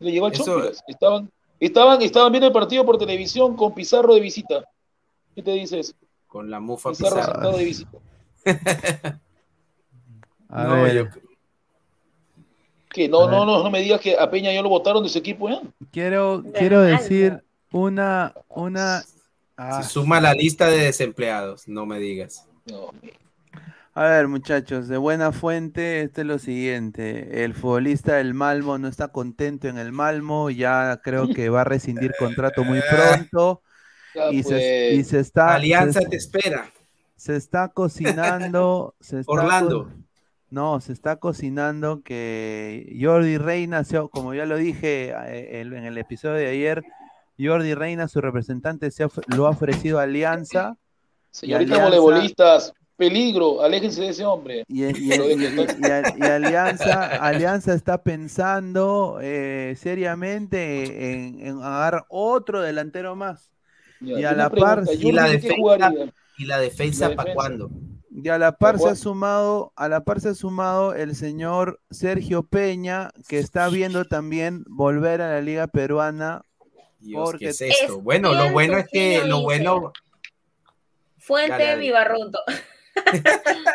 I: Le llegó al
C: Eso-
I: chompiras. Estaban, estaban, estaban viendo el partido por televisión con Pizarro de visita. ¿Qué te dices?
C: Con la mufa
I: Pizarro
C: Pizarro.
I: sentado de visita.
A: A
C: No,
A: ver,
C: yo-
I: Que no,
A: A
I: no,
A: ver.
I: no, no me digas que a Peña ya lo votaron de su equipo, ¿eh?
A: quiero,
B: De
A: quiero decir una, una... ah,
C: Se suma a la lista de desempleados, no me digas.
I: No,
A: A ver, muchachos, de buena fuente, este es lo siguiente. El futbolista del Malmo no está contento en el Malmo, ya creo que va a rescindir contrato muy pronto
I: ya
A: y se, y se está,
C: Alianza
A: se,
C: te espera.
A: Se está cocinando, se está
C: Orlando.
A: co- no, se está cocinando que Jordi Reina, se- como ya lo dije eh, en el episodio de ayer, Jordi Reina, su representante, se lo ha ofrecido a Alianza.
I: Señoritas
A: Alianza-
I: voleibolistas, peligro, aléjense de ese hombre.
A: Y, y-
I: Pero
A: y-
I: de que
A: y- y a- y Alianza, Alianza está pensando eh, seriamente en, en agarrar otro delantero más.
I: Ya,
A: y a la par,
I: pregunta,
C: Y la
I: Jordi, ¿qué
C: defensa? Y la defensa para cuándo?
A: y a la par se ha sumado, a la par se ha sumado el señor Sergio Peña, que está viendo también volver a la Liga Peruana.
C: Dios,
A: Porque
C: ¿qué es esto?
B: Es
C: bueno, lo bueno es que lo bueno,
B: Fuente mi barroto.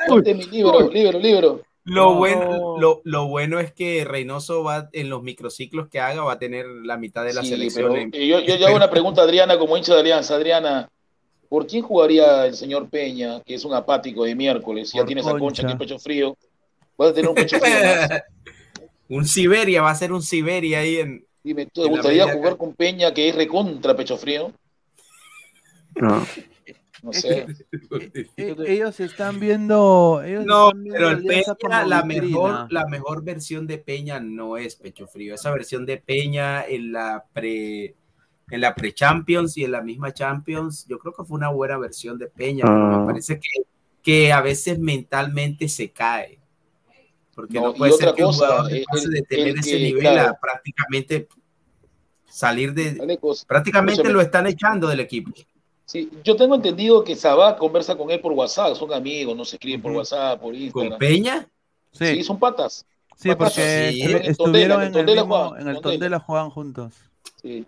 I: Ponte mi libro, libro, libro.
C: lo
E: No.
C: bueno, lo, lo bueno es que Reynoso va en los microciclos que haga va a tener la mitad de la
I: Sí,
C: selección.
I: pero,
C: en-
I: yo, yo, yo hago una pregunta a Adriana como hincha de Alianza. Adriana, ¿por quién jugaría el señor Peña, que es un apático de miércoles? Ya
A: Por
I: tienes a Concha aquí en pecho frío. Vas a tener un pecho frío más.
C: un Siberia, va a ser un Siberia ahí en.
I: Dime, ¿te
C: En la
I: gustaría jugar con Peña, que es recontra pecho frío?
H: No.
I: No sé.
A: E- ellos están viendo. Ellos
C: No,
A: están viendo
C: pero el Peña, la
A: vitrina.
C: mejor, la mejor versión de Peña no es pecho frío. Esa versión de Peña en la pre en la pre-Champions y en la misma Champions, yo creo que fue una buena versión de Peña, pero
H: Ah.
C: me parece que, que a veces mentalmente se cae. Porque
I: No,
C: puede ser que un jugador
I: el-
C: pase de
I: el
C: tener ese
I: que,
C: nivel
I: claro.
C: a prácticamente salir de... Prácticamente
I: escúchame.
C: lo están echando del equipo.
I: Sí, yo tengo entendido que Sabá conversa con él por WhatsApp, son amigos, no se escriben por. WhatsApp, por
C: ¿Con
I: Instagram.
C: Peña?
I: Sí,
A: Sí,
I: son patas.
A: sí,
I: patas.
A: porque
C: Sí,
I: en el
A: estuvieron
I: Tondela,
A: en
I: el
A: el
I: Tondela
A: mismo,
I: jugaban,
A: en el
I: Tondela.
A: Tondela jugaban juntos.
I: Sí.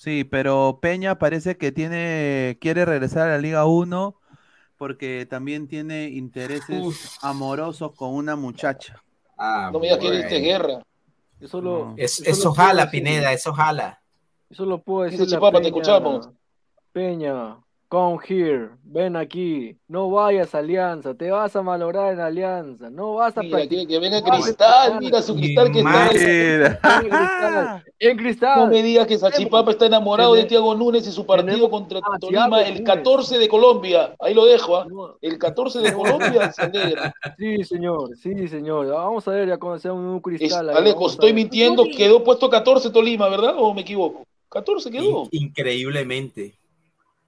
A: Sí, pero Peña parece que tiene, quiere regresar a la Liga 1 porque también tiene intereses
C: Uf.
A: amorosos con una muchacha.
C: Ah,
I: No me digas que de guerra.
E: Eso lo,
A: No.
C: Es-
E: eso
C: jala. Pineda, eso jala.
E: Eso lo puedo
I: Dice
E: decir.
I: Chipapa, te escuchamos.
E: Peña, come here, ven aquí. No vayas a Alianza, te vas a malograr en Alianza. No vas a
I: Mira, que, que venga Cristal, mira su Cristal que está.
E: En Cristal. En Cristal.
I: No me digas que Sachipapa está enamorado de Tiago Núñez y su partido contra Tolima el
E: Núñez.
I: 14 de Colombia. Ahí lo dejo, ¿ah?
E: No,
I: El 14 de Colombia se alegra.
E: Sí, señor, sí, señor. Vamos a ver ya cuando sea un, un
I: Es-
E: cristal. ahí,
I: Aleco,
E: vamos a
I: estoy mintiendo, quedó puesto 14 Tolima, ¿verdad? ¿O me equivoco? 14 quedó.
C: In- increíblemente.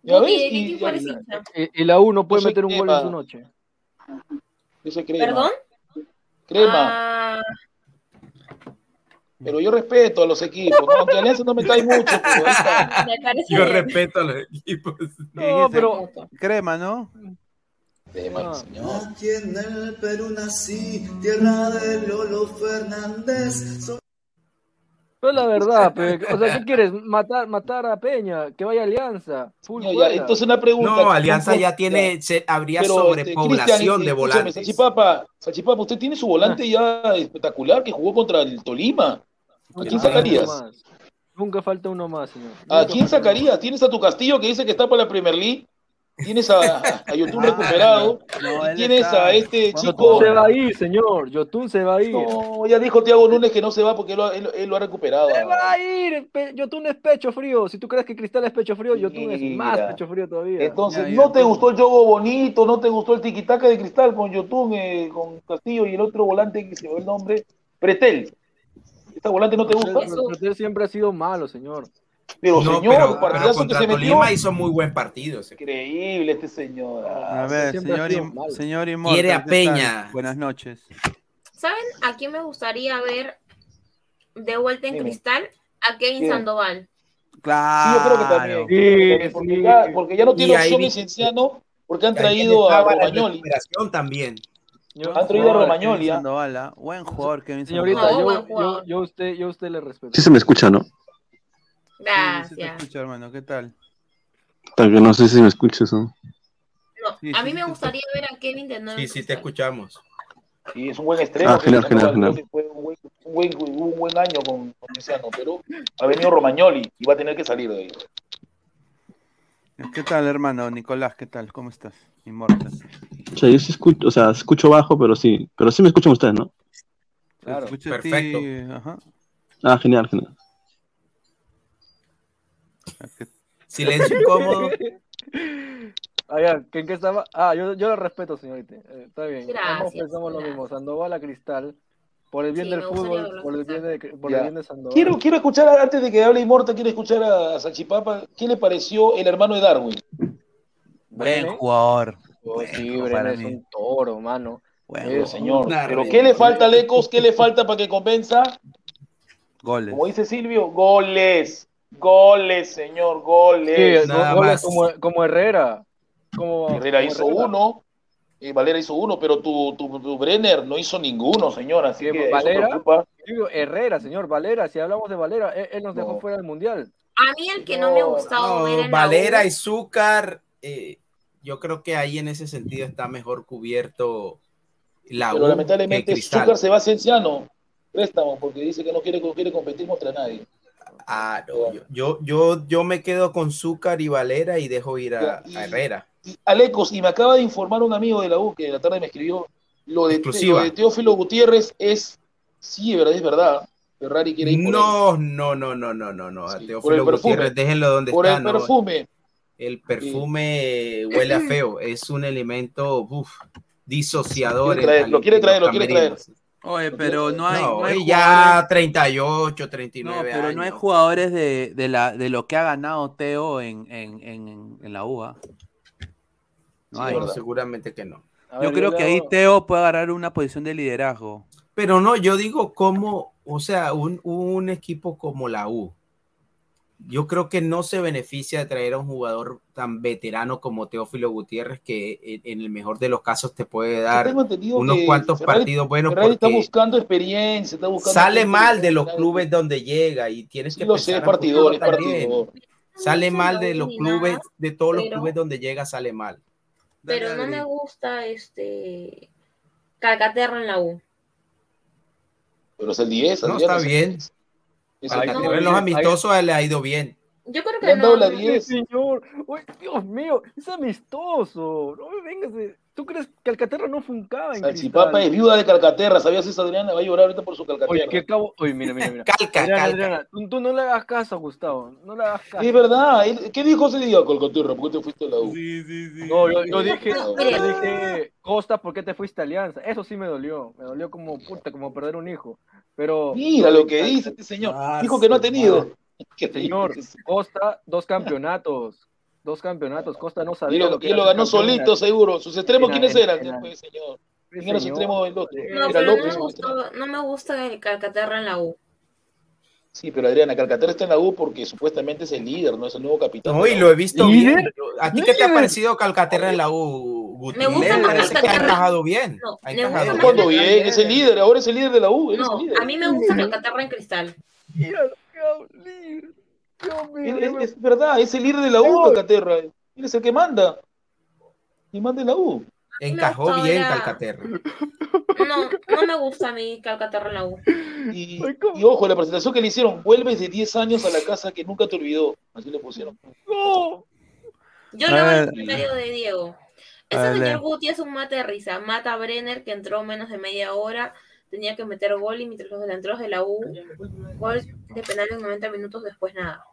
I: ¿Ya ves?
B: ¿de qué
I: Y-
B: equipo eres hincha?
E: Y, y la U no puede
I: Yo
E: meter un gol en
I: crema.
E: su noche.
I: Soy crema.
B: ¿Perdón?
I: Crema.
B: Ah,
I: Pero yo respeto a los equipos, ¿no? aunque Alianza no me cae mucho, pero
C: Yo
B: bien.
C: respeto a los equipos.
A: ¿Qué
E: No, pero.
A: Crema, ¿no?
I: Crema,
E: Ah.
I: señor.
J: Aquí en el Perú nací, tierra de Lolo Fernández.
E: Pero la verdad, pe, o sea, ¿qué quieres? Matar, matar a Peña, que vaya a Alianza. Full
I: Ya, ya, entonces una pregunta.
C: No, Alianza
I: ¿Cómo-
C: ya tiene, se- habría
I: Pero, este,
C: sobrepoblación
I: Cristian,
C: de volantes.
I: Sachipapa, Sachipapa, usted tiene su volante ya espectacular que jugó contra el Tolima. ¿A quién sacarías?
E: Nunca falta uno más, señor.
I: ¿A
E: Nunca
I: quién
E: falta uno
I: sacarías? Tienes a tu Castillo que dice que está para la Premier League. Tienes a, a Yotun recuperado.
A: No,
I: y tienes
A: está-
I: a este
E: Yotun
I: chico.
E: se va a ir, señor. Yotun se va a ir.
I: No, ya dijo Tiago Núñez que no se va porque él, lo- él- él lo ha recuperado.
E: Se va a ir. Yotun es pecho frío. Si tú crees que Cristal es pecho frío, Yotun es más pecho frío todavía.
I: Entonces,
A: Ya, ya,
I: ¿no te
A: tú-
I: gustó el juego bonito? ¿No te gustó el tiquitaca de cristal con Yotun, eh, con Castillo y el otro volante que se me el nombre? Pretel. ¿Esta volante no te gusta?
E: Usted siempre ha sido malo, señor.
I: Pero
C: No,
I: señor,
C: pero,
I: partidazo
C: pero
I: que
C: contra
I: se metió.
C: Tolima hizo muy buen partido. ese.
I: Increíble este señor. Ah,
A: A ver, señor, Im- señor
C: Quiere a. Peña.
A: Buenas noches.
B: ¿Saben a quién me gustaría ver de vuelta en
I: Dime.
B: cristal? A Kevin
I: ¿Quién?
B: Sandoval.
I: Sí,
A: Claro.
I: yo creo que también.
E: Sí,
I: porque,
E: sí.
I: ya, porque ya no tiene opción Cienciano, porque han traído a Romagnoli.
C: también.
E: Yo-
I: Han traído a Romagnoli, ¿ah?
A: Sandoval, ¿ah? Buen jugador, Kevin
E: Señorita,
B: No,
A: Sandoval.
E: yo, yo, yo, usted, yo a usted le respeto.
H: Sí se me escucha, ¿no?
A: Sí, sí te
B: Gracias.
A: escucho, hermano. ¿Qué tal?
H: Hasta que no sé si me escuchas, ¿no?
B: No,
A: Sí,
B: a
A: sí,
B: mí
A: sí,
B: me
A: sí.
B: gustaría ver a Kevin de nuevo.
C: Sí, sí, te escuchamos.
I: Y es un buen extremo.
H: Ah, genial, genial, genial.
I: Fue un buen, un buen, un buen año con, con pero ha venido Romagnoli y va a tener que salir de ahí.
A: ¿Qué tal, hermano? Nicolás, ¿qué tal? ¿Cómo estás? Immortal.
H: O sea, yo sí escucho, o sea, escucho bajo, pero sí, pero sí me escuchan ustedes, ¿no?
E: Claro,
A: escucha a ti,
C: perfecto.
A: ajá.
H: Ah, genial, genial.
A: ¿Qué-
C: Silencio incómodo.
E: Ah, ya, ¿en qué estaba? Ah, yo, yo lo respeto, señorita. Eh, está bien. Ambos
B: Gracias,
E: pensamos lo mismo. Sandoval a Cristal. Por el bien
B: Sí,
E: del fútbol, por el bien de, por el bien de Sandoval.
I: Quiero, quiero escuchar, antes de que hable Inmorta, quiero escuchar a Sachipapa. ¿Qué le pareció el hermano de Darwin?
A: Buen jugador.
E: Oh, sí, es
A: mí.
E: un toro, mano.
A: Bueno,
I: Eh, señor, pero. ¿qué le falta a Lecos? ¿Qué le falta para que convenza?
A: Goles.
I: Como dice Silvio, goles. Goles, señor,
E: Sí,
I: goles.
C: nada
E: goles
C: más.
E: Como, como Herrera. Como,
I: Herrera
E: como
I: hizo uno, eh, Valera hizo uno, pero tu, tu, tu Brenner no hizo ninguno, señor. Así
E: Sí,
I: que eso
E: Valera. Digo, Herrera, señor, Valera, si hablamos de Valera, él, él nos dejó
I: No.
E: fuera del mundial.
B: A mí el que no, me ha gustado
C: No,
B: ver en la
C: Valera y Zúcar, eh, yo creo que ahí en ese sentido está mejor cubierto la
I: Pero
C: U
I: lamentablemente. Zúcar se va a Cienciano. Préstamo, porque dice que no quiere, no quiere competir contra nadie.
C: Ah, no, yo, yo, yo, yo me quedo con Zúcar y Valera y dejo ir a,
I: Y-
C: a Herrera.
I: Y, Alecos, y me acaba de informar un amigo de la U que de la tarde me escribió, lo de, lo de Teófilo Gutiérrez es, sí, verdad, es verdad. Ferrari quiere ir por,
C: No, no, no, no, no, no, no.
I: Sí,
C: Teófilo
I: por el.
C: Gutiérrez, déjenlo
I: el,
C: donde
I: por
C: está.
I: el
C: no.
I: perfume.
C: El perfume huele a feo, es un elemento uf, disociador.
I: Quiere traer- lo quiere traer, lo quiere
C: camerinos.
A: Oye, pero no hay,
C: No,
A: no hay
C: y ya 38, 39
A: No, pero no hay jugadores de, de, la, de lo que ha ganado Teo en, en, en, en la UA. No
I: Sí,
A: hay.
I: es
C: No,
I: verdad.
C: seguramente que no.
A: Yo creo que ahí Teo puede agarrar una posición de liderazgo.
C: Pero no, yo digo como, o sea, un, un equipo como la U. Yo creo que no se beneficia de traer a un jugador tan veterano como Teófilo Gutiérrez, que en, en el mejor de los casos te puede dar unos cuantos
I: Ferrari-
C: partidos buenos
I: Ferrari está buscando experiencia, está buscando
C: sale mal de los clubes donde llega y tienes
I: Sí,
C: que
I: lo sé, partidor, partidor.
C: Sale mal de los clubes, de todos los clubes donde llega, sale mal.
B: pero
A: Dale,
B: no me gusta este Calcaterra en la U.
I: Pero es el 10.
C: No, está bien.
I: 10. No,10.
C: en los amistosos le ha ido bien.
B: Yo creo
I: Le
B: que
I: han dado
B: no.
I: la
B: no-
I: 10.
E: señor, Uy, Dios mío, es amistoso. No me vengas de... ¿Tú crees que Alcaterra no funcaba en
I: Salchipapa es viuda de Calcaterra. ¿Sabías eso, Adriana? Va a llorar ahorita por su
E: Oye,
I: Calcaterra.
E: ¿qué acabo? Oye, mira, mira, mira.
C: Calca,
E: Adriana,
C: calca.
E: Adriana, tú, tú no le hagas caso a Gustavo. No le hagas caso.
I: Es verdad. ¿Qué dijo ese día Calcaterra? ¿Por qué te fuiste a la U?
A: Sí, sí, sí.
E: No, yo, yo dije, yo dije, Costa, ¿por qué te fuiste a Alianza? Eso sí me dolió. Me dolió como puta, como perder un hijo. Pero.
I: Mira lo que dice este señor.
C: Ah,
I: Dijo que no ha tenido. ¿Qué
E: Señor? Costa, dos campeonatos. Dos campeonatos. Costa no
I: Y
E: sabía
I: lo,
E: lo que
I: y
E: era
I: lo ganó solito, seguro. ¿Sus extremos
E: en-
I: quiénes
E: en-
I: eran?
E: en-
I: Después, señor. ¿Quién era su extremo del otro?
B: No,
I: Era
B: pero no me gustó, no me gusta el Calcaterra en la U.
I: Sí, pero Adriana, Calcaterra está en la U porque supuestamente es el líder, no es el nuevo capitán.
C: No, y lo he visto
E: ¿Líder?
C: bien. ¿A ti qué te ha parecido Calcaterra en la U, Guti?
B: Me gusta más
C: parece que ha encajado bien.
B: No,
C: Ha encajado bien.
I: bien, es el líder, ahora es el líder de la U, es
B: No,
I: líder.
B: a mí me gusta Calcaterra en Cristal.
E: Mío.
I: es verdad, es el líder de la U. Calcaterra. Él es el que manda. Y manda en la U.
C: Encajó bien Calcaterra.
B: No, no me gusta a mí Calcaterra en la U.
I: Y, ojo, la presentación que le hicieron, vuelves de 10 años a la casa que nunca te olvidó. Así le pusieron.
E: No.
B: Yo leo el comentario de Diego. Ese señor. Guti es un mate de risa. Mata a Brenner, que entró menos de media hora. Tenía que meter gol y mientras los delanteros de la U, gol de penal en 90 minutos, después nada.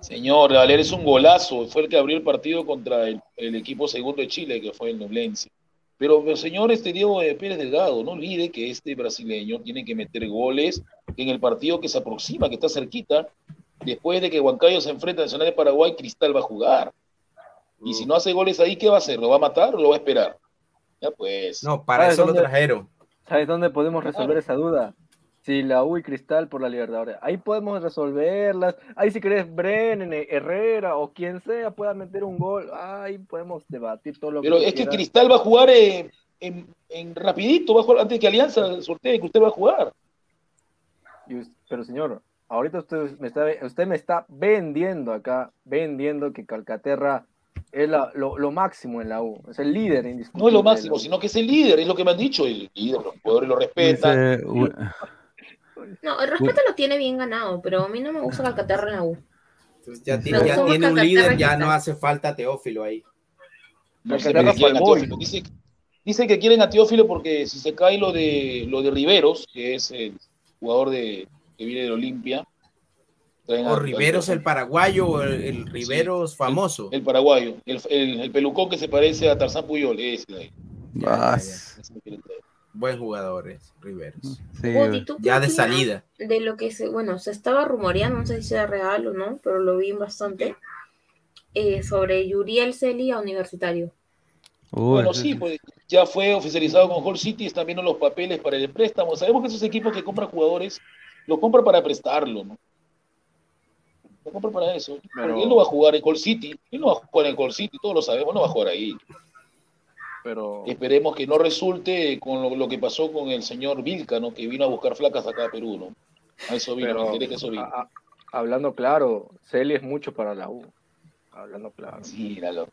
I: Señor, Valer es un golazo. Fue el que abrió el partido contra el, el equipo segundo de Chile, que fue el Nublense. Pero, pero, señor, este Diego de Pérez Delgado, no olvide que este brasileño tiene que meter goles en el partido que se aproxima, que está cerquita. Después de que Huancayo se enfrenta a Nacional de Paraguay, Cristal va a jugar. Y si no hace goles ahí, ¿qué va a hacer? ¿Lo va a matar o lo va a esperar? Ya pues.
C: No, para
E: ¿Sabes
C: eso lo
E: dónde?
C: trajeron.
E: ¿Sabes dónde podemos resolver esa duda? Si la U y Cristal por la Libertadores. Ahí podemos resolverlas. Ahí si querés Brennan, Herrera o quien sea pueda meter un gol. Ahí podemos debatir todo lo
I: Pero
E: que
I: es que. Cristal va a jugar eh, en, en rapidito, va a jugar antes que Alianza sortee que usted va a jugar.
E: Pero señor, ahorita usted me está, usted me está vendiendo acá, vendiendo que Calcaterra es la- lo, lo máximo en la U. Es el líder indiscutible.
I: No es lo máximo, sino que es el líder, es lo que me han dicho. El líder, los jugadores lo respetan.
A: Dice,
B: No, el respeto lo tiene bien ganado, pero a mí no me gusta Calcaterra en la U.
C: Entonces ya, ti-
B: Me
C: ya tiene un líder,
B: que
C: ya no hace falta Teófilo ahí.
I: No. Teófilo. Dice, dice que quieren a Teófilo porque si se cae lo de lo de Riveros, que es el jugador de, que viene de Olimpia.
C: O Riveros el paraguayo, o el, el Riveros famoso.
I: El paraguayo, el, el, el pelucón que se parece a Tarzán Puyol, ese de ahí.
A: Vas.
I: Quieren traer.
C: Buen jugador es Riveros.
A: Sí,
B: Guti, ¿tú qué
C: Ya de salida.
B: De lo que se, bueno, se estaba rumoreando, no sé si sea real o no, pero lo vi bastante, eh, sobre Yuriel Celi a Universitario.
I: Bueno, sí, pues ya fue oficializado con Hull City, están viendo los papeles para el préstamo. Sabemos que esos equipos que compran jugadores, los compran para prestarlo, ¿no? Lo compran para eso.
E: Pero-
I: Porque él no va a jugar en Hull City, él no va a jugar en Hull City, todos lo sabemos, no va a jugar ahí.
E: Pero,
I: Esperemos que no resulte con lo, lo que pasó con el señor Vilca, ¿no? Que vino a buscar flacas acá a Perú, ¿no? A eso vino,
E: pero
I: me que eso vino.
E: a- a- hablando claro, Celi es mucho para la U. Hablando claro.
I: Sí, la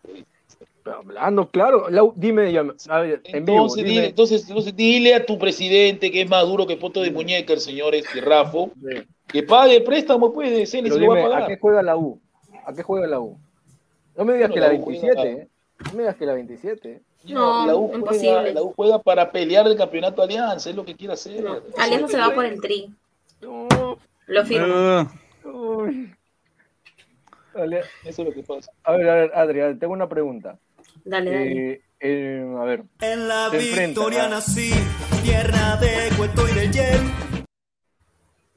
E: hablando claro, la U- dime, ya, a ver, en vivo,
I: Entonces,
E: dime.
I: dile, entonces, entonces dile a tu presidente que es más duro que poto de muñeca, el señor este Rafo, que pague el préstamo, pues, de Celi, se lo va a
E: dime, ¿a
I: pagar.
E: qué juega la U? ¿A qué juega la U? No me digas que
I: la
E: la
I: U juega-
E: 27, ¿eh? No me digas que la 27.
B: No,
I: la U, juega,
B: imposible.
I: la U juega para pelear el campeonato Alianza, es lo que quiere hacer. Eso
B: Alianza se va por el tri.
E: No.
B: Lo firmo.
E: Dale.
I: Eso es lo que pasa.
E: A ver, a ver, Adri, tengo una pregunta.
B: Dale, dale.
E: Eh, eh, a ver.
J: En la victoria nací, tierra de cuento y de jet.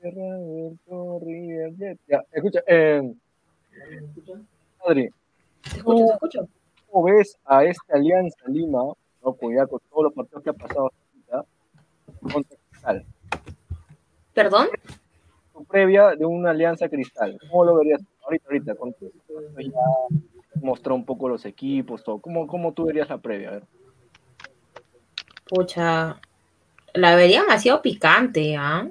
E: Tierra del River Jet. Ya, escucha, eh, Adri,
B: Te escucho, te escucho.
E: ¿Cómo ves a esta Alianza Lima, no, ya con todos los partidos que ha pasado hasta contra Cristal?
B: ¿Perdón?
E: Tu previa de una Alianza Cristal, ¿cómo lo verías ahorita, ahorita? Con ya mostró un poco los equipos, todo. ¿Cómo, cómo tú verías la previa? A ver.
B: Pucha, la vería demasiado picante, ¿ah?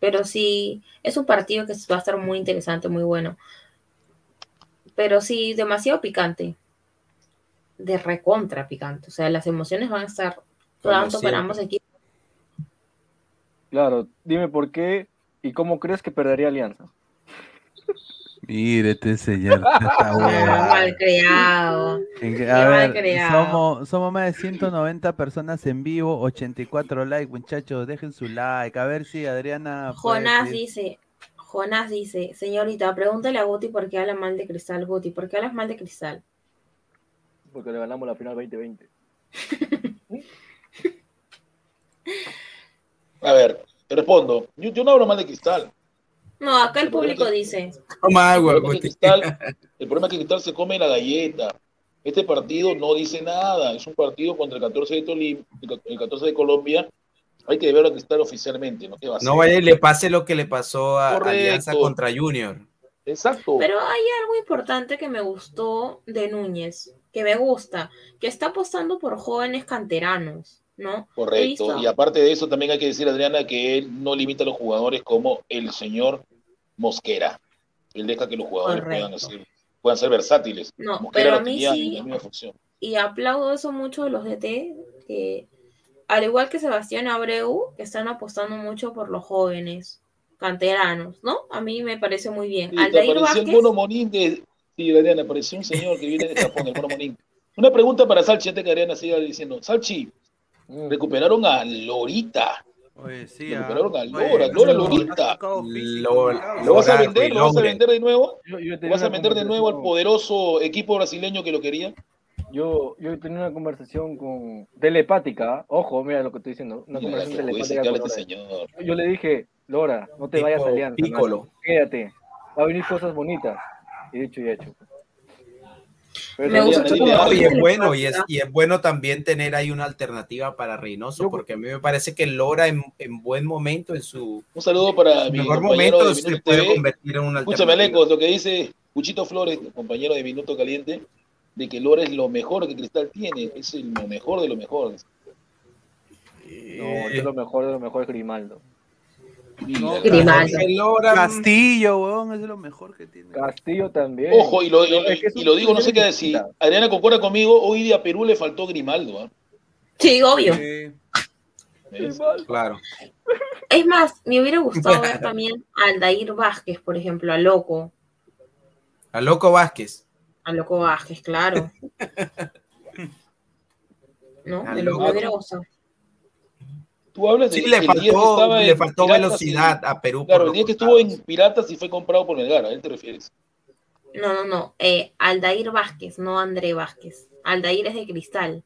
B: Pero sí, es un partido que va a estar muy interesante, muy bueno. Pero sí, demasiado picante. De recontra picante. O sea, las emociones van a estar tanto para ambos equipos.
E: Claro, dime por qué y cómo crees que perdería Alianza.
A: Mírete, señor.
B: Malcriado.
A: En que-
B: Qué
A: A ver, somos, somos más de 190 personas en vivo, 84 likes, muchachos, dejen su like. A ver si Adriana.
B: Jonás dice, Jonás dice, señorita, pregúntale a Guti por qué habla mal de Cristal, Guti, ¿por qué hablas mal de Cristal?
E: Porque le ganamos la final 2020.
I: A ver, te respondo. Yo, yo no hablo mal de Cristal.
B: No, acá el público dice,
C: Toma agua,
I: El problema, que. Cristal, el problema es que Cristal se come la galleta. Este partido no dice nada. Es un partido contra el 14 de Tolim, el 14 de Colombia. Hay que ver a Cristal oficialmente, ¿no? ¿Qué va a
C: No
I: hacer?
C: vaya y le pase lo que le pasó a
I: Correcto.
C: Alianza contra Junior.
I: Exacto.
B: pero hay algo importante que me gustó de Núñez, que me gusta, que está apostando por jóvenes canteranos, ¿no?
I: Correcto. Y aparte de eso, también hay que decir, Adriana, que él no limita a los jugadores como el señor Mosquera. Él deja que los jugadores puedan, hacer- puedan ser versátiles.
B: No,
I: Mosquera
B: pero a mí sí- y aplaudo eso mucho de los DT, que al igual que Sebastián Abreu, que están apostando mucho por los jóvenes canteranos, ¿no? A mí me parece muy bien. Aldair Vázquez,
I: Monín de. Sí, Adriana, apareció un señor que viene de Japón, el mono Monín. Una pregunta para Salchi, antes que Adriana siga diciendo. Salchi,
E: Mm.
I: recuperaron a Lorita.
A: Oye, sí,
I: Recuperaron a Lora,
A: oye,
I: Lora Lorita.
C: Lo-
A: cuidado.
I: ¿Lo vas a vender? ¿Lo vas a vender de nuevo?
E: Yo, yo
I: ¿Lo vas a vender de nuevo al poderoso equipo brasileño que lo quería?
E: Yo, yo tenía una conversación con telepática, ojo, mira lo que estoy diciendo, una
I: Mira,
E: conversación telepática con
I: este señor.
E: Yo, yo le dije, Lora, no te
C: Tipo
E: vayas a Alianza, quédate, va a venir cosas bonitas. Y dicho y hecho. Pero
B: Me gusta.
C: No, y es bueno, y es, y es bueno también tener ahí una alternativa para Reynoso,
E: Yo-
C: porque a mí me parece que Lora en, en buen momento, en su
I: Un saludo para mi
C: mejor momento,
I: de
C: se puede
I: TV.
C: convertir en una
I: Escúchame,
C: alternativa.
I: Aleco, lo que dice Puchito Flores, compañero de Minuto Caliente, de que Lora es lo mejor que Cristal tiene, es el- lo mejor de lo mejor.
E: No, yo lo mejor de lo mejor es Grimaldo.
C: Jorge Lora,
A: Castillo, weón, es lo mejor que tiene.
E: Castillo también.
I: Ojo, y lo, y- y lo digo, no sé qué decir. Adriana concuerda conmigo, hoy día a Perú le faltó Grimaldo. ¿ah?
B: sí, obvio.
C: Claro.
B: Es más, me hubiera gustado ver también a Aldair Vázquez, por ejemplo, a Loco,
C: A Loco Vázquez.
B: a Loco Vázquez, claro. ¿No?
C: A
B: De lo que me
C: Loco.
B: hubiera gustado.
I: Tú hablas de
C: Sí, le
I: el día que
C: faltó,
I: estaba
C: le faltó velocidad
I: y-
C: a Perú.
I: claro, el día que estuvo en Piratas y fue comprado por Melgar, ¿a él te refieres?
B: No, no, no. Eh, Aldair Vázquez, no André Vázquez. Aldair es de cristal.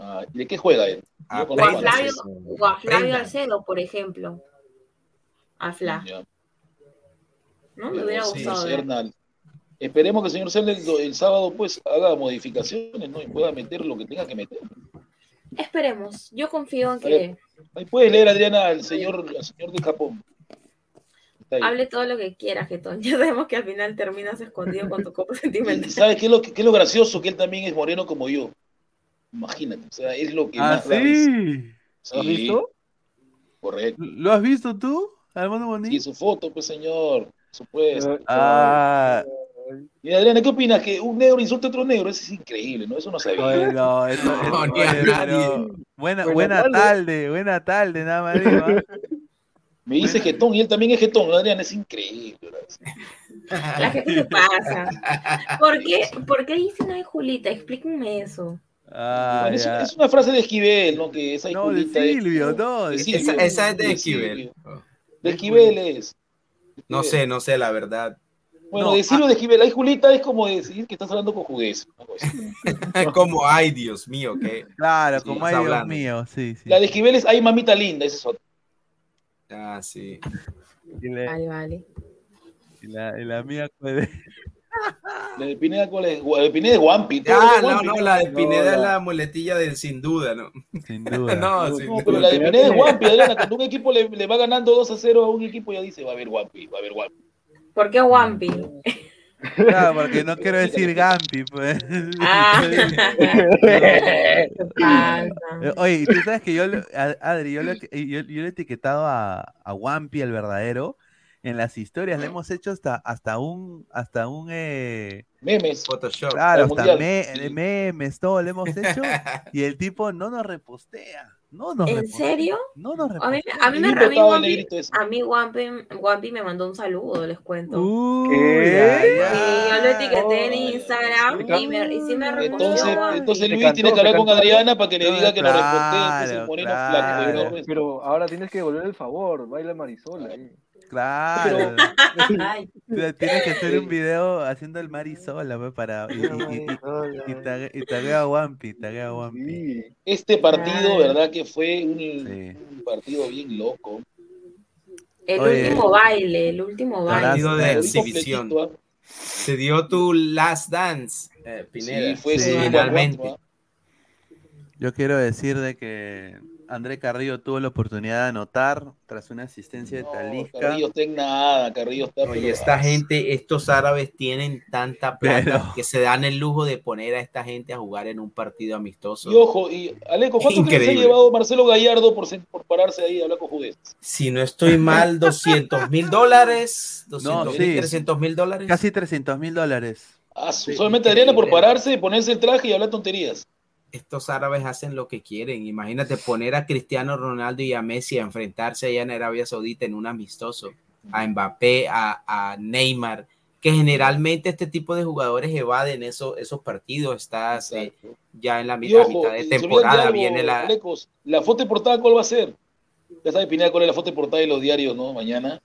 I: Ah, ¿De qué juega él?
C: Ah,
B: a Flavio, o a Flavio. Alcedo, por ejemplo. A Fla,
I: Ya,
B: ¿no? Me hubiera
I: sí,
B: gustado ver.
I: Esperemos que el señor Cerda el, el sábado pues haga modificaciones, ¿no? Y pueda meter lo que tenga que meter.
B: Esperemos. Yo confío en que
I: Ahí puedes leer, Adriana, al señor, al señor de Japón.
B: Hable todo lo que quiera, Getón. Ya sabemos que al final terminas escondido con tu copa
I: ¿Y
B: sentimental.
I: ¿Sabes qué es, lo, qué es lo gracioso? Que él también es moreno como yo. Imagínate, o sea, es lo que
A: Ah,
I: más da risa.
A: sí.
I: Sí, Correcto.
A: ¿Lo has visto tú, Armando Bonilla?
I: Sí, su foto, pues señor. Supuesto.
A: Ah,
I: Y Adriana, ¿qué opinas? Que un negro insulte a otro negro, eso es increíble, ¿no? Eso no sabía.
A: oye, no, eso- eso-
I: No,
A: oye, pero buena,
I: Buena
A: buena
I: tarde.
A: tarde, buena tarde, nada más digo, ¿ah?
I: Me dice Getón y él también es Getón, ¿no, Adriana, es increíble. ¿verdad?
B: La gente se pasa. ¿Por qué, ¿Por qué dice una de Julita? Explíquenme eso.
A: Ah,
I: Bueno, es, una frase de Esquivel, ¿no? Que esa
A: No, de
I: es-
A: Silvio, no, de
I: Silvio,
C: Esa, esa es de
I: de
C: Esquivel.
I: Silvio. De Esquivel es.
C: No sé, no sé, la verdad.
I: Bueno,
C: No,
I: decirlo de Esquivel, ahí Julita es como decir que estás hablando con judez.
C: Como, ay, Dios mío, que.
A: Claro,
C: Sí,
A: como ay, Dios
C: hablando.
A: mío, sí, sí.
I: La de Esquivel es ay mamita linda, esa es otra.
C: Ah, sí.
A: Y la,
B: Vale, vale.
A: y la, y la mía fue
I: La de Pineda, ¿cuál es? La de Pineda es Guampi. todo
C: Ah, no, no, la de
I: No,
C: Pineda es
I: la-
C: la muletilla del sin duda, ¿no?
A: Sin duda.
C: no, sin
I: No,
C: duda.
I: pero la de Pineda es Guampi, Adriana. Cuando un equipo le, le va ganando 2 a 0 a un equipo, ya dice, va a haber Guampi, va a haber Guampi.
B: ¿Por qué Wampi?
A: Claro, porque no quiero decir Gampi, pues.
B: Ah.
A: Eh? Oye, tú sabes que yo, le- a- Adri, yo le, yo, yo le he etiquetado a, a Wampi, el verdadero, en las historias. Le hemos hecho hasta, hasta un, hasta un, eh,
I: Memes.
C: Photoshop.
A: claro, hasta me- memes, todo le hemos hecho. Y el tipo no nos repostea. No nos
B: ¿En
A: repostea.
B: serio?
A: No nos
B: A mí, a mí me a mí Wampi, a mí Wampi, Wampi me mandó un saludo, les cuento.
A: Uy,
E: ¿Qué?
B: Sí, yo lo etiqueté en
I: Ay,
B: Instagram y, me, y sí me respondió
I: Entonces, entonces Luis
E: cantó,
I: tiene que hablar con
E: cantó.
I: Adriana para que le diga que lo
A: claro,
I: el moreno flaco.
A: claro.
I: ¿no? Pues,
E: Pero ahora tienes que devolver el favor, baila Marisol ahí.
A: Claro. Tienes que hacer un video haciendo el Marisola, pues, para. Y, y, y, y, taguea a Wampi, taguea a Wampi.
E: Sí.
I: Este partido,
B: Ay.
I: ¿verdad? Que fue un,
A: Sí.
I: un partido bien loco.
B: el
A: Oye.
B: último baile, el último baile.
C: Partido de exhibición. Se dio tu last dance, eh, Pineda.
I: Sí, fue
A: Sí.
I: cinco a
C: finalmente.
A: Yo quiero decir de que André Carrillo tuvo la oportunidad de anotar tras una asistencia de
I: No,
A: Talisca.
I: Carrillo está en nada, Carrillo está.
C: Oye, esta gente, estos árabes tienen tanta plata
A: Pero-
C: que se dan el lujo de poner a esta gente a jugar en un partido amistoso.
I: Y ojo, y Aleco, ¿cuánto que se ha llevado Marcelo Gallardo por, por pararse ahí a hablar con Judez?
C: Si no estoy mal, 200 mil dólares, 200 mil,
A: sí.
C: 300 mil dólares.
A: Casi 300 mil dólares.
I: Ah, solamente Adriana por pararse, ponerse el traje y hablar tonterías.
C: Estos árabes hacen lo que quieren. Imagínate poner a Cristiano Ronaldo y a Messi a enfrentarse allá en Arabia Saudita en un amistoso, a Mbappé, a, a Neymar, que generalmente este tipo de jugadores evaden esos, esos partidos. Estás eh, ya en la mitad,
I: ojo,
C: mitad de temporada,
I: algo,
C: viene la...
I: Alecos, la foto de portada, ¿cuál va a ser? Ya sabe Pineda cuál es la foto de portada de los diarios, ¿no? Mañana.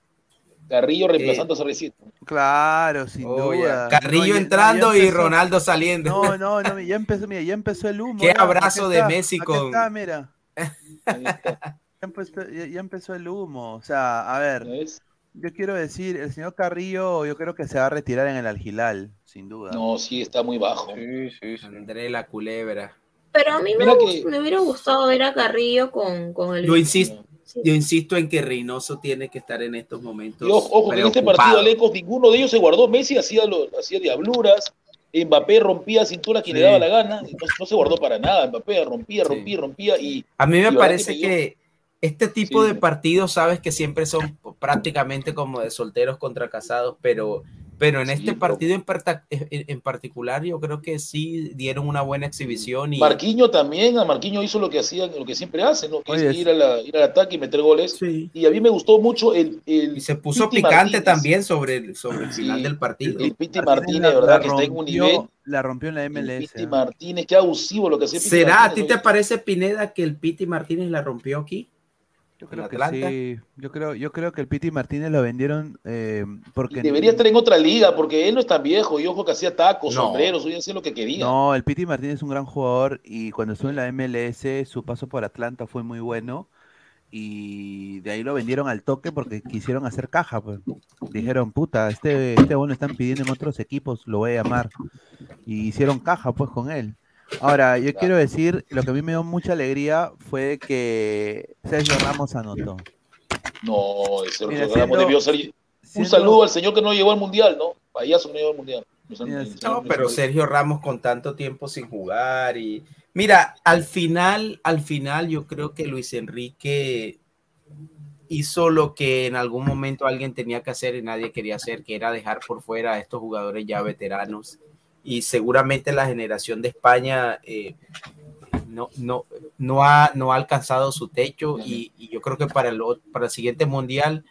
I: Carrillo reemplazando a CR7.
A: Claro, sin
C: Oh,
A: duda.
C: Carrillo
A: No, ya- no,
C: entrando
A: ya
C: y
A: empezó-
C: Ronaldo saliendo.
A: No, no, no, ya empezó, mira, ya empezó el humo.
C: Qué abrazo de
A: está,
C: Messi con-
A: está, mira.
I: Ahí está,
A: Ya empezó, ya- ya empezó el humo. O sea, a ver,
I: ¿ves?
A: yo quiero decir, el señor Carrillo, yo creo que se va a retirar en el Algilal, sin duda.
I: No, sí, está muy bajo.
E: Sí, sí, sí.
C: André la culebra.
B: Pero a mí me,
I: que-
B: hubiera gustado ver a Carrillo con, con el.
C: Yo insisto,
B: Sí.
C: yo insisto en que Reynoso tiene que estar en estos momentos.
I: Y ojo, ojo, que en este partido, Alecos, ninguno de ellos se guardó. Messi hacía, lo, hacía diabluras. Mbappé rompía cintura
A: Sí.
I: le daba la gana. No, no se guardó para nada. Mbappé rompía,
C: Sí.
I: rompía, rompía. Y
C: A mí me parece
I: que
C: que este tipo
I: Sí.
C: de partidos, sabes que siempre son prácticamente como de solteros contra casados, pero, pero en
I: Sí,
C: este
I: pero-
C: partido en, en- particular yo creo que sí dieron una buena exhibición y
I: Marquinho también, a Marquinho hizo lo que hacía, lo que siempre hace, ¿no? Que
A: Oye,
I: es ir, a la- ir al ataque y meter goles.
C: Sí.
I: Y a mí me gustó mucho el, el
C: y se puso
I: Piti
C: picante
I: Martínez.
C: también sobre el, sobre el
I: Sí.
C: final del partido.
I: El Piti
A: la-
I: Martínez,
A: la
I: ¿verdad? Que está en un
A: rompió-
I: nivel.
A: La rompió en la
I: El
A: MLS.
I: Piti
A: ¿eh?
I: Martínez, qué abusivo lo que hacía Piti
C: ¿Será a ti te parece, Pineda, que el Piti Martínez la rompió aquí?
A: Yo creo que sí. Yo creo, yo creo que el Piti Martínez lo vendieron eh, porque
I: Y debería estar en otra liga, porque él no es tan viejo. Y ojo que hacía tacos,
C: No.
I: sombreros, hoy hacía lo que quería.
A: No, el Piti Martínez es un gran jugador y cuando estuvo en la MLS su paso por Atlanta fue muy bueno y de ahí lo vendieron al toque porque quisieron hacer caja, pues. dijeron, puta, este, este bueno están pidiendo en otros equipos, lo voy a llamar. Y hicieron caja pues con él. Ahora, yo quiero decir, lo que a mí me dio mucha alegría fue que Sergio Ramos anotó.
I: No,
A: Mira,
I: Ramos
A: siendo-
I: debió ser. Un
A: siendo-
I: saludo al señor que no llegó al mundial, ¿no? Payaso no llegó al mundial.
C: No, pero Sergio Ramos con tanto tiempo sin jugar y mira, al final, al final yo creo que Luis Enrique hizo lo que en algún momento alguien tenía que hacer y nadie quería hacer, que era dejar por fuera a estos jugadores ya veteranos y seguramente la generación de España eh, no, no, no, ha, no ha alcanzado su techo y, y yo creo que para el, para el siguiente mundial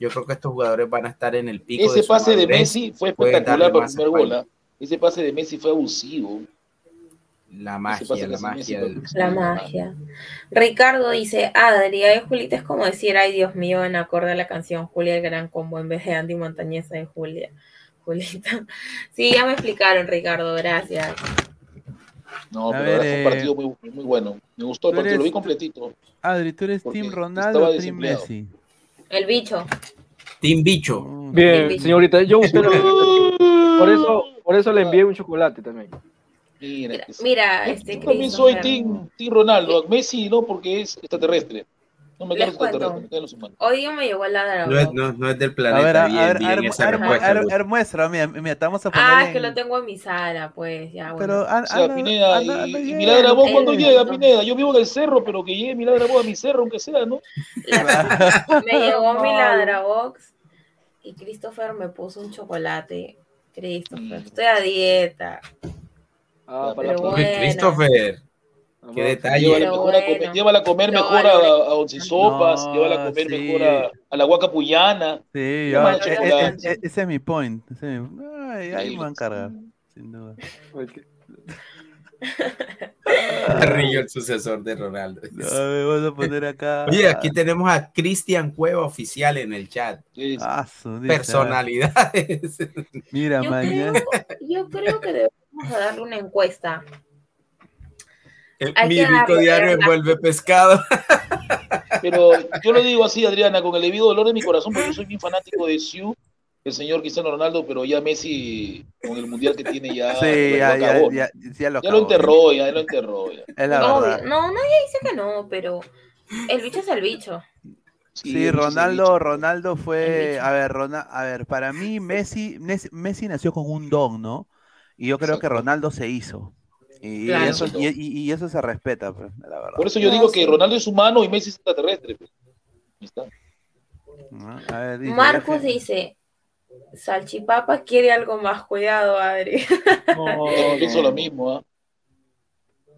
C: yo creo que estos jugadores van a estar en el pico.
I: Ese
C: su
I: pase de Messi fue espectacular para primer gol.
C: España.
I: ¿ah? Ese pase de Messi fue abusivo.
C: La magia, la magia. del-
B: La magia. Ricardo dice, Adri, ay, Julita es como decir, ay, Dios mío, en acorde a la canción Julia el Gran Combo en vez de Andy Montañesa de Julia. Julita. Sí, ya me explicaron, Ricardo, gracias.
I: No,
A: A
I: pero
A: ver,
I: fue un
A: eh,
I: partido muy, muy bueno. Me gustó el partido, lo vi completito.
A: Adri, ¿tú eres Team Ronaldo o Team. Messi?
B: El bicho.
C: Team Bicho.
E: Bien,
B: Bicho.
E: señorita, yo usted lo Por eso, por eso le envié un chocolate también.
I: Mira,
B: Mira, mira,
I: Yo
B: este
I: también soy team, team Ronaldo. Messi no, porque es extraterrestre. No me
B: Les cuento. día me llegó el ladrador.
C: No es, no, no es del
A: A
C: planeta.
A: ver, a,
C: bien,
A: a ver,
C: bien
A: a ver, ver, ver, ver, muestra, mira, mira, estamos a
B: Ah,
A: ponerle
B: es que
A: en-
B: lo tengo en mi sala, pues, ya, bueno.
A: Pero
I: O sea, Pineda, y, y. Milagro vos cuando
B: El-
I: llega, Pineda. Yo vivo en el cerro, pero que llegue Milagro vos a mi cerro, aunque sea, ¿no?
B: Me llegó mi ladrabox y Christopher me puso un chocolate. Christopher, estoy a dieta.
E: Ah,
B: para la
C: Uy,
B: buena.
C: Christopher, qué detalle.
I: Llévala, a comer, llévala a comer
B: No,
I: mejor
B: no,
I: a, a once sopas,
A: No,
I: llévala a comer
A: sí.
I: mejor a, a la guaca puyana.
A: Sí, yo- e- e- e- ese es mi point. ese es mi- ay, ahí me van a cargar, sin duda.
C: Carrillo, el sucesor de Ronaldo.
A: A ver, vamos a poner acá.
C: Oye, aquí tenemos a Cristian Cueva oficial en el chat.
A: Ah,
C: Personalidades.
A: Mira,
B: Yo
A: mañana.
B: creo, yo creo que debemos darle una encuesta.
C: El-
B: Hay
C: Mi rico diario envuelve pescado.
I: Pero yo lo digo así, Adriana, con el debido dolor de mi corazón, porque yo soy bien fanático de Siu, el señor Cristiano Ronaldo, pero ya Messi, con el mundial que tiene, ya,
A: Sí,
I: lo
A: ya, ya,
I: acabó, ¿no?
A: ya, ya lo
I: Ya lo enterró, ya lo enterró. Ya.
A: Es la
B: Obvio.
A: verdad.
B: No, nadie dice que no, pero el bicho es el bicho.
A: Sí, Ronaldo, Ronaldo fue, a ver, Rona- a ver, para mí Messi, Messi, Messi nació con un don, ¿no? Y yo creo que Ronaldo se hizo. Y,
I: Claro.
A: eso, y, y- y eso se respeta, pues, la verdad.
I: Por eso yo digo que Ronaldo es humano y Messi es extraterrestre. pues. Está.
A: ¿no? A ver, dice,
B: Marcos dice, Salchipapa quiere algo más, cuidado, Adri.
I: Yo pienso lo mismo, ¿ah?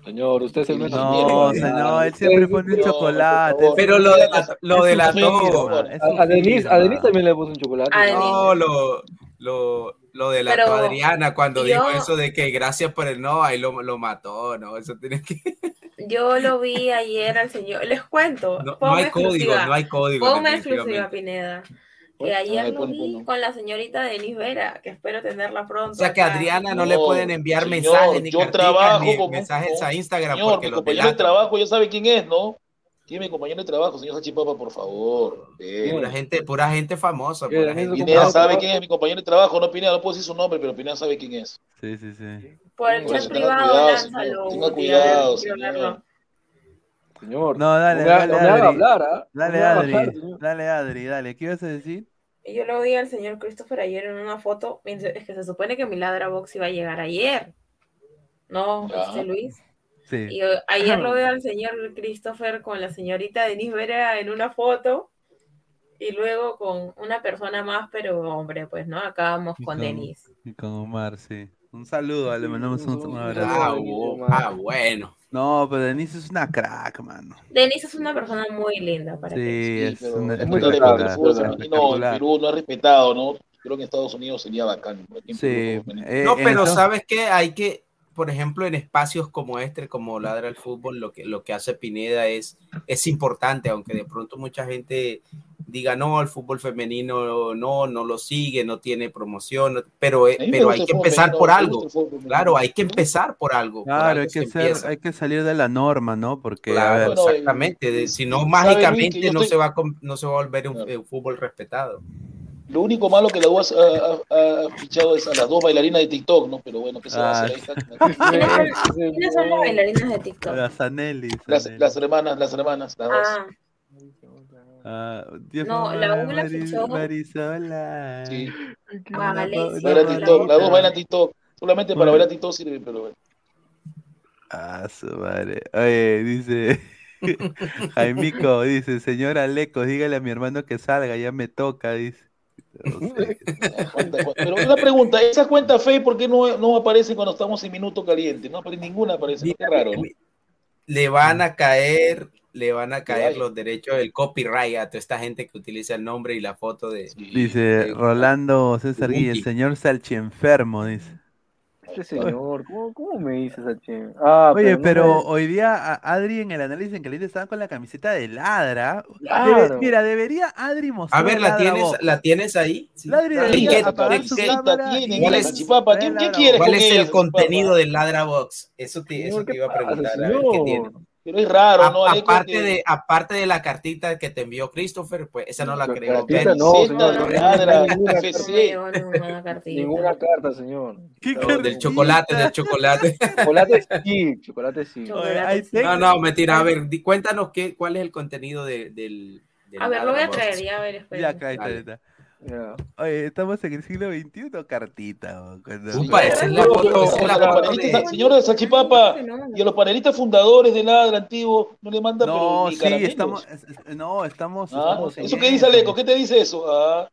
E: Señor, usted el menos
A: No, señor, él siempre pone un chocolate.
C: Pero lo, dela- lo
A: es un
C: delató.
E: A, a Denise, a. Denise también le puso un chocolate.
C: No, lo, lo, lo delató
B: Pero
C: Adriana cuando
B: yo-
C: dijo eso de que gracias por el no, ahí lo, lo mató, ¿no? Eso tiene que.
B: Yo lo vi ayer al señor, les cuento,
C: No, no hay código,
B: exclusiva.
C: no hay código.
B: Ponme exclusiva, Pineda. Que
I: Bueno,
B: ayer
I: ay,
B: lo
I: pon,
B: vi
I: pon.
B: con la señorita Denise Vera, que espero tenerla pronto.
C: O sea que a. Adriana no,
I: No,
C: le pueden enviar
I: señor,
C: mensajes ni
I: yo
C: carticas,
I: trabajo
C: ni mensajes
I: con-
C: a Instagram
I: Señor,
C: porque
I: mi
C: los
I: compañero de trabajo ya sabe quién es, ¿no? ¿Quién es mi compañero de trabajo, señor Salchipapa, por favor?
C: Pura gente, pura gente famosa.
E: ¿Qué,
C: pura gente-
I: Pineda sabe quién es mi compañero de trabajo, no Pineda, no puedo decir su nombre, pero Pineda sabe quién es.
A: Sí, sí, sí.
B: Por el chat privado,
I: cuidado,
B: lánzalo.
I: señor, tenga cuidado, señor.
A: No, dale, dale,
E: hablar, ¿ah? No
A: Dale,
E: haga
A: Adri. Dale, Adri, dale. ¿Qué ibas a decir?
B: Yo lo vi al señor Christopher ayer en una foto. Es que se supone que mi ladra box iba a llegar ayer. No,
I: Ya.
B: este Luis.
A: Sí.
B: Y ayer lo veo al señor Christopher con la señorita Denise Vera en una foto. Y luego con una persona más, pero hombre, pues no, acabamos
A: Y
B: con
A: con-
B: Denise.
A: Y con Omar, sí. Un saludo, le mandamos un, un
C: Ah,
A: abrazo.
C: bu- ah, bueno.
A: No, pero Denise es una crack, mano.
B: Denise es una persona muy linda para
A: Sí,
B: que
A: es
I: pero
A: una
I: es
E: muy
I: femenino en
A: espectacular.
I: Perú no es respetado, ¿no? Creo que en Estados Unidos sería bacán.
A: Sí.
I: Femenino.
A: eh,
C: No, pero
A: entonces-
C: sabes que hay que, por ejemplo, en espacios como este, como Ladra el Fútbol, lo que, lo que hace Pineda es, es importante, aunque de pronto mucha gente diga, no, el fútbol femenino no, no lo sigue, no tiene promoción, no- pero, eh, pero hay que empezar por algo. Claro, hay que empezar por algo. por
A: Claro,
C: algo
A: hay que, ser, hay que salir de la norma, ¿no? Porque, a
C: Claro,
A: ver,
I: Bueno,
C: exactamente. si no,
I: ¿sabe, Luis,
C: mágicamente
I: yo
C: no,
I: estoy-
C: se va a, no se va a volver un, un fútbol respetado.
I: Lo único malo que la U ha, ha- ha- ha fichado es a las dos bailarinas de TikTok, ¿no? Pero bueno, ¿qué se va a
A: Ah,
I: hacer? Ahí está.
B: ¿Quiénes son, las bailarinas de TikTok?
A: Las Anelli.
I: Las, las hermanas, las hermanas, las dos.
B: Ah,
A: Ah, Dios
B: No, la U la fichó.
A: Marisola.
I: Sí. TikTok, las dos bailan TikTok. Solamente para
A: Bueno.
I: bailar TikTok sirve, pero bueno.
A: Ah, su madre. Oye, dice Jaimico, dice, señora Lecos, dígale a mi hermano que salga, ya me toca, dice. No sé.
I: Pero una pregunta, ¿esa cuenta Fe por qué no, no aparece cuando estamos en minuto caliente? No aparece ninguna, aparece. ¿no? Qué raro, ¿no?
C: Le van a caer, le van a caer los derechos del copyright a toda esta gente que utiliza el nombre y la foto de.
A: Dice Rolando César Guille, el señor Salchienfermo, dice.
E: Este señor, ¿cómo, cómo me dices a Che? Ah,
A: Oye,
E: no
A: pero
E: me-
A: hoy día a- Adri en el análisis en caliente estaban con la camiseta de ladra.
E: Claro.
A: Debe- mira, debería Adri mostrar
C: A ver, ¿la tienes, la tienes ahí? Sí.
A: Ladri
C: ¿Cuál es-
I: salchipapa? ¿Qué,
A: Ladra
I: qué
A: Box.
I: quieres
C: ¿Cuál
I: con
C: es
I: ella,
C: el contenido del Ladra Box? Eso te, eso te
E: ¿qué
C: iba a
E: pasa,
C: preguntar. A ver, ¿qué tiene?
I: Pero es raro,
C: A-
I: ¿no,
C: aparte,
I: Que-
C: de, aparte de la cartita que te envió Christopher, pues esa no la
E: La
C: creo.
E: cartita no, señor, no, ninguna
B: llegó ninguna
E: carta, señor.
A: ¿Qué
C: No, del chocolate, del chocolate.
E: Chocolate sí, chocolate sí.
B: Chocolate.
C: No, no, mentira. A ver, di- cuéntanos qué, cuál es el contenido de- del, del
B: A ver, lo voy a traer ya, a ver, espera.
A: Ya, acá está, está. Oye, estamos en el siglo XXI, cartita. cuando-
I: Sí,
C: es la es la de-
I: señor de Salchipapa,
B: No,
I: y a los panelistas fundadores del Ladra antiguo, no le manda pero
A: No,
I: ni
A: sí,
I: caramelos.
A: estamos, es- es- no, estamos,
I: Ah,
A: estamos en
I: ¿Eso qué dice. Aleco? ¿Qué te dice eso? Ah,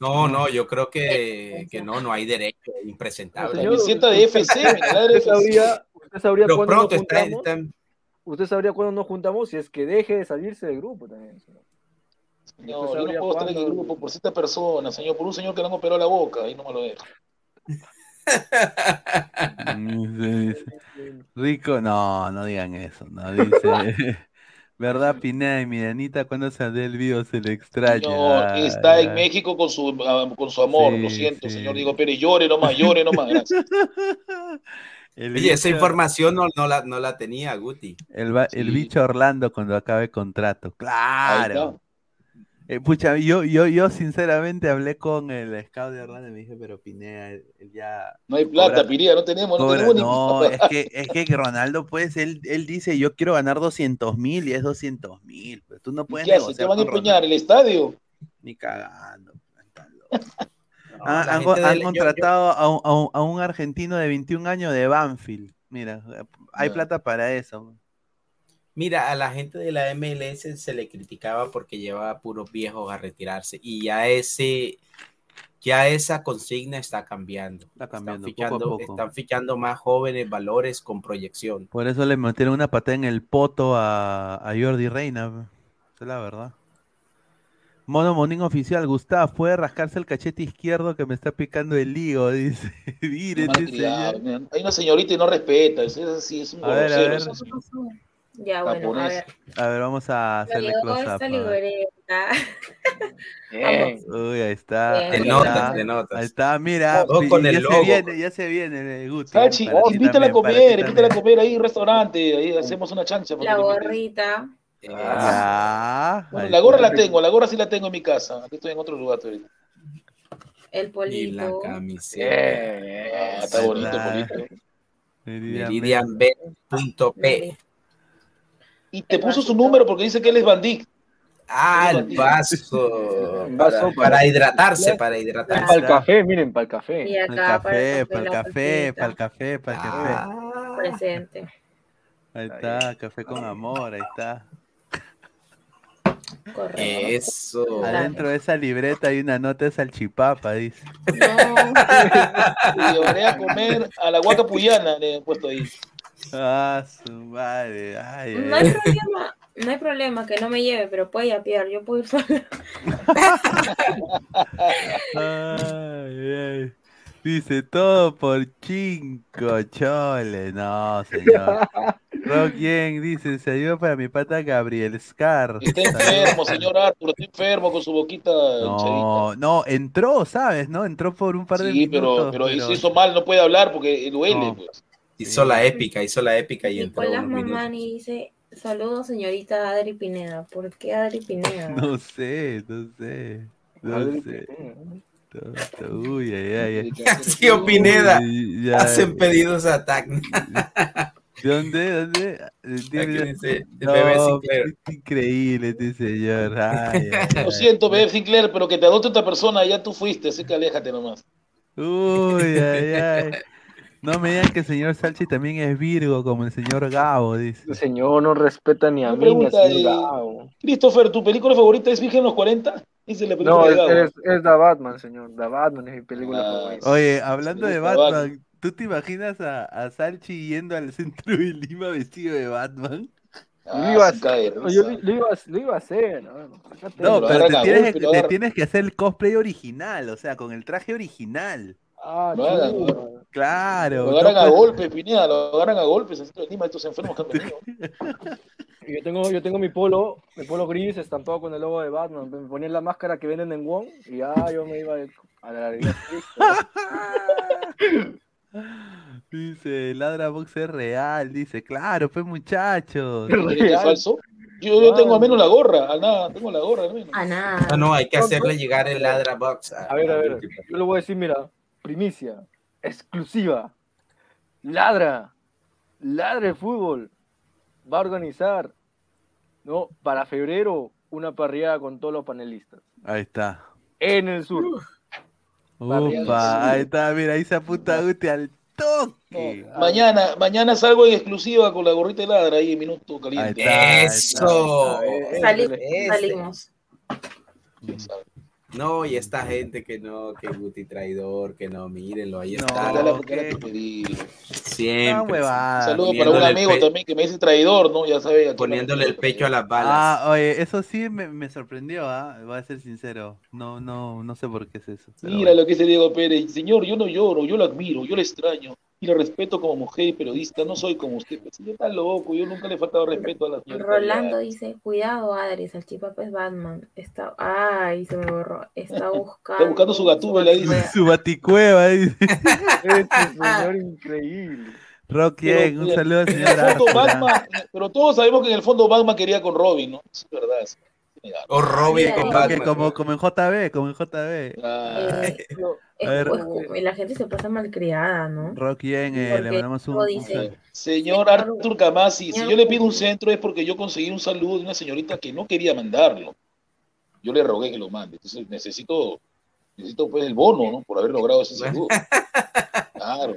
C: No, no, yo creo que, que no, no hay derecho, impresentable.
E: Señor,
I: camiseta de FC,
E: ¿Usted
I: FC.
E: sabría, usted sabría
C: Pero
E: cuándo
C: pronto
E: nos
C: está,
E: juntamos?
C: está-
E: Usted sabría cuándo nos juntamos si es que deje de salirse del grupo también. señor.
I: No, yo no puedo estar en el grupo por cierta persona, señor, por un señor que le han operado la boca, ahí no me lo dejo.
A: Rico, no, no digan eso, no, dice. ¿Verdad, Pineda y Miranita? Cuando saldrá el video se le extraña? Ay,
I: está en. México con su, ah, con su amor,
A: Sí,
I: lo siento,
A: sí.
I: señor Diego Pérez, llore nomás, llore nomás, gracias.
A: El
C: Oye, esa información no, no, la, no la tenía Guti.
A: El, el
I: Sí.
A: bicho Orlando cuando acabe contrato.
I: Ahí
A: Claro. Eh, pucha, yo, yo, yo sinceramente hablé con el scout de Orlando y me dije, pero Pineda, él, él ya
I: No hay plata,
A: Cobra-
I: Piría, no tenemos, no
A: cobra-
I: tenemos ni
A: No, es que, es que Ronaldo, pues, él, él dice, yo quiero ganar 200 mil y es 200 mil. Pero tú no
I: ¿Y
A: puedes
I: ¿Qué
A: negociar
I: van a empeñar? ¿El estadio?
A: Ronaldo. Ni cagando. están locos. Ah, han,
C: del- yo-
A: contratado a, un, a un- a un argentino de 21 años de Banfield. Mira, hay
I: Ya.
A: plata para eso.
C: Mira, a la gente de la MLS se le criticaba porque llevaba puros viejos a retirarse y ya ese, ya esa consigna está cambiando.
A: Está cambiando,
C: están
A: poco a
C: fichando,
A: poco.
C: están fichando más jóvenes valores con proyección.
A: Por eso le metieron una patada en el poto a, a Jordi Reina. es la verdad. Mono Monín oficial, Gustav, puede rascarse el cachete izquierdo que me está picando el higo, dice.
I: Hay una señorita y no respeta, es es así, es un
A: A ver, a
I: grosero.
A: ver.
B: Ya, bueno, a ver.
A: A ver, vamos a hacerle close up. Uy, ahí está.
C: De notas, de notas.
A: Ahí está, mira.
C: Oh, el
A: ya
C: logo.
A: se viene, ya se viene, eh, Guti.
I: Sachi,
A: ti
I: invítala a comer, invítala a comer ahí en restaurante, ahí hacemos una chancha.
B: La gorrita.
A: Ya,
I: Bueno, la gorra la tengo, la gorra sí la tengo en mi casa. Aquí estoy en otro lugar ahorita.
B: El
C: Y la
B: polito.
C: camiseta.
I: Ah, está bonito,
A: está.
I: bonito.
A: Meridian
C: Meridianbet.p.
I: Y te puso su número porque dice que él es Bandic.
C: Ah, el vaso. Para,
E: vaso
C: para
E: para-
C: hidratarse, para
E: Para
C: hidratarse.
E: el café, miren, para el café.
B: Y
A: Para el
B: acá
A: café, para el café, para el café, para el café.
C: Ah,
B: Presente.
A: Ahí está, café con amor, ahí está.
B: Correcto.
C: eso.
A: Adentro de esa libreta hay una nota de salchipapa, dice.
B: No,
I: Y llevaré a comer a la guaca puyana, le he puesto ahí.
A: Ah, su madre. Ay,
B: no
A: ay.
B: hay problema. No hay problema que no me lleve, pero puede yapear. Yo puedo ir sola.
A: Ay, ay. Dice todo por cinco chole. No, señor. Rock Yang dice, se ayuda para mi pata Gabriel Scar.
I: Está enfermo, señor Arturo, está enfermo con su boquita.
A: No, no, entró, ¿sabes? ¿No? Entró por un par de
I: Sí, pero,
A: minutos.
I: pero eso hizo mal, no puede hablar porque duele.
A: No.
I: Pues.
C: Hizo la épica, hizo la épica y entró
B: Nicolás. Mamani dice: Saludos, señorita Adri Pineda. ¿Por qué Adri Pineda?
A: No sé, no sé. No sé. To- to- Uy, ay, ay, ay.
C: Tío Pineda,
A: Uy, ya.
C: hacen pedidos a TAC.
A: ¿Dónde? ¿Dónde?
C: Aquí dice,
A: No,
C: Bebé Sinclair.
A: es increíble este señor. Ay, ay,
I: Lo siento, Beb Sinclair, pero que te adopte otra persona, ya tú fuiste, así que aléjate nomás.
A: Uy, ay, ay. No me digan que el señor Salchi también es Virgo, como el señor Gabo, dice.
E: El señor no respeta ni a mí ni su
I: eh,
E: Gabo.
I: Christopher, ¿tu película favorita es Virgen en los 40? Dice la película
E: No,
I: de
E: es,
I: Gabo.
E: es, es The Batman, señor. The Batman es mi película
I: Ah,
E: favorita.
A: Oye, hablando de Batman, ¿tú te imaginas a, a Salchi yendo al centro de Lima vestido de Batman?
I: Ah,
E: Lo iba a hacer,
I: risa.
E: yo lo, lo iba, a- lo iba a hacer. ¿no?
A: No, pero te tienes que hacer el cosplay original, o sea, con el traje original.
E: Ah,
I: Lo hagan,
E: chulo.
I: lo hagan.
A: Claro.
I: Lo
A: no
I: agarran a
A: puedes-
I: golpes, Pineda, lo agarran a golpes, así Lima, estos enfermos que han venido.
E: Y Yo tengo, yo tengo mi polo, mi polo gris estampado con el logo de Batman. Me ponía la máscara que venden en Wong y ya yo me iba a la alegría.
A: Dice, Ladra Box es real, dice, claro, pues muchachos.
I: ¿Crees que es falso? Yo, yo tengo al menos la gorra, al nada, tengo la gorra al menos.
B: A nada.
C: No, no, hay que hacerle llegar el Ladra Box.
E: A ver, a ver, yo le voy a decir, mira, primicia, exclusiva, ladra, ladra el fútbol, va a organizar, ¿no? Para febrero, una parrillada con todos los panelistas,
A: Ahí está.
E: en el sur.
A: Upa, ahí está, mira, ahí se apunta Guti al toque.
I: Mañana, mañana salgo en exclusiva con la gorrita de ladra ahí en minuto caliente.
A: Ahí está, ahí
C: Eso.
B: Sali-
C: Ese.
B: salimos.
C: No, y esta gente que no, que Guti traidor, que no, mírenlo, ahí
A: No,
C: está.
I: La- pedí.
C: Siempre.
A: Ah.
I: Saludos para un amigo
C: pe-
I: también que me dice traidor, ¿no? Ya sabe.
C: Poniéndole el pecho a las balas.
A: Ah, oye, eso sí me, me sorprendió, ¿ah? Voy a ser sincero. No, no, no sé por qué es eso.
I: Mira
A: bueno.
I: lo que dice Diego Pérez. Señor, yo no lloro, yo lo admiro, yo lo extraño. Y lo respeto como mujer y periodista. No soy como usted. Pues, señor, está loco. Yo nunca le he faltado respeto a la señora.
B: Rolando dice, cuidado Adri, Salchipapa es Batman. Está, ay, se me borró. Está buscando.
I: Está buscando su gatúbela, dice.
A: Su baticueva, dice.
E: Este señor increíble.
A: Rock
I: Pero,
A: Yen, un
I: mira,
A: saludo al señor.
I: Batman, pero todos sabemos que en el fondo Batman quería con Robin, ¿no? Es verdad. sí.
C: O Robin
B: Mira,
C: con
B: eh,
C: Batman.
A: como, como en JB, como en JB.
I: Ah,
B: Eh, es- la gente se pasa malcriada, ¿no?
A: Rock Yen, eh, le mandamos un.
I: Señor Arthur Camasi, si yo le pido un centro es porque yo conseguí un saludo de una señorita que no quería mandarlo. Yo le rogué que lo mande. Entonces necesito, necesito pues el bono, ¿no? Por haber logrado ese saludo. Claro,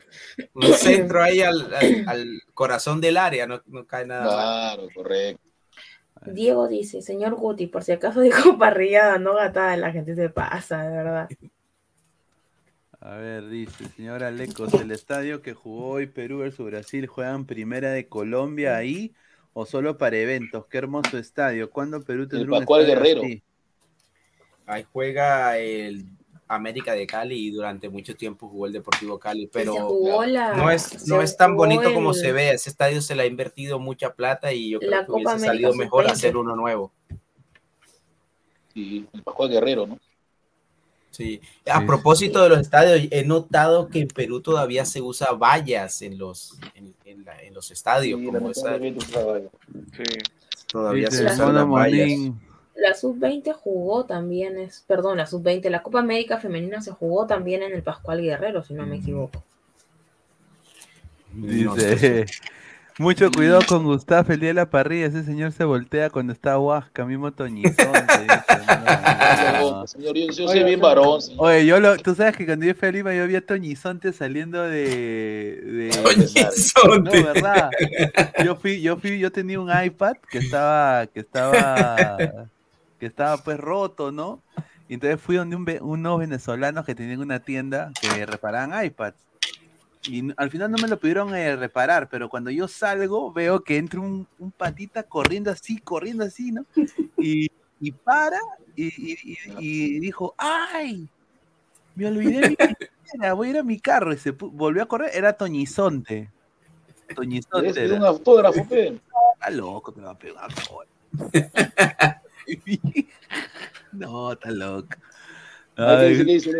C: Un centro ahí al, al- al corazón del área, no, no cae nada mal.
I: claro, correcto.
B: Diego dice, señor Guti, por si acaso dijo parrillada, no gatada, la gente se pasa, de verdad.
A: A ver, dice, señor Alecos, el estadio que jugó hoy Perú versus Brasil juegan primera de Colombia ahí o solo para eventos. Qué hermoso estadio. ¿Cuándo Perú tendrá un
I: Pascual
A: estadio
I: Guerrero.
A: así?
C: Ahí juega el América de Cali y durante mucho tiempo jugó el Deportivo Cali, pero
B: jugó la,
C: no es, no es tan bonito como
B: el-
C: se ve. Ese estadio se le ha invertido mucha plata y yo creo
B: La
C: que hubiese
B: Copa América
C: salido mejor
B: sub-20.
C: hacer uno nuevo.
I: Y el Pascual Guerrero, ¿no?
C: Sí. A
A: Sí,
C: propósito de los estadios, he notado que en Perú todavía se usa vallas en los, en, en la- en los estadios,
I: Sí,
C: como esa, todavía se usan las vallas.
B: La sub-20 jugó también, es, perdón, la sub-20, la Copa América Femenina se jugó también en el Pascual Guerrero, si no me equivoco.
C: No
A: Dice, mucho cuidado con Gustavo el día de la parrilla. Ese señor se voltea cuando está Huasca, mismo Toñizón.
I: Señor, yo, yo soy bien varón. señor.
A: Oye, yo lo, tú sabes que cuando yo fui a Lima yo vi a Toñizonte saliendo de, de
C: Toñizonte.
A: No, verdad. Yo fui, yo fui, yo tenía un iPad que estaba, que estaba, que estaba pues roto, ¿no? Y entonces fui donde un ve- unos venezolanos que tenían una tienda que reparaban iPads. Y al final no me lo pudieron eh, reparar, pero cuando yo salgo veo que entra un, un patita corriendo así, corriendo así, ¿no? Y, y para y, y- dijo, ¡ay! Me olvidé mi billetera, voy a ir a mi carro. Y se volvió a correr, era Toñizonte. Toñizonte.
I: Es un autógrafo, pe.
A: Está loco, te va a pegar. por. no, está loco.
I: Ah, ¿qué
A: Ay?
I: ¿Qué dice?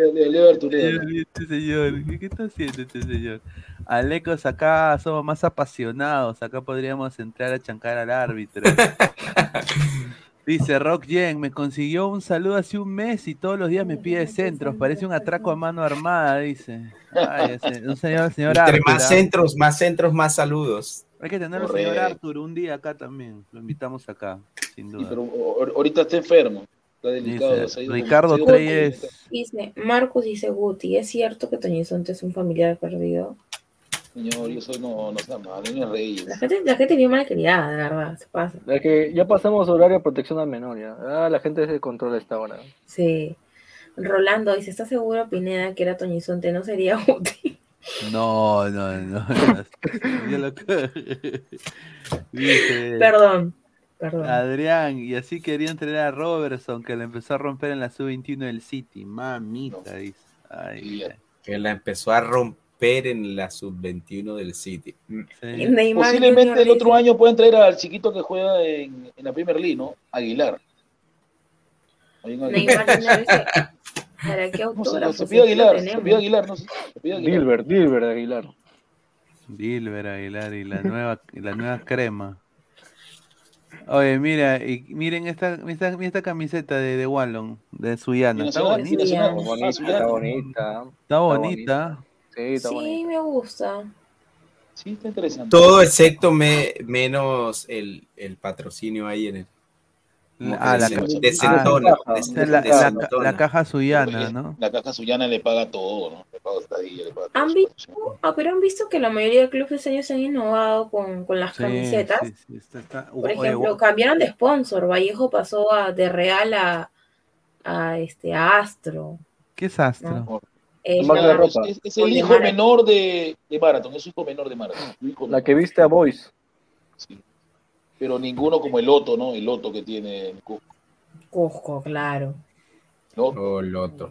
A: Este señor, ¿qué, qué está haciendo este señor? Alecos, acá somos más apasionados, acá podríamos entrar a chancar al árbitro. Dice Rock Yen, me consiguió un saludo hace un mes y todos los días me pide centros. Parece un atraco a mano armada, dice. Ay, ese- un señor, señor
C: Entre
A: Arthur,
C: más
A: ¿ah?
C: centros, más centros, más saludos.
A: Hay que tener al señor. Arthur un día acá también. Lo invitamos acá, sin
I: Sí,
A: duda.
I: pero ahorita está enfermo. Está delicado.
A: Dice, Ricardo Treyes.
B: Dice, Marcus dice Guti, ¿es cierto que Toñizonte es un familiar perdido?
I: Señor, yo soy no, no sea malo, no rey.
B: La gente, la gente bien malcriada, de verdad, se pasa.
E: Es que ya pasamos horario de protección al menor, ya. Ah, la gente se controla esta hora.
B: Sí. Rolando dice, ¿estás seguro, Pineda, que era Toñizonte? ¿No sería Guti?
A: No, no, no. no. Dice,
B: Perdón, perdón.
A: Adrián, y así quería entrenar a Robertson, que le empezó a romper en la sub-21 del City. Mamita, dice. Ay.
C: Que la empezó a romper en la sub-21 del City.
A: Sí.
I: Posiblemente el otro año pueden traer al chiquito que juega en, en la Premier League, ¿no? Aguilar.
B: Neymar ¿para qué autógrafo?
I: se pide Aguilar, se pide Aguilar, no sé. Se pide Aguilar.
E: Dilbert, Dilbert Aguilar.
A: Dilber Aguilar y la nueva, y la nueva crema. Oye, mira, y miren esta, esta, esta camiseta de, de Wallon, de Suyana. Está bonita.
I: nacional.
E: Bonita, está bonita.
A: Está bonita.
E: Sí, está
B: Sí,
E: bonita.
B: me gusta.
I: Sí, está interesante.
C: Todo excepto me, menos el, el patrocinio ahí en el.
A: Ah, la, ah, caja Suyana, ¿no?
I: La caja Suyana le paga todo, ¿no? Le paga estadía, le paga todo.
B: ¿Han visto? Ah, pero han visto que la mayoría de clubes este año se han innovado con, con las
A: Sí,
B: camisetas.
A: sí, sí, está- está-
B: Por
A: oye,
B: ejemplo, cambiaron de sponsor. Vallejo pasó a, de Real a, a, este, a Astro.
A: ¿Qué es Astro?
B: Eh,
E: de.
I: Es, es el
B: de
I: hijo menor de, de Marathon, es su hijo menor de Marathon.
E: La que viste a Boys.
I: Sí. Pero ninguno como el Loto, ¿no? El Loto que tiene el Cusco.
B: Cusco, claro.
I: Loto,
C: Oh, Loto.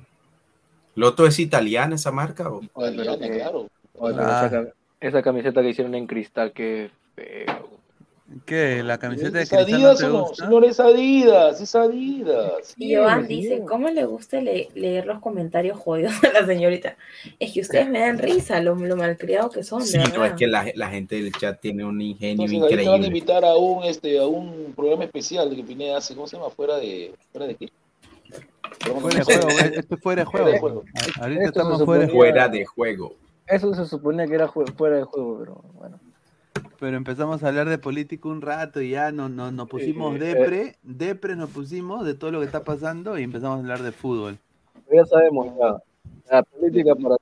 C: ¿Loto es italiana esa marca? o?
I: Italiana, claro.
A: Ah.
E: esa camiseta que hicieron en cristal, que feo.
A: ¿Qué? ¿La camiseta de
I: ¿Es
A: Cristiano
I: Adidas
A: te
I: o no?
A: gusta?
I: Señor, es Adidas, es Adidas.
B: Y Joan dice, ¿cómo le gusta le- leer los comentarios jodidos a la señorita? Es que ustedes me dan risa, lo, lo malcriado que son,
C: Sí, no, es que la, la gente del chat tiene un ingenio
I: Entonces ahí te van a
C: increíble.
I: invitar a un, este, a un programa especial que Pineda hace, ¿cómo se llama? ¿Fuera de, fuera de qué?
A: Fuera de juego, esto es fuera de
I: Fuera de
A: juego. Ahorita
E: Esto
A: estamos fuera de juego.
C: Fuera de juego.
E: Eso se suponía que era fuera de juego, pero bueno.
A: Pero empezamos a hablar de política un rato y ya no, no, nos pusimos
E: Eh,
A: depre, depre nos pusimos de todo lo que está pasando y empezamos a hablar de fútbol.
E: Ya sabemos, ya. La política para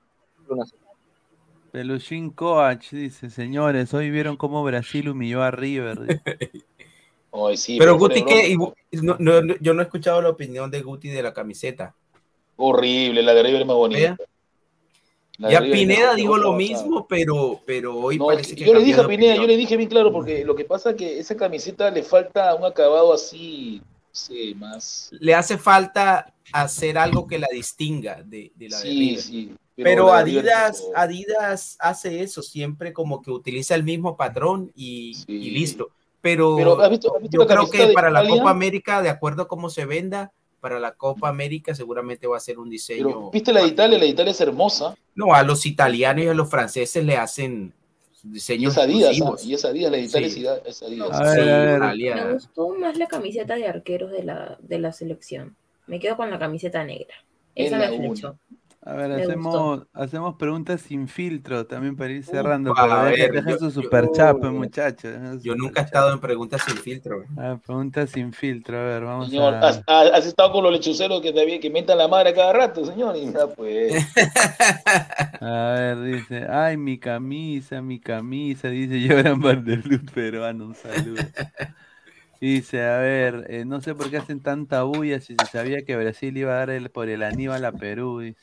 E: una
A: Peluchín Coach dice, señores, hoy vieron cómo Brasil humilló a River.
I: sí,
C: Pero Guti, ¿qué? no- no- yo no he escuchado la opinión de Guti de la camiseta.
I: Horrible, la de River es más bonita. La de
C: Ya Pineda digo lo mismo, pero, pero hoy
I: No,
C: parece que
I: yo le dije a
C: de
I: Pineda, yo
C: opinión.
I: le dije bien claro, porque lo que pasa es que esa camiseta le falta un acabado así, sé, más.
C: Le hace falta hacer algo que la distinga de, de la de
I: Sí,
C: River.
I: sí.
C: Pero
I: la de River
C: Adidas. Adidas hace eso, siempre como que utiliza el mismo patrón y,
I: Sí.
C: y listo. Pero,
I: Pero, ¿has visto- has visto
C: yo
I: la
C: creo que
I: de
C: para la
I: Italia?
C: Copa América, de acuerdo a cómo se venda, para la Copa América seguramente va a ser un diseño.
I: Pero, ¿viste la de Italia? La de Italia es hermosa.
C: No, a los italianos y a los franceses le hacen
I: Y
C: diseños
I: es Adidas, ¿ah? y es Adidas, la de Italia
C: Sí.
I: es Adidas- es Adidas.
A: A ver,
C: Sí,
A: a ver.
C: Italia.
B: Me gustó más la camiseta de arqueros de la, de la selección. Me quedo con la camiseta negra.
I: Es
B: Esa
I: la
B: me flechó.
A: A ver,
B: Me
A: hacemos, hacemos preguntas sin filtro también para ir cerrando.
C: Upa,
A: pero
C: a ver,
A: dejen
C: yo-
A: su
C: yo-
A: pues, muchachos.
C: Yo nunca he estado en preguntas sin filtro.
A: A ver, preguntas sin filtro, a ver, vamos
I: Señor,
A: a...
I: has, has- has estado con los lechuceros que, te, que mentan la madre cada rato, señor. Y ya, pues.
A: A ver, dice, ay, mi camisa, mi camisa, dice Lloran Vanderlut peruano, un saludo. Dice, a ver, eh, no sé por qué hacen tanta bulla si se sabía que Brasil iba a dar el, por el Aníbal a Perú, dice.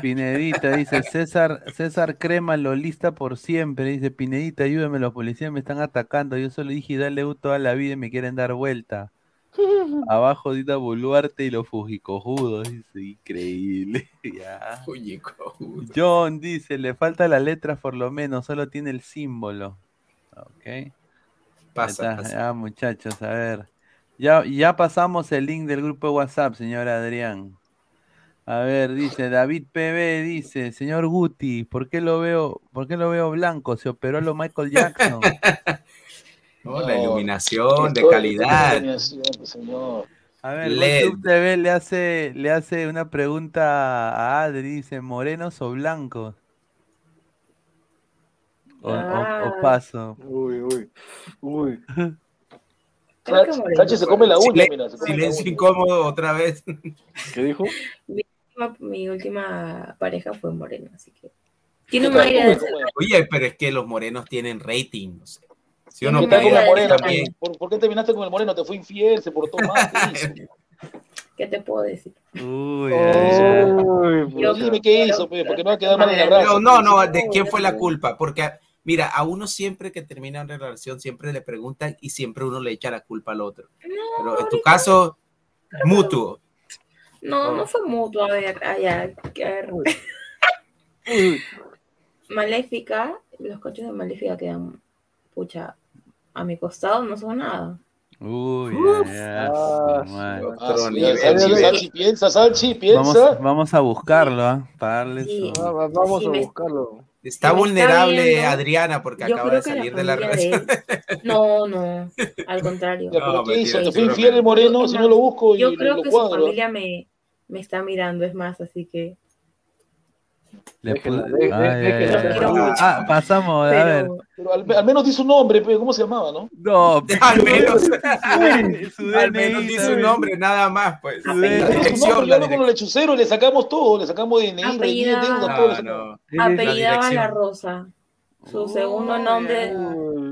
A: Pinedita dice, César, César Crema lo lista por siempre, dice, Pinedita, ayúdame, los policías me están atacando, yo solo dije dale U toda la vida y me quieren dar vuelta. Abajo Dita Boluarte y los fujicojudos, dice, increíble. ya. John dice, le falta la letra por lo menos, solo tiene el símbolo. Ok.
C: Pasa.
A: Ya, muchachos, a ver. Ya, ya pasamos el link del grupo de WhatsApp, señor Adrián. A ver, dice David PB, dice, señor Guti, ¿por qué lo veo, por qué lo veo blanco? ¿Se operó lo Michael Jackson?
C: Oh, la iluminación de calidad.
I: iluminación, pues, señor.
A: A ver. YouTube TV le hace, le hace una pregunta a Adri, dice, ¿morenos o blancos? O, o- o
B: Ah.
A: paso.
E: Uy, uy, uy.
I: Sánchez se come la uña,
C: Silen-
I: mira. se come la
C: Silencio
I: uña.
C: incómodo otra vez.
E: ¿Qué dijo?
B: Mi mi última pareja fue morena, así que. Tiene
I: ¿Qué
B: un aire
I: ¿Cómo
B: de.
C: Oye, pero es que los morenos tienen rating. No sé. Si uno
I: ¿Qué
B: me
I: tal con
B: iba
I: la
B: a
I: morena?
B: decir
C: también.
I: ¿Por, por qué terminaste con el moreno? ¿Te fue infiel? ¿Se portó mal? ¿Qué hizo?
B: ¿Qué te puedo decir?
A: Uy, ay, ay.
E: Uy,
B: Yo-.
I: Dime qué hizo, pe, porque no va a quedar mal en el abrazo.
C: No, no, no, ¿de quién fue la culpa? Porque, mira, a uno siempre que termina una relación, siempre le preguntan y siempre uno le echa la culpa al otro. Pero en tu caso, mutuo.
B: No, no fue mutuo. A ver, a ver, a ver.
E: Uy,
B: Maléfica, los coches de Maléfica quedan, pucha, a mi costado no son nada.
A: Uy,
E: Ah.
I: Ah. Salchi, piensa, Salchi,
A: Vamos,
I: piensa.
A: vamos a buscarlo, ¿ah? Para darle
B: Sí.
A: su...
E: va- vamos
B: Sí,
E: a
B: me-
E: buscarlo.
C: Está vulnerable
B: está viendo,
C: Adriana porque
B: Yo
C: acaba de salir
B: la
C: de la
B: de
C: relación.
B: No, no, al contrario.
I: Ya, pero
C: No,
I: ¿qué hizo? ¿Te fue infiel el moreno? Si no lo busco
B: Yo creo
I: lo
B: que su familia me, me está mirando, es más, así que.
A: Ah, pasamos, a ver.
B: Pero
I: Pero al, al menos dice un nombre, ¿cómo se llamaba, no?
A: No,
C: Al menos,
A: su
C: al menos dice un
A: ¿sabes?
C: nombre, nada más, pues.
A: Su
I: su nombre,
C: la
I: con los lechuceros y le sacamos todo, le sacamos DNI,
B: Apellida-
I: RNI, deuda, todo. le
C: No,
I: sacamos.
C: no.
B: apellidaba
C: dirección.
B: La Rosa. Su segundo nombre,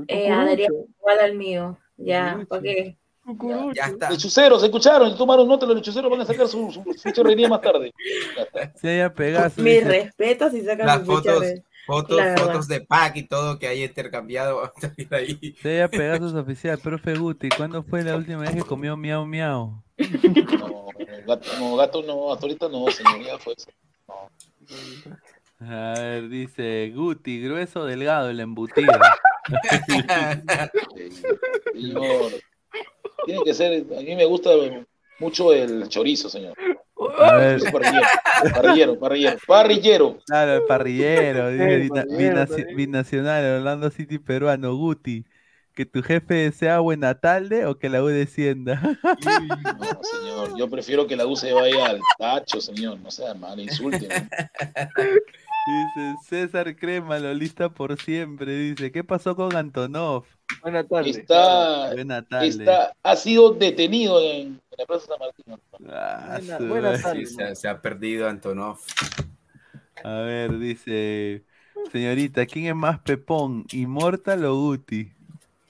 B: eh, Adrián, igual al mío. Ya. ¿para qué?
E: Cucurucho.
C: Ya está.
I: Lechuceros, escucharon, y tomaron nota, los lechuceros van a sacar su, su RNI más tarde. Ya.
A: Se haya Pegaso.
B: Mis
A: dice,
B: respetos y sacan
C: Las fotos,
B: de.
C: fotos, fotos de pack y todo que hay intercambiado. va a salir ahí.
A: Se haya Pegasus oficial, profe Guti, ¿cuándo fue la última vez que comió miau miau?
I: No, gato no, gato no, hasta ahorita no, señoría, fue eso.
A: A ver, dice Guti, grueso delgado, el embutido.
I: Señor, tiene que ser, a mí me gusta mucho el chorizo, señor. Parrillero, parrillero, parrillero, parrillero.
A: claro, el parrillero,
E: Sí,
A: binacional, Orlando City peruano, Guti. ¿Que tu jefe sea Buenatalde o que la U descienda?
I: No, señor, yo prefiero que la U se vaya al tacho, señor, no sea mal, insulte.
A: Dice César Crema, lo lista por siempre. Dice, ¿qué pasó con Antonov?
E: Buenas tardes.
I: Está,
A: Buenatalde.
I: está, ha sido detenido en, en la Plaza San Martín.
A: Ah,
E: Buena-
A: su
E: buenas
A: madre.
C: Sí, se, se ha perdido Antonov.
A: A ver, dice, señorita, ¿quién es más pepón, Immortal o Guti?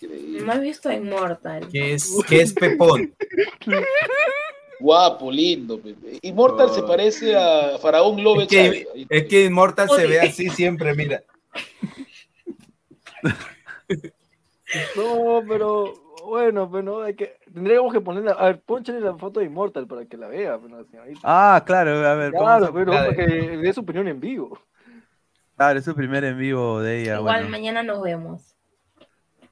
B: He visto a Immortal.
C: ¿Qué es, qué es Pepón?
I: Guapo, lindo. Immortal se
C: Oh.
I: parece a Faraón Lobe
C: Es que, es que Immortal se ve así siempre, mira.
E: No, pero bueno, no, hay que, tendríamos que ponerle, a ver, ponchale la foto de Immortal para que la vea, no, señorita.
A: Ah, claro, a ver, vamos
E: Claro,
A: a-
E: pero para que dé su opinión en vivo.
A: claro, es su primer en vivo de ella.
B: Igual
A: Bueno,
B: mañana nos vemos.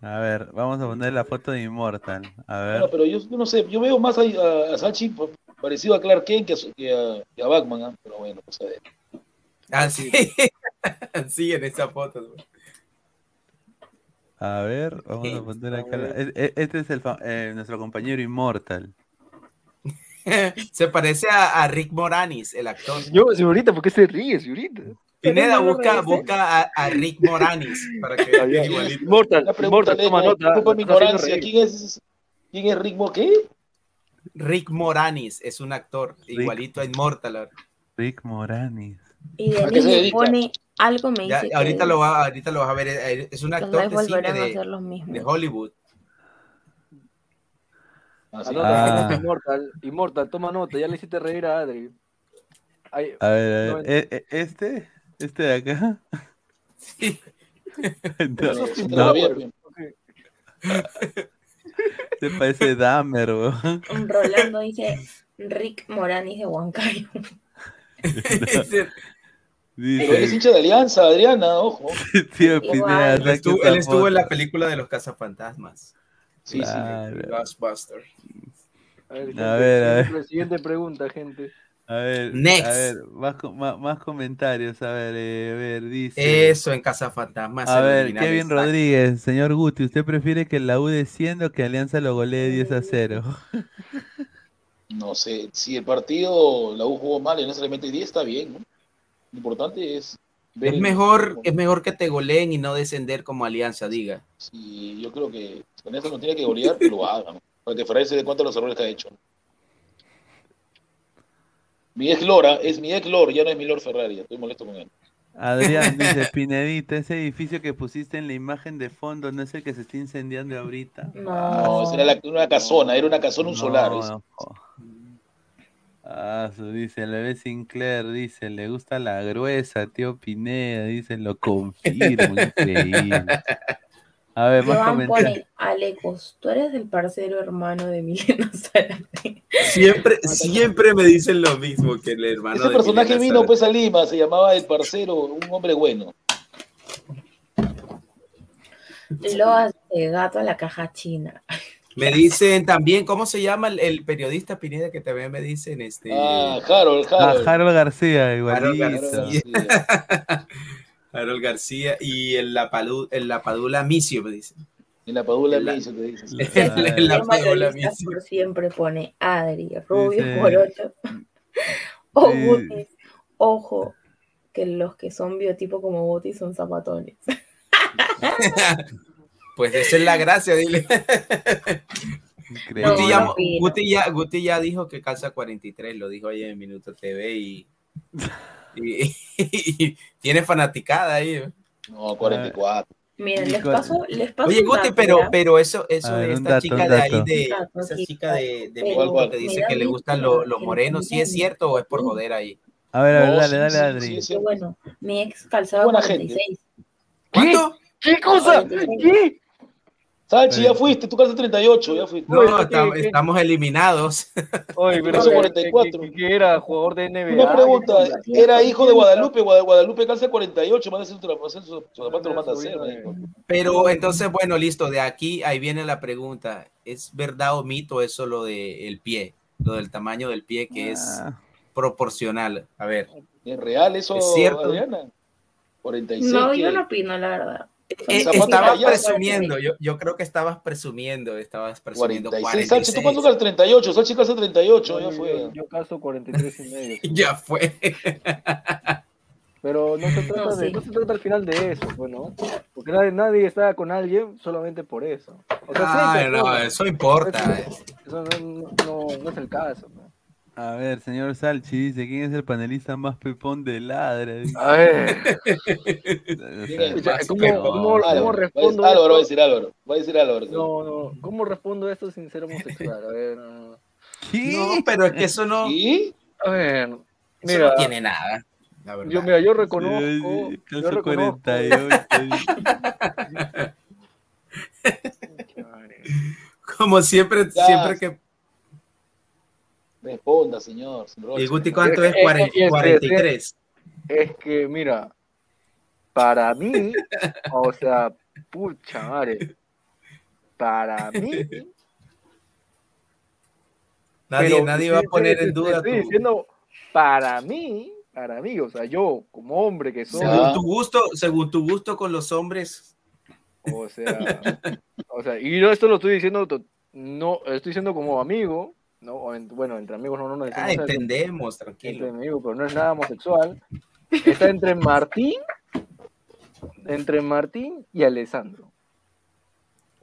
A: a ver, vamos a poner la foto de Immortal. A ver,
I: Bueno, pero yo, yo no sé, yo veo más a, a, a Salchi pa- parecido a Clark Kent que a, su- que a, que a Batman, ¿ah? pero bueno, pues a ver.
C: Ah, sí. sí, en esa foto. güey.
A: A ver, vamos a poner acá. la- e- e- Este es el fa- eh, nuestro compañero Immortal.
C: Se parece a, a Rick Moranis, el actor.
E: Yo, señorita, ¿por qué se ríe, señorita?
C: Pineda,
B: no
C: busca, busca a, a Rick Moranis para que igualito.
I: Pregunta,
E: toma nota.
I: mi ignorancia. ¿quién es, quién es Rick Mo- ¿Qué?
C: Rick Moranis es un actor igualito a Immortal.
A: Rick Moranis.
B: Y
I: ¿A
B: de
I: qué se
B: mí me
I: dedica?
B: pone algo me
C: Ya,
B: dice
C: ahorita,
B: que
C: lo va, ahorita lo vas a ver. eh, Es un actor de cine
B: volverán a
C: de,
B: hacer los mismos.
C: de Hollywood.
I: Ah, sí.
A: Ah.
E: Immortal, Immortal, toma nota, ya le hiciste reír a Adri. Ay,
A: A ver, a ver, e- e- ¿este? ¿Este de acá?
C: Sí.
A: No,
I: Sí,
A: no, se parece Dahmer, weón.
B: Rolando dice Rick Moranis de Huancayo.
I: Él es
A: Dice,
I: hincha de Alianza, Adriana, ojo.
A: tío. Pineda,
C: él, estuvo,
A: esa
C: él estuvo en la película de los cazafantasmas.
I: Sí,
A: Claro.
C: Ghostbusters.
E: A ver, gente,
A: A ver, a ver.
E: siguiente, siguiente pregunta, gente.
A: A ver,
C: Next.
A: a ver, más, más, más comentarios. A ver, eh, a ver, dice.
C: Eso en Casa Fantasma.
A: A ver, Kevin Rodríguez, señor Guti, ¿usted prefiere que la U descienda o que Alianza lo golee 10 a 0?
I: No sé, si el partido la U jugó mal y no se le mete 10, está bien, ¿no? Lo importante es ver
C: Es
I: el-
C: mejor, es mejor que te goleen y no descender como Alianza, diga.
I: Sí, yo creo que con eso no tiene que golear, que lo haga, ¿no? Para que Ferrer se dé cuenta de los errores que ha hecho. Mi ex Lora es mi ex Lord, ya no es mi Lord Ferrari, estoy molesto con él.
A: Adrián dice, Pinedito, ese edificio que pusiste en la imagen de fondo no es el que se está incendiando ahorita.
I: No, esa era la- una casona, era una casona, un solar.
A: No,
I: es-
A: no. Ah, su, dice, el bebé Sinclair, dice, le gusta la gruesa, tío Pineda, dice, lo confirmo, increíble. A ver, más
B: Joan pone, Alecos, tú eres el parcero hermano de Milena Zárate.
C: Siempre, siempre me dicen lo mismo que el hermano
I: Ese
C: de
I: personaje
C: Milena
I: vino
C: Zárate.
I: pues a Lima, se llamaba El Parcero, un hombre bueno.
B: Loas de gato a la caja china.
C: Me dicen también, ¿cómo se llama el, el periodista Pineda que también me dicen? Este,
I: Ah, Harold,
A: Ah,
I: Harold.
A: Harold García,
C: Harold
A: igualito.
C: García. Harold García y el, Lapadu- el Lapadula Micio, me dicen.
I: Y la Padula
C: La-
I: me hizo, te
C: el
B: Tema
C: Lapadula
B: Lolista
C: Micio.
B: por siempre pone Adri, Rubio
A: Dice-
B: Morocho. O
A: Sí.
B: Ojo, que los que son biotipo como Gutis son zapatones.
C: Pues esa es la gracia, dile.
A: Increíble.
C: Guti, ya. Guti ya- Guti ya dijo que calza 43, lo dijo ayer en Minuto TV y, y- y tiene fanaticada ahí.
I: No, 44.
B: Miren, les paso, les paso
C: Oye, Guti,
B: dato,
C: pero, pero eso, eso
A: ver,
C: de esta
A: dato,
C: chica de ahí, de
B: Dato,
C: esa
B: sí,
C: chica de, de
B: pero
C: México que dice que le gustan lo- los morenos, ¿sí es cierto o es por joder ahí?
A: A ver, a ver, dale, dale, Adri.
I: sí,
B: bueno, mi ex calzaba
I: Buena
B: 46.
C: ¿Cuánto?
E: ¿Qué cosa? ¿Qué?
I: Salchi, ya fuiste, tú calzas 38, ya fuiste.
C: No,
E: Oye,
C: estamos,
E: ¿qué- qué?
C: estamos eliminados.
E: Oye, pero
I: Eso
E: que-
I: 44.
E: que, que era jugador de NBA.
I: Una pregunta,
B: ¿qué
I: era hijo de Guadalupe, Guada- Guadalupe calza 48, manda a hacer su trabajo, su, su zapato lo manda a hacer. ¿no?
C: Pero entonces, bueno, listo, de aquí, ahí viene la pregunta. ¿Es verdad o mito eso lo del pie? Lo del tamaño del pie que es
A: Ah,
C: proporcional. A ver.
I: ¿Es real eso,
C: Es cierto.
I: Adriana? 46.
B: No,
I: ¿qué?
B: yo no opino, la verdad.
C: Eh, estabas presumiendo, yo, yo creo que estabas presumiendo, estabas presumiendo
I: 46.
C: 46.
I: Salchi, ¿tú cuánto calzas 38? Salchi calza 38, ya
E: Yo,
I: fue.
E: yo, yo caso 43 y medio. sí.
C: Ya fue.
E: Pero no se trata
B: No,
E: de,
B: sí.
E: no se trata al final de eso, pues, ¿no? Porque nadie, nadie está con alguien solamente por eso. O sea, sí hay
C: Ay, no, eso importa.
E: Eso no, no, no- no es el caso. ¿no?
A: A ver, señor Salchi dice, ¿quién es el panelista más pepón de ladra?
E: A ver, ¿cómo, cómo, respondo
I: decir- Álvaro va a decir Álvaro. Va a decir Álvaro.
E: No, no, ¿cómo respondo esto sin ser homosexual? A ver, no.
A: ¿Qué?
C: No, pero es que eso no,
I: ¿Y?
E: A ver,
C: eso
E: mira,
C: no tiene nada. La verdad.
E: yo, mira, yo reconozco,
A: sí,
E: yo
A: calzo
E: reconozco,
A: 48.
C: Como siempre,
I: Ya.
C: siempre que.
I: Responda, señor.
C: ¿Y Guti cuánto es?
E: Eh, eh,
C: Cuaren-
E: eh, eh,
C: 43.
E: es que, mira, para mí, o sea, pucha madre, para mí,
C: Nadie,
E: pero
C: nadie va a poner en duda
E: Estoy diciendo, para mí, para mí, o sea, yo como hombre que soy,
C: según tu gusto, según tu gusto con los hombres.
E: o sea, o sea, y yo esto lo estoy diciendo, no, estoy diciendo como amigo, no, o en- bueno, entre amigos no, no nos
C: Ah,
E: decimos eso,
C: entendemos,
E: entre
C: tranquilo.
E: amigos, pero no es nada homosexual, está entre Martín, entre Martín y Alessandro.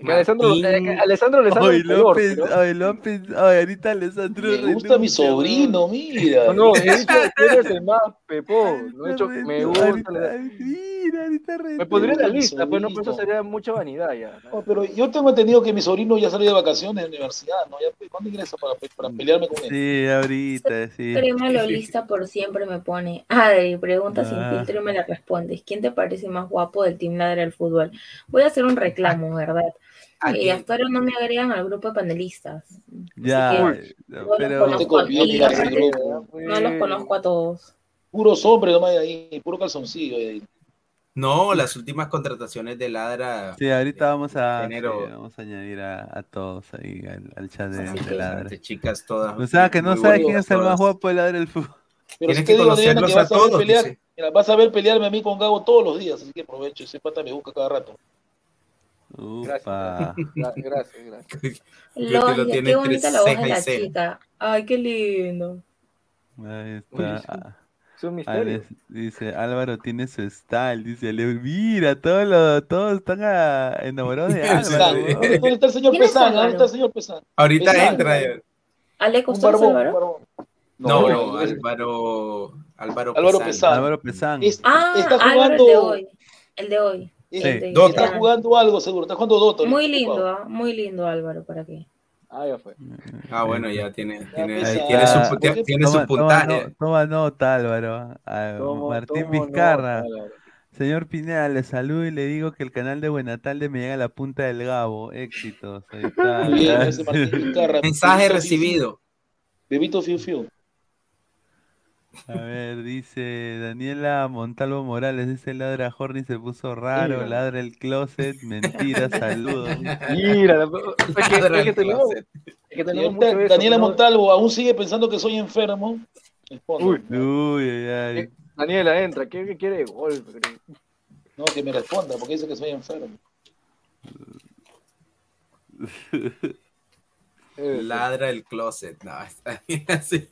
E: Alessandro, eh, Alessandro, Alessandro
A: Ay,
E: peor,
A: López,
E: pero-
A: ay, López, ay, ahorita Alessandro
I: Me gusta mi sobrino, mira.
E: No, no, he dicho que eres el más pepón. No he dicho
A: Ahorita
E: me gusta.
A: ahorita- Mira, ahorita
E: Me pondría en la lista, pues no, pero eso
I: sobrino.
E: sería mucha vanidad ya. ¿no?
I: Pero yo tengo entendido que mi sobrino ya salió de vacaciones de universidad, ¿no? Ya, pues, ¿Cuándo ingresa para, para pelearme con él?
A: Sí, ahorita, sí.
B: Crema Lolista por siempre me pone, Adri, pregunta sin
A: Ah.
B: filtro y me la respondes. ¿Quién te parece más guapo del Team Ladra del Fútbol? Voy a hacer un reclamo, ¿verdad?
C: ¿A
B: Y hasta ahora no me agregan al grupo de panelistas.
A: Ya,
B: Así
A: no,
B: no los
A: pero
I: No
B: conozco a. No los conozco a todos.
I: Puros hombres nomás de ahí, puro calzoncillo. ahí.
C: No, las últimas contrataciones de Ladra.
A: sí, ahorita vamos a, sí, vamos a añadir a, a todos ahí al, al chat de,
B: Así
A: de ladra.
C: de chicas todas.
A: O sea, que no
C: muy
A: sabe
C: bonitas
A: quién es el más guapo de ladra del fútbol.
I: Pero
C: Tienes
I: si
C: que conocerlos
I: que
C: a
I: vas a ver
C: todos,
I: pelear, mira, vas a ver pelearme a mí con Gabo todos los días, así que aprovecho, ese pata me busca cada rato.
A: Upa.
E: Gra- Gracias, gracias.
B: Logia,
C: tiene
B: qué bonita la voz de la chica. Ay, qué lindo.
A: Ahí
E: Uy,
A: está. Alex dice, Álvaro tiene su style, dice, Ale- mira, todos, los, todos están ah, enamorados de. Álvaro.
I: ¿Dónde, está el señor
B: ¿Quién es
I: Pesán? ¿Dónde
B: Álvaro?
I: está el señor Pesán?
C: Ahorita
I: Pesán.
C: entra. eh.
B: ¿Ale
I: un
B: Álvaro?
C: No,
I: No,
C: Álvaro. Álvaro
I: Álvaro
C: Pesán.
I: Pesán.
A: Álvaro Pesán.
I: Es-
B: Ah,
I: está
B: Álvaro,
I: jugando.
B: el de hoy. El de hoy.
A: Sí.
B: El de-
C: Dota.
I: Está jugando algo seguro, está jugando Dota.
B: Muy lindo, muy lindo Álvaro, ¿para qué?
E: Ah, ya fue.
C: Ah, bueno, ya tiene, tiene, su,
I: ¿Por
C: tiene
A: Toma, toma,
C: puntaje.
A: toma nota, Álvaro. A
E: Tomo-
A: Martín
E: tomo
A: Vizcarra.
E: nota, Álvaro.
A: Señor Pineda, le saludo y le digo que el canal de Buenatalde me llega a la punta del Gabo. Éxitos. Ahí está.
I: Muy bien, ese Martín Vizcarra.
C: Mensaje
I: Bebito Fiu
C: recibido.
I: Fiu. Bebito Fiu Fiu.
A: A ver, dice Daniela Montalvo Morales, dice ladra Horny se puso raro,
E: Mira.
A: ladra el closet, mentira, saludos.
E: Mira, es que, es que tenemos, es que
I: Y
E: tenemos
I: ahorita
E: mucho eso,
I: Daniela
E: ¿no?
I: Montalvo aún sigue pensando que soy enfermo.
E: Uy,
A: Uy, ay, ay.
E: Eh, Daniela, entra. ¿Qué, qué quiere? Golpe.
I: No, que me responda, porque dice que soy enfermo.
C: Ladra el closet. No, está bien así.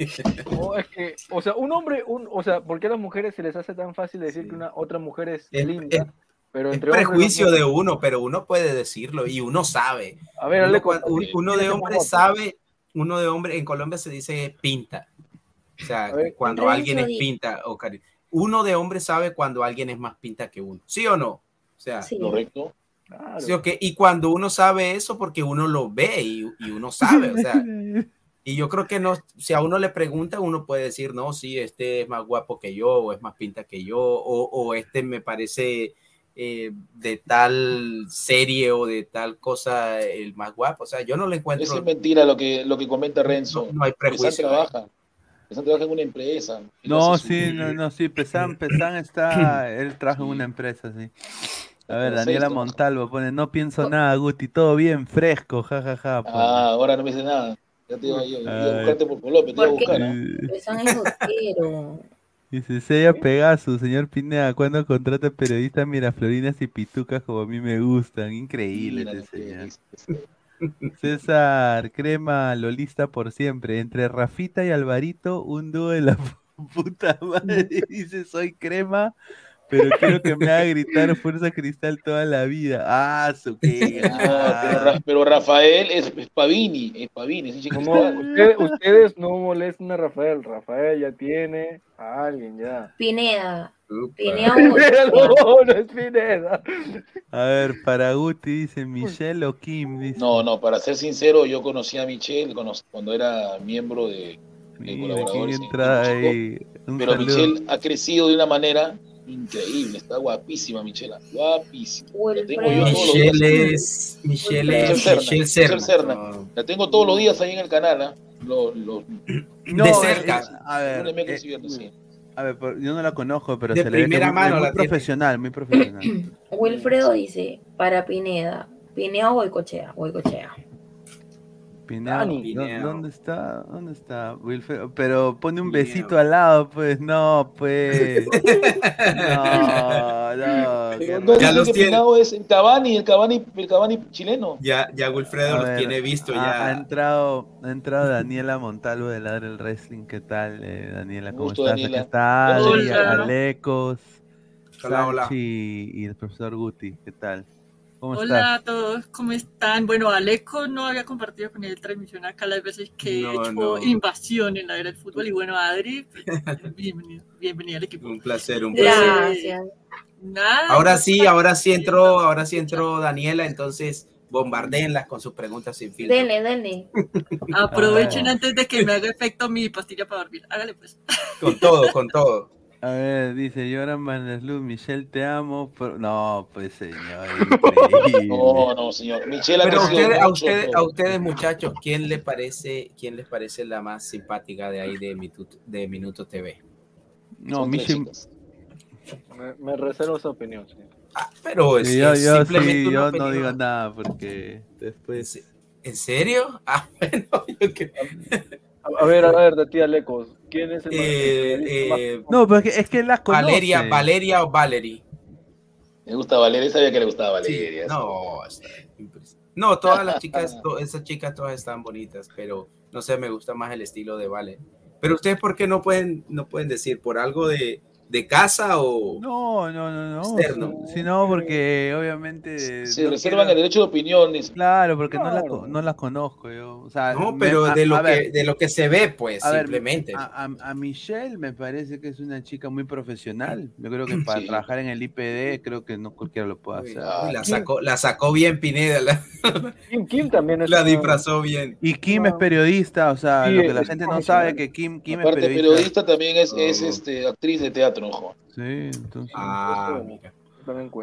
E: o es que, o sea, un hombre, un, o sea, ¿por qué a las mujeres se les hace tan fácil decir
C: Sí.
E: que una otra mujer es,
C: Es-
E: linda?
C: es-
E: pero
C: Es
E: entre no
C: prejuicio de uno, pero uno puede decirlo y uno sabe.
E: A ver,
C: Uno,
E: dale
C: cuan-
E: con-
C: un- uno de hombre sabe, uno de hombre, en Colombia se dice pinta. O sea,
E: ver,
C: cuando alguien es pinta o cari- Uno de hombre sabe cuando alguien es más pinta que uno. ¿Sí o no? O sea,
B: Sí.
I: Correcto.
E: Claro.
C: sí o qué? y cuando uno sabe eso porque uno lo ve y, y uno sabe, o sea, y yo creo que no, si a uno le pregunta, uno puede decir, no, sí, este es más guapo que yo, o es más pinta que yo, o, o este me parece eh, de tal serie o de tal cosa el más guapo. O sea, yo no le encuentro.
I: Eso es mentira lo que, lo que comenta Renzo.
C: No, no hay prejuicio.
I: trabaja. Pesán trabaja en una empresa.
A: No,
I: su-
A: sí, no, no, sí, Pesan, Pesan está, él trabaja en una empresa, sí. A ver, Daniela. Montalvo pone, no pienso nada, Guti, todo bien, fresco, jajaja. pone.
I: Ah, ahora no me dice nada. Ya te iba, yo, iba a buscarte por Colombia, te iba a buscar.
A: Eh. Dice, Sella Pegasus, señor Pineda, ¿cuándo contrata periodistas miraflorinas y pitucas como a mí me gustan? Increíble
I: Mira
A: este señor.
I: dice.
A: César Crema, Lolista por siempre. Entre Rafita y Alvarito, un dúo de la puta madre. Dice, soy Crema, pero quiero que me haga gritar Fuerza Cristal toda la vida. Ah, su que.
I: No, pero, Ra- pero Rafael es, es Pavini, es Pavini.
E: Ustedes, ustedes no molesten a Rafael. Rafael ya tiene a alguien ya.
B: Pineda.
C: Upa.
B: Pineda
E: no, no es Pineda.
A: A ver, para Guti dice Michelle o Kim. Dice,
I: No, no, para ser sincero, yo conocí a Michelle cuando era miembro de.
A: mira,
I: colaboradores
A: quién
I: en-
A: entra
I: en
A: ahí. Un
I: Pero
A: saludo.
I: Michelle ha crecido de una manera increíble, está guapísima Michelle, guapísima. La tengo yo
B: Wilfredo.
I: todos los días.
C: Michelle es. Michelle
I: Michelle
C: es.
I: Serna,
C: Michelle
I: Michelle
C: Serna.
I: Serna. La tengo todos los días ahí en el canal, ¿ah? Lo- lo-
A: No,
C: de
A: eh,
C: cerca.
A: eh, a ver, eh,
I: sí.
A: a yo no la conozco, pero
C: De
A: se le ve que
C: mano
A: muy
C: la
A: profesional, muy profesional.
B: Wilfredo dice, para Pineda. Pineda o Boicochea. Boicochea.
A: ¿Dó-
C: Pineo.
A: ¿dónde está? ¿Dónde está? Wilfredo? Pero pone un
C: Pineo.
A: besito al lado, pues, no, pues. No, no.
I: Pero
A: qué
I: no
C: Ya los
I: que
C: tiene.
I: Es el Cabani, el Cabani, el Cabani chileno.
C: Ya, ya Wilfredo
A: A
C: los
A: ver,
C: tiene visto.
A: ha, ha
C: Ya.
A: entrado, ha entrado Daniela Montalvo de Ladre el Wrestling. ¿Qué tal, eh, Daniela? ¿Cómo
I: Gusto,
A: estás? Adri,
B: Hola.
A: Alecos,
C: Hola, hola.
A: Sanchi y el profesor Guti. ¿Qué tal? ¿Cómo
K: Hola
A: estás?
K: a todos, ¿cómo están? Bueno, Aleco no había compartido con él transmisión acá las veces que
C: No,
K: he hecho
C: no.
K: invasión en la era del fútbol. Y bueno, Adri, pues, bienvenido, bienvenido al equipo.
C: Un placer, un placer.
B: Gracias.
K: Nada,
C: Ahora
K: pues,
C: sí, ahora sí entró, ahora sí entró Daniela, entonces bombardeenlas con sus preguntas sin filtro.
B: Denle, denle.
K: aprovechen
A: Ah.
K: antes de que me haga efecto mi pastilla para dormir. Hágale pues.
C: Con todo, con todo.
A: A ver, dice Joran Vanderluz, Michelle, te amo. pero- No, pues señor, increíble.
I: No, no, señor. Michelle
C: Pero a ustedes, a ustedes, a ustedes, muchachos, ¿quién le parece, quién les parece la más simpática de ahí de Minuto, de Minuto TV?
A: No, Michelle.
E: Me, me reservo esa opinión. sí.
C: Ah, pero es,
A: Sí, yo,
C: es
A: yo
C: simplemente
A: sí, yo no digo nada porque después.
C: ¿En serio? Ah, bueno, yo que-
E: A ver, a ver, de tía Lecos. ¿Quién es el más-
C: Eh,
E: más-
C: eh,
A: No, pero es que, es que las conoce.
C: Valeria, Valeria o Valerie.
I: Me gusta Valeria, sabía que le gustaba Valeria.
C: No, no, todas las chicas, to- esas chicas todas están bonitas, pero no sé, me gusta más el estilo de Vale. Pero ustedes, ¿por qué no pueden, no pueden decir por algo de, de casa o
A: No, no, no, no.
C: Externo.
A: Sino porque obviamente.
I: Se
A: no
I: reservan
A: quiero-
I: el derecho de opinión. dice.
A: Claro, porque no, la, co- no las conozco yo. O sea,
C: no?
A: me-
C: Pero
A: a-
C: de lo que
A: ver,
C: de lo que se ve, pues
A: a
C: simplemente.
A: a, a- a Michelle me parece que es una chica muy profesional. Yo creo que para
C: Sí.
A: trabajar en el IPD, creo que no cualquiera lo puede hacer.
C: Uy, la sacó, la sacó bien Pineda, la,
E: Kim, Kim también es
C: la
E: una-
C: disfrazó bien.
A: Y Kim es periodista, o sea,
E: Sí,
A: lo que la gente no sabe que Kim, Kim es
I: Aparte,
A: periodista.
I: periodista también es, es este, actriz de teatro, ojo.
A: Sí, entonces.
C: Ah, mira.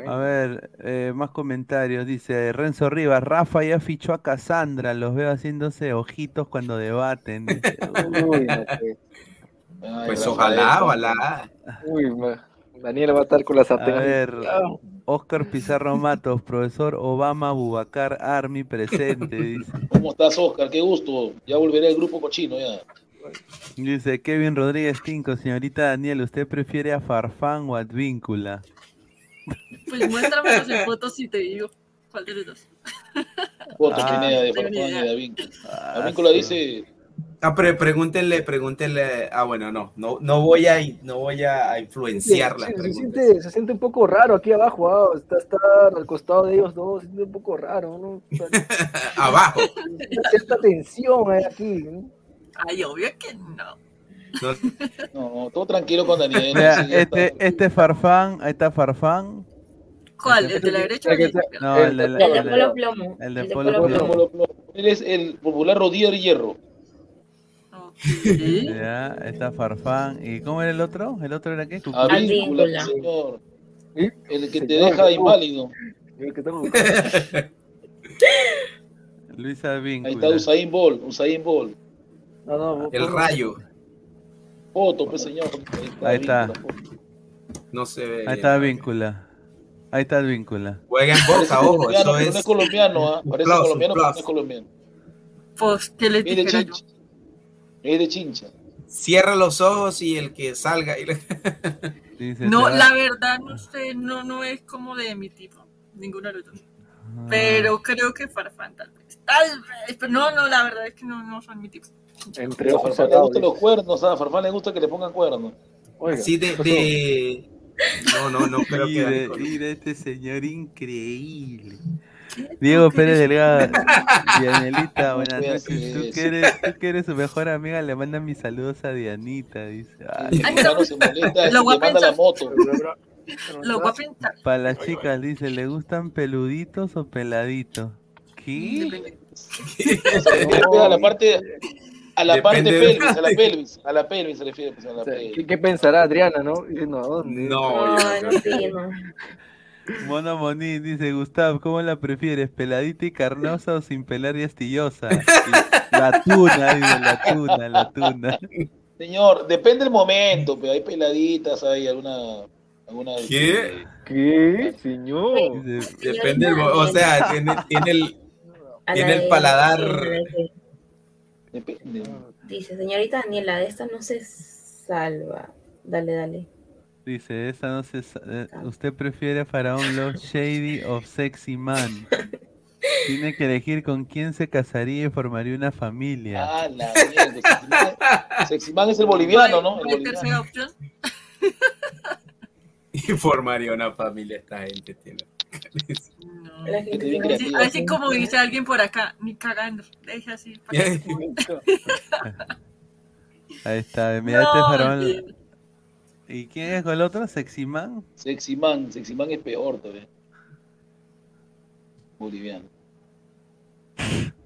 A: A ver, eh, más comentarios. Dice Renzo Rivas, Rafa ya fichó a Cassandra, los veo haciéndose ojitos cuando debaten. Dice,
E: Uy, no, pues.
C: Pues ojalá, ojalá.
E: Uy, ma- Daniela va a estar con la
A: A
E: sartén.
A: ver,
E: Ah,
A: Oscar Pizarro Matos, profesor Obama Bubacar Army presente, dice.
I: ¿Cómo estás, Oscar? Qué gusto. Ya volveré al grupo cochino, ya.
A: Dice Kevin Rodríguez Tinco, señorita Daniel, ¿usted prefiere a Farfán o a Advíncula?
K: Pues muéstramelos en fotos y te digo cuál de los dos.
I: Fotos
A: Ah,
I: Pineda de Farfán
K: ni
I: y de Advíncula.
A: Ah,
I: Advíncula
A: sí.
I: dice,
C: Ah, pero pregúntenle, pregúntenle. Ah, bueno, no, no, no voy a, no voy a influenciar las
E: se, siente, se siente un poco raro aquí abajo, ah, está estar al costado de ellos dos, se siente un poco raro, ¿no? O sea,
C: Abajo.
E: Una cierta tensión hay aquí. ¿no?
K: Ay, obvio que no.
C: No,
I: no, todo tranquilo con Daniel. Sí,
A: este,
I: está.
A: este Farfán, ahí está Farfán.
K: ¿Cuál? ¿El de la derecha o el de la izquierda?
A: No, el de, la-
B: El de
A: el de-
B: Polo Plomo.
A: el de
B: El de
A: Polo Plomo.
I: Él es el popular Rodier Hierro.
K: Ok.
A: Ya, está Farfán. ¿Y cómo era el otro? ¿El otro era qué?
I: Advíncula. señor. El que te deja inválido.
E: yo que tengo- Ahí
A: Luis
I: Ahí
A: Advíncula.
I: está Usain Bolt, Usain Bolt.
E: No, no,
C: el rayo.
I: Foto, pues, señor.
A: Ahí está.
I: Foto.
C: No se ve.
A: Ahí está Advíncula. Ahí está Advíncula.
C: Juega en
I: Parece
C: boca, ojo,
I: colombiano,
C: eso
I: pero no
C: es.
I: es colombiano, ¿ah? Parece
C: plus,
I: colombiano, pero no es colombiano.
K: Pues, ¿qué les
I: Es de? Chincha. Es de Chincha.
C: Cierra los ojos y el que salga. y le-
A: Dice,
K: No, la verdad, no sé, no, no es como de mi tipo, ninguno de los dos.
A: Ah.
K: Pero creo que Farfán tal vez. Tal vez, pero no, no, la verdad es que no, no son mi tipo.
E: Entre
I: A Farfán le gustan los cuernos. A Farfán le gusta que le pongan cuernos.
E: Oiga,
C: Así de,
E: ¿qué
C: No, no, no creo que.
A: Mira, mira este señor increíble. Diego Pérez Delgado. Dianelita, buenas noches. Tú que, eres, tú que eres su mejor amiga, le manda mis saludos a Dianita. Dice. Ay,
K: Lo voy a
I: la moto.
K: Lo voy a pensar.
A: para las chicas, dice, ¿le gustan peluditos o peladitos? ¿Qué?
I: Refiere pues, a la parte, a la parte
C: Depende de-
I: pelvis, a la pelvis, a la pelvis se refiere, pues, a la
E: O sea,
I: pelvis.
E: ¿qué, qué pensará Adriana, no? Diciendo, ¿a dónde?
C: No, no creo.
A: Monín dice, Gustav, ¿cómo la prefieres? ¿Peladita y carnosa o sin pelar y astillosa? Y La tuna, dice, la tuna, la tuna.
I: Señor, depende del momento, pero hay peladitas, hay alguna... alguna
C: ¿Qué?
E: ¿Qué, señor?
A: Dice,
C: Depende, o sea, tiene, tiene el. Tiene el
B: de-
C: paladar.
I: Depende.
B: Dice, señorita Daniela, de esta no se salva. Dale, dale.
A: Dice, esa no se sa- eh, ¿Usted prefiere a Faraón Love Shady o Sexy Man? Tiene que elegir con quién se casaría y formaría una familia.
I: Ah, la mierda. Seximán- Seximán es el boliviano, ¿no?
C: Y formaría una familia esta gente. Tiene.
K: No.
B: La gente
I: Que te
B: tiene
I: diga
K: Así,
I: Sí,
K: así
I: sí.
K: como dice alguien por acá, ni cagando. Deja así. para
A: Ahí está, mira este
K: No,
A: Faraón.
K: mentira.
A: ¿Y quién es con el otro? ¿Sexy Man?
I: Seximán, Seximán es peor todavía. Boliviano.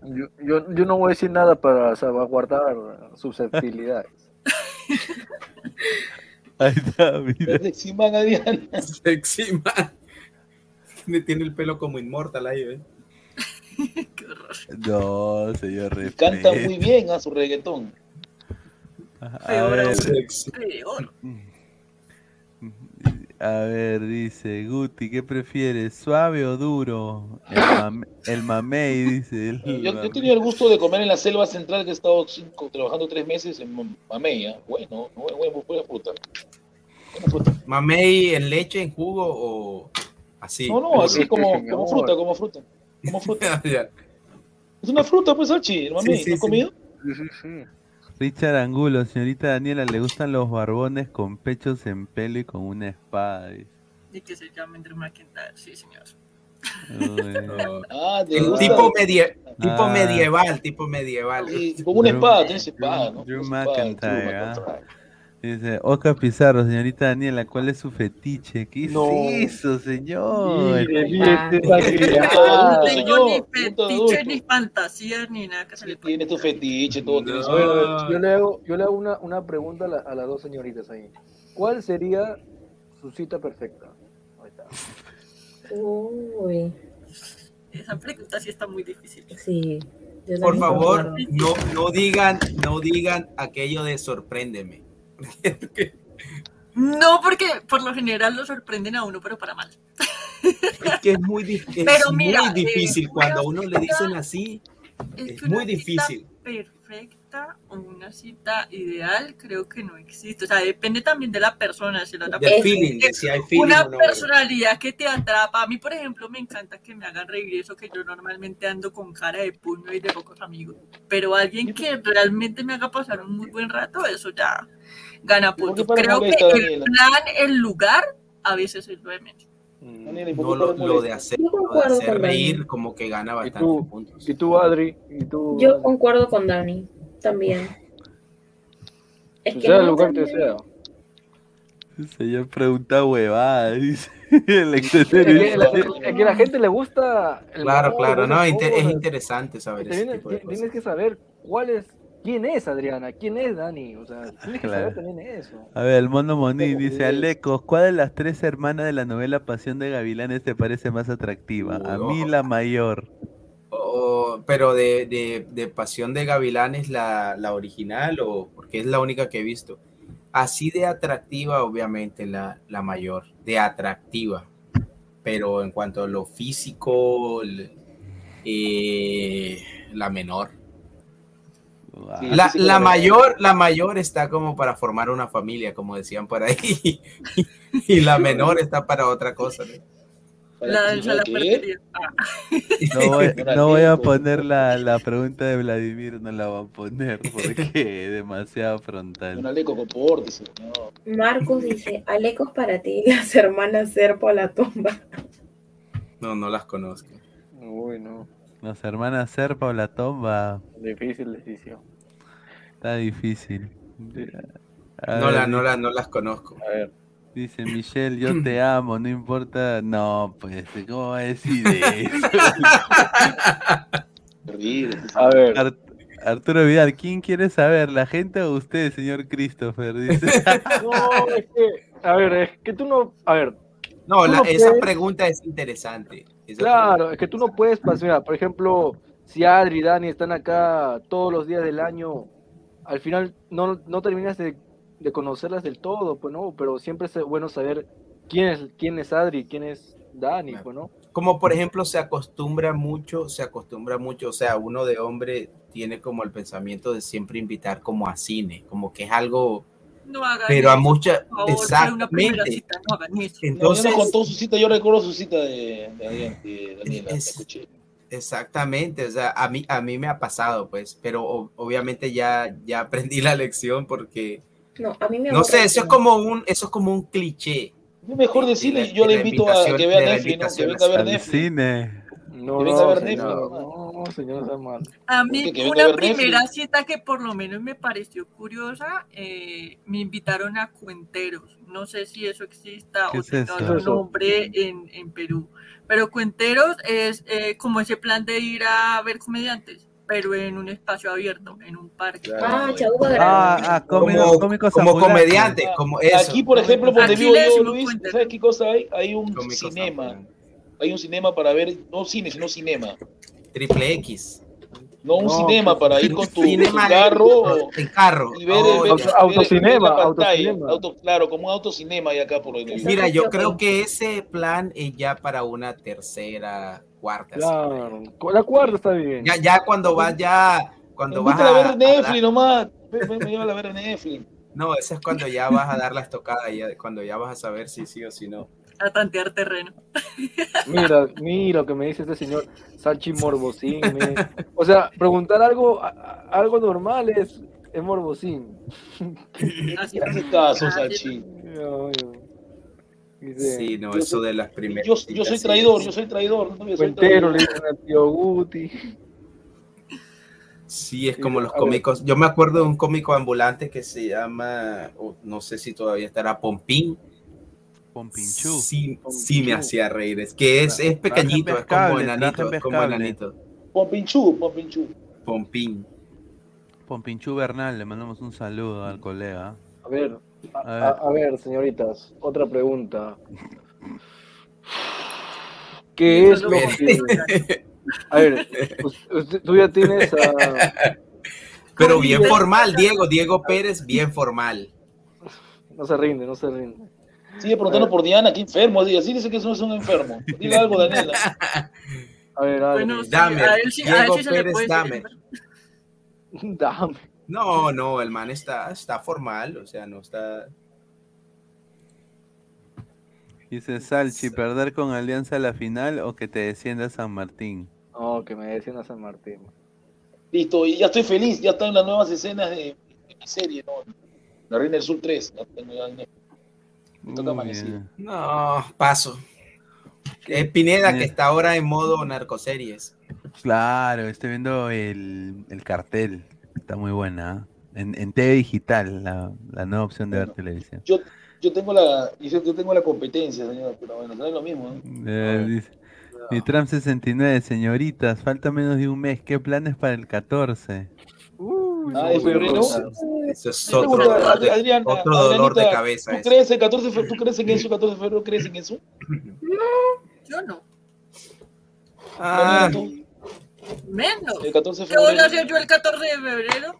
E: Yo, yo, yo no voy a decir nada para salvaguardar susceptibilidades.
A: Ahí está, mira.
I: Seximán, Adriana.
C: Sexy man. Tiene- Tiene el pelo como inmortal ahí, ¿ves?
A: No, señor
I: Y canta muy bien a su reggaetón.
A: A ver. A ver, dice Guti, ¿qué prefieres? ¿Suave o duro? El, mame- el mamey, dice. el
I: Yo, yo he
A: mamey.
I: tenido el gusto de comer en la selva central que he estado cinco- trabajando tres meses en Mameya. Bueno, no, bueno, buena fruta.
C: Mamey en leche, en jugo o así.
I: No, no, así como, como fruta, como fruta. Como fruta. Es una fruta, pues, Archie, el mamey.
C: Sí, sí,
I: ¿No has comido?
E: Sí, sí, sí.
A: Richard Angulo, señorita Daniela, ¿le gustan los barbones con pechos en pelo y con una espada? dice.
K: Y que se llamen Drew McIntyre, sí, señor.
A: Uy.
I: Ah, de
C: El tipo, medie- tipo
A: Ah.
C: medieval, tipo medieval.
I: Sí, con una espada, tienes espada, ¿no?
A: Drew McIntyre,
I: Drew
A: ah.
I: McIntyre.
A: Dice, Oscar Pizarro, señorita Daniela, ¿cuál es su fetiche? ¿Qué
E: No.
A: es eso, señor?
E: Mire, mire, este
K: No
I: Ah,
K: tengo ni fetiche, ni fantasías, ni nada que se le pueda.
I: Tienes tu fetiche, todo
E: ver, yo le hago, yo le hago una, una pregunta a, la- a las dos señoritas ahí. ¿Cuál sería su cita perfecta? Ahí está.
B: Uy,
K: Esa pregunta sí está muy difícil.
B: sí.
C: Por favor, no, no digan, no digan aquello de sorpréndeme.
K: No, porque por lo general lo sorprenden a uno, pero para mal.
C: Es que es muy, es
K: Pero mira,
C: muy difícil
K: eh,
C: cuando a uno le dicen así.
K: Es
C: Es
K: que
C: muy difícil.
K: perfecta o una cita ideal creo que no existe. O sea, depende también de la persona. Si la otra persona
C: feeling, si hay feeling
K: una
C: no.
K: personalidad que te atrapa. A mí, por ejemplo, me encanta que me hagan reír eso que yo normalmente ando con cara de puño y de pocos amigos. Pero alguien que realmente me haga pasar un muy buen rato, eso ya gana
I: ¿Por qué
K: puntos. Creo que el
I: Daniela?
K: plan, el lugar, a veces es lo de menos.
I: Daniela, ¿y por
C: No lo, lo de hacer, lo de hacer reír
B: Dani.
C: como que gana
E: ¿Y
C: bastantes
E: tú,
C: puntos.
E: y tú, Adri? ¿Y tú,
B: Yo
E: Adri?
B: concuerdo con Dani también. Es que
E: sea el lugar que sea.
A: El señor pregunta huevada, dice. El
E: Es que, la, es que la gente le gusta el
C: Claro, claro, no, es interesante saber
E: Te
C: ese
E: viene-
C: tipo de
E: ti- tienes
C: cosas.
E: que saber cuál es, quién es Adriana, quién es Dani, o sea, tienes que
A: Claro.
E: saber también eso.
A: A ver, el mono Monín dice,
E: que-
A: Alecos, ¿cuál de las tres hermanas de la novela Pasión de Gavilanes te parece más atractiva? A mí
C: Uy,
A: la mayor.
C: O- pero de, de, de Pasión de Gavilanes, la, la original, o porque es la única que he visto. Así de atractiva, obviamente, la, la mayor, de atractiva. Pero en cuanto a lo físico, el- eh, la menor.
A: Wow.
C: La, la mayor, la mayor está como para formar una familia, como decían por ahí. Y la menor está para otra cosa. ¿no?
K: Ah.
A: No voy,
I: Era
A: no voy a
I: Alecos.
A: poner la, la pregunta de Vladimir, no la voy a poner porque es demasiado
I: Un
A: frontal.
B: Marcos dice, Alecos para ti, las hermanas Serpo a la tumba.
C: No, no las conozco.
E: Uy, no,
A: Las hermanas Serpa o la tomba,
E: difícil decisión.
A: está difícil. A
C: No,
A: ver,
C: la, no, la, no las conozco.
E: A ver,
A: Dice Michelle, yo te amo, no importa. No, pues, ¿cómo va a decir eso?
E: A ver,
A: Ar- Arturo Vidal, ¿quién quiere saber? ¿La gente o usted, señor Christopher? Dice.
E: no, es que, a ver, es que tú no, a ver,
C: No,
E: Tú
C: la-
E: no
C: esa
E: puedes-
C: pregunta es interesante.
E: Claro, es que tú no puedes pasar, por ejemplo, si Adri y Dani están acá todos los días del año, al final no, no terminas de, de conocerlas del todo, pues no, pero siempre es bueno saber quién es, quién es Adri, quién es Dani, pues no.
C: como por ejemplo se acostumbra mucho, se acostumbra mucho, o sea, uno de hombre tiene como el pensamiento de siempre invitar como a cine, como que es algo,
K: No hagan
C: pero a muchas,
K: por favor, fue una primera
C: exactamente.
K: cita, no hagan eso.
I: No, yo
C: Entonces,
I: no contó su cita, yo recuerdo su cita de, de, de Daniela,
C: Es- exactamente, o sea, a mí, a mí me ha pasado, pues, pero o- obviamente ya, ya aprendí la lección porque,
B: No, a mí me
C: no sé, eso es como un, eso es como un cliché.
I: Es mejor
C: de
I: decirle, yo
C: de
I: le invito a que vea
C: de
I: Netflix, ¿no? Que venga a ver Netflix.
A: cine.
E: No,
I: Que venga a
E: no,
I: Netflix,
E: no, señor Salman.
K: A
I: ¿Por
K: mí, una
I: Netflix.
K: primera cita que por lo menos me pareció curiosa, eh, me invitaron a Cuenteros. No sé si eso exista
A: ¿Qué
K: o
A: es
K: tenga otro nombre en, en Perú. Pero Cuenteros es eh, como ese plan de ir a ver comediantes, pero en un espacio abierto, en un parque.
I: Claro.
B: Ah.
A: Ah, ah,
C: Como, comediante, como eso.
I: Aquí, por ejemplo, donde
K: Aquí
I: vivo
K: le
I: yo,
K: decimos
I: Luis,
K: cuenta.
I: ¿sabes qué cosa hay? Hay un cinema. Hay un cinema para ver, no cine, sino cinema.
C: Triple X.
I: No un
E: No,
I: cinema
E: pues,
I: para ir con tu,
C: Cinema
I: tu carro
C: en carro.
I: y ver,
C: Oh,
I: ver-
C: ya.
I: ver-
E: Autocinema,
I: ver. Auto- claro, como un autocinema y acá por el
C: Mira, yo creo que ese plan es ya para una tercera, cuarta.
E: Claro, la cuarta está bien.
C: Ya, ya cuando vas ya, cuando vas
I: a ver
C: a,
I: Netflix nomás. Ven, ven, ven, llévala a ver Netflix.
C: no, ese es cuando ya vas a dar la estocada, ya, cuando ya vas a saber si sí o si no.
K: A tantear terreno.
E: Mira, mira lo que me dice este señor Salchi Morbosín. me- O sea, preguntar algo, algo normal es, es Morbosín.
K: Así
I: caso,
E: dice,
C: Sí, no,
I: Yo
C: eso de las primeras.
I: Yo, yo soy traidor, yo soy traidor. No,
E: Cuentero, le dicen a tío Guti.
C: Sí, es como los cómicos. Yo me acuerdo de un cómico ambulante que se llama, no sé si todavía estará, Pompín.
A: Pompinchú.
C: Sí, sí me hacía reír. Es que es, es pequeñito, es como enanito, es como enanito.
I: Pompinchú, Pompinchú.
C: Pompín.
A: Pompinchú Bernal, le mandamos un saludo al colega.
E: A ver, a,
A: A ver.
E: a- a ver, señoritas, otra pregunta. ¿Qué es lo que... A ver, us- usted- tú ya tienes a...
C: Pero bien formal, Diego, Diego Pérez, bien formal.
E: No se rinde, no se rinde.
I: Sigue preguntando por Diana, qué enfermo. Diga, sí dice que eso es un enfermo. Dile algo, Daniela.
E: A ver.
K: Bueno, sí,
C: Dame,
K: a él sí, a él
C: Diego
K: sí se le
C: Pérez
K: puede
C: Dame.
E: Dame.
C: No, no, el man está, está formal, o sea, no está.
A: Dice Salchi, perder con Alianza a la final o que te descienda San Martín.
E: No, que me decían a San Martín.
I: Listo, y ya estoy feliz. Ya están las nuevas escenas de, de mi serie, ¿no? La Reina del Sur 3. Ya tengo ya en Netflix. Me toca
A: Muy
I: amanecido.
A: bien.
C: No, paso. Es Pineda que está ahora en modo narcoseries.
A: Claro, estoy viendo el, el cartel. Está muy buena. ¿eh? En, en TV Digital, la, la nueva opción de ver televisión.
I: Yo, yo tengo la, yo yo tengo la competencia, señor, pero bueno, no es lo mismo. ¿no?
A: Eh, dice, mi tram 69, señoritas, falta menos de un mes. ¿Qué planes para el 14?
I: Ah, de febrero.
C: Eso es otro,
I: pregunta,
C: de-
I: Adriana,
C: otro dolor de
I: Adrianita,
C: cabeza.
I: ¿Tú crees, el 14 de fe- ¿Tú crees en eso? 14 de febrero crees en eso?
K: Yo no.
C: Ah.
K: Menos.
I: El 14 de
K: ¿Qué voy a
I: febrero.
K: hacer yo el 14 de febrero?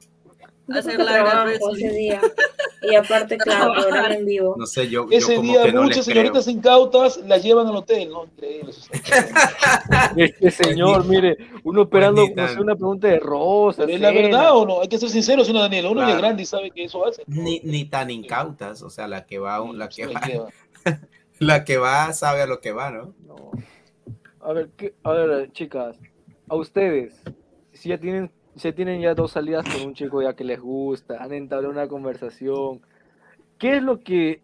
B: Yo
K: Hacer la
B: ese día. Y aparte, claro, programa en vivo.
C: No sé, yo, yo
I: Ese
C: como
I: día
C: que no les
I: muchas
C: creo.
I: señoritas incautas las llevan al hotel, ¿no? Increíble.
E: Este señor, mire, uno esperando no sé, una pregunta de rosa.
I: Es la verdad o no, hay que ser sincero, señor Daniela. Uno es grande y sabe que eso hace.
C: Ni, ni tan incautas, o sea, la que va, la que va, la que va sabe a lo que va, ¿no?
E: No. A ver, ¿qué- a ver, chicas, a ustedes, si ya tienen, si tienen ya dos salidas con un chico ya que les gusta, han entablado una conversación, ¿qué es lo que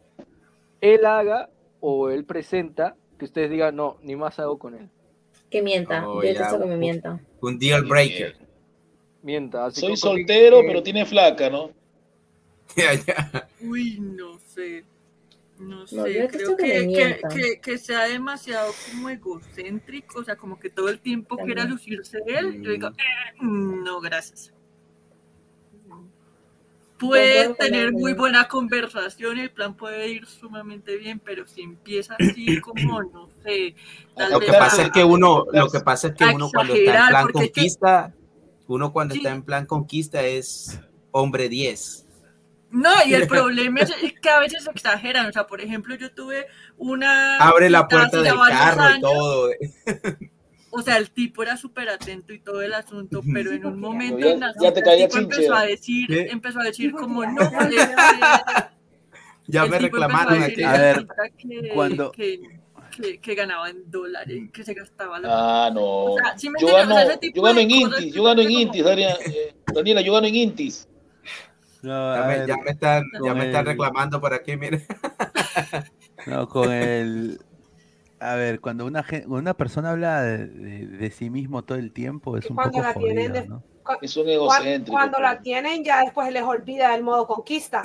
E: él haga o él presenta que ustedes digan, no, ni más hago con él?
B: Que mienta.
C: Oh,
B: yo
C: ya,
B: que me
C: un-
B: mienta.
C: Un deal breaker.
E: Mienta. Así
I: Soy soltero,
E: que-
I: pero tiene flaca, ¿no?
C: Ya, ya.
K: Uy, no sé. No sé,
B: No, yo detesto
K: creo
B: que
K: que, que, que, que sea demasiado como egocéntrico, o sea, como que todo el tiempo quiera
B: También.
K: lucirse él. Yo digo,
C: Mm.
K: "Eh, no, gracias. Puede tener muy buena conversación, el plan puede ir sumamente bien, pero si empieza así como, no sé, tal
C: Lo
K: vez
C: que pasa
K: a-
C: es que uno, lo que pasa es que uno cuando está en plan
K: porque es que-
C: conquista, uno cuando
K: Sí.
C: está en plan conquista es hombre 10.
K: No, y el problema es, que a veces exageran. O sea, por ejemplo, yo tuve una.
C: Abre la puerta del carro y todo.
K: O sea, el tipo era súper atento y todo el asunto, pero en un momento
I: Ya-
K: en la
I: ya te
K: el tipo empezó a decir,
C: ¿Qué?
K: empezó a decir como no, este,
C: Ya me reclamaron
K: a decir
A: A ver,
K: que,
A: cuando-
K: que, que, que ganaba en dólares, que se gastaba la
I: Ah, no.
K: O sea, ¿sí me
I: Yo
K: entiendes? O
I: gano,
K: sea, ese tipo
I: yo gano en Intis, yo gano en Intis, Daniela, yo gano en Intis.
A: No,
C: Ya me,
A: ver,
C: ya me están, ya me están
A: el-
C: reclamando por aquí, mire.
A: No, con el. A ver, cuando una, gen- una persona habla de, de- de sí mismo todo el tiempo es un
L: cuando
A: poco
L: la tienen
A: jodido,
L: de-
A: ¿no?
I: Es un egocéntrico.
L: cuando la
I: pues.
L: tienen ya después les olvida el modo conquista.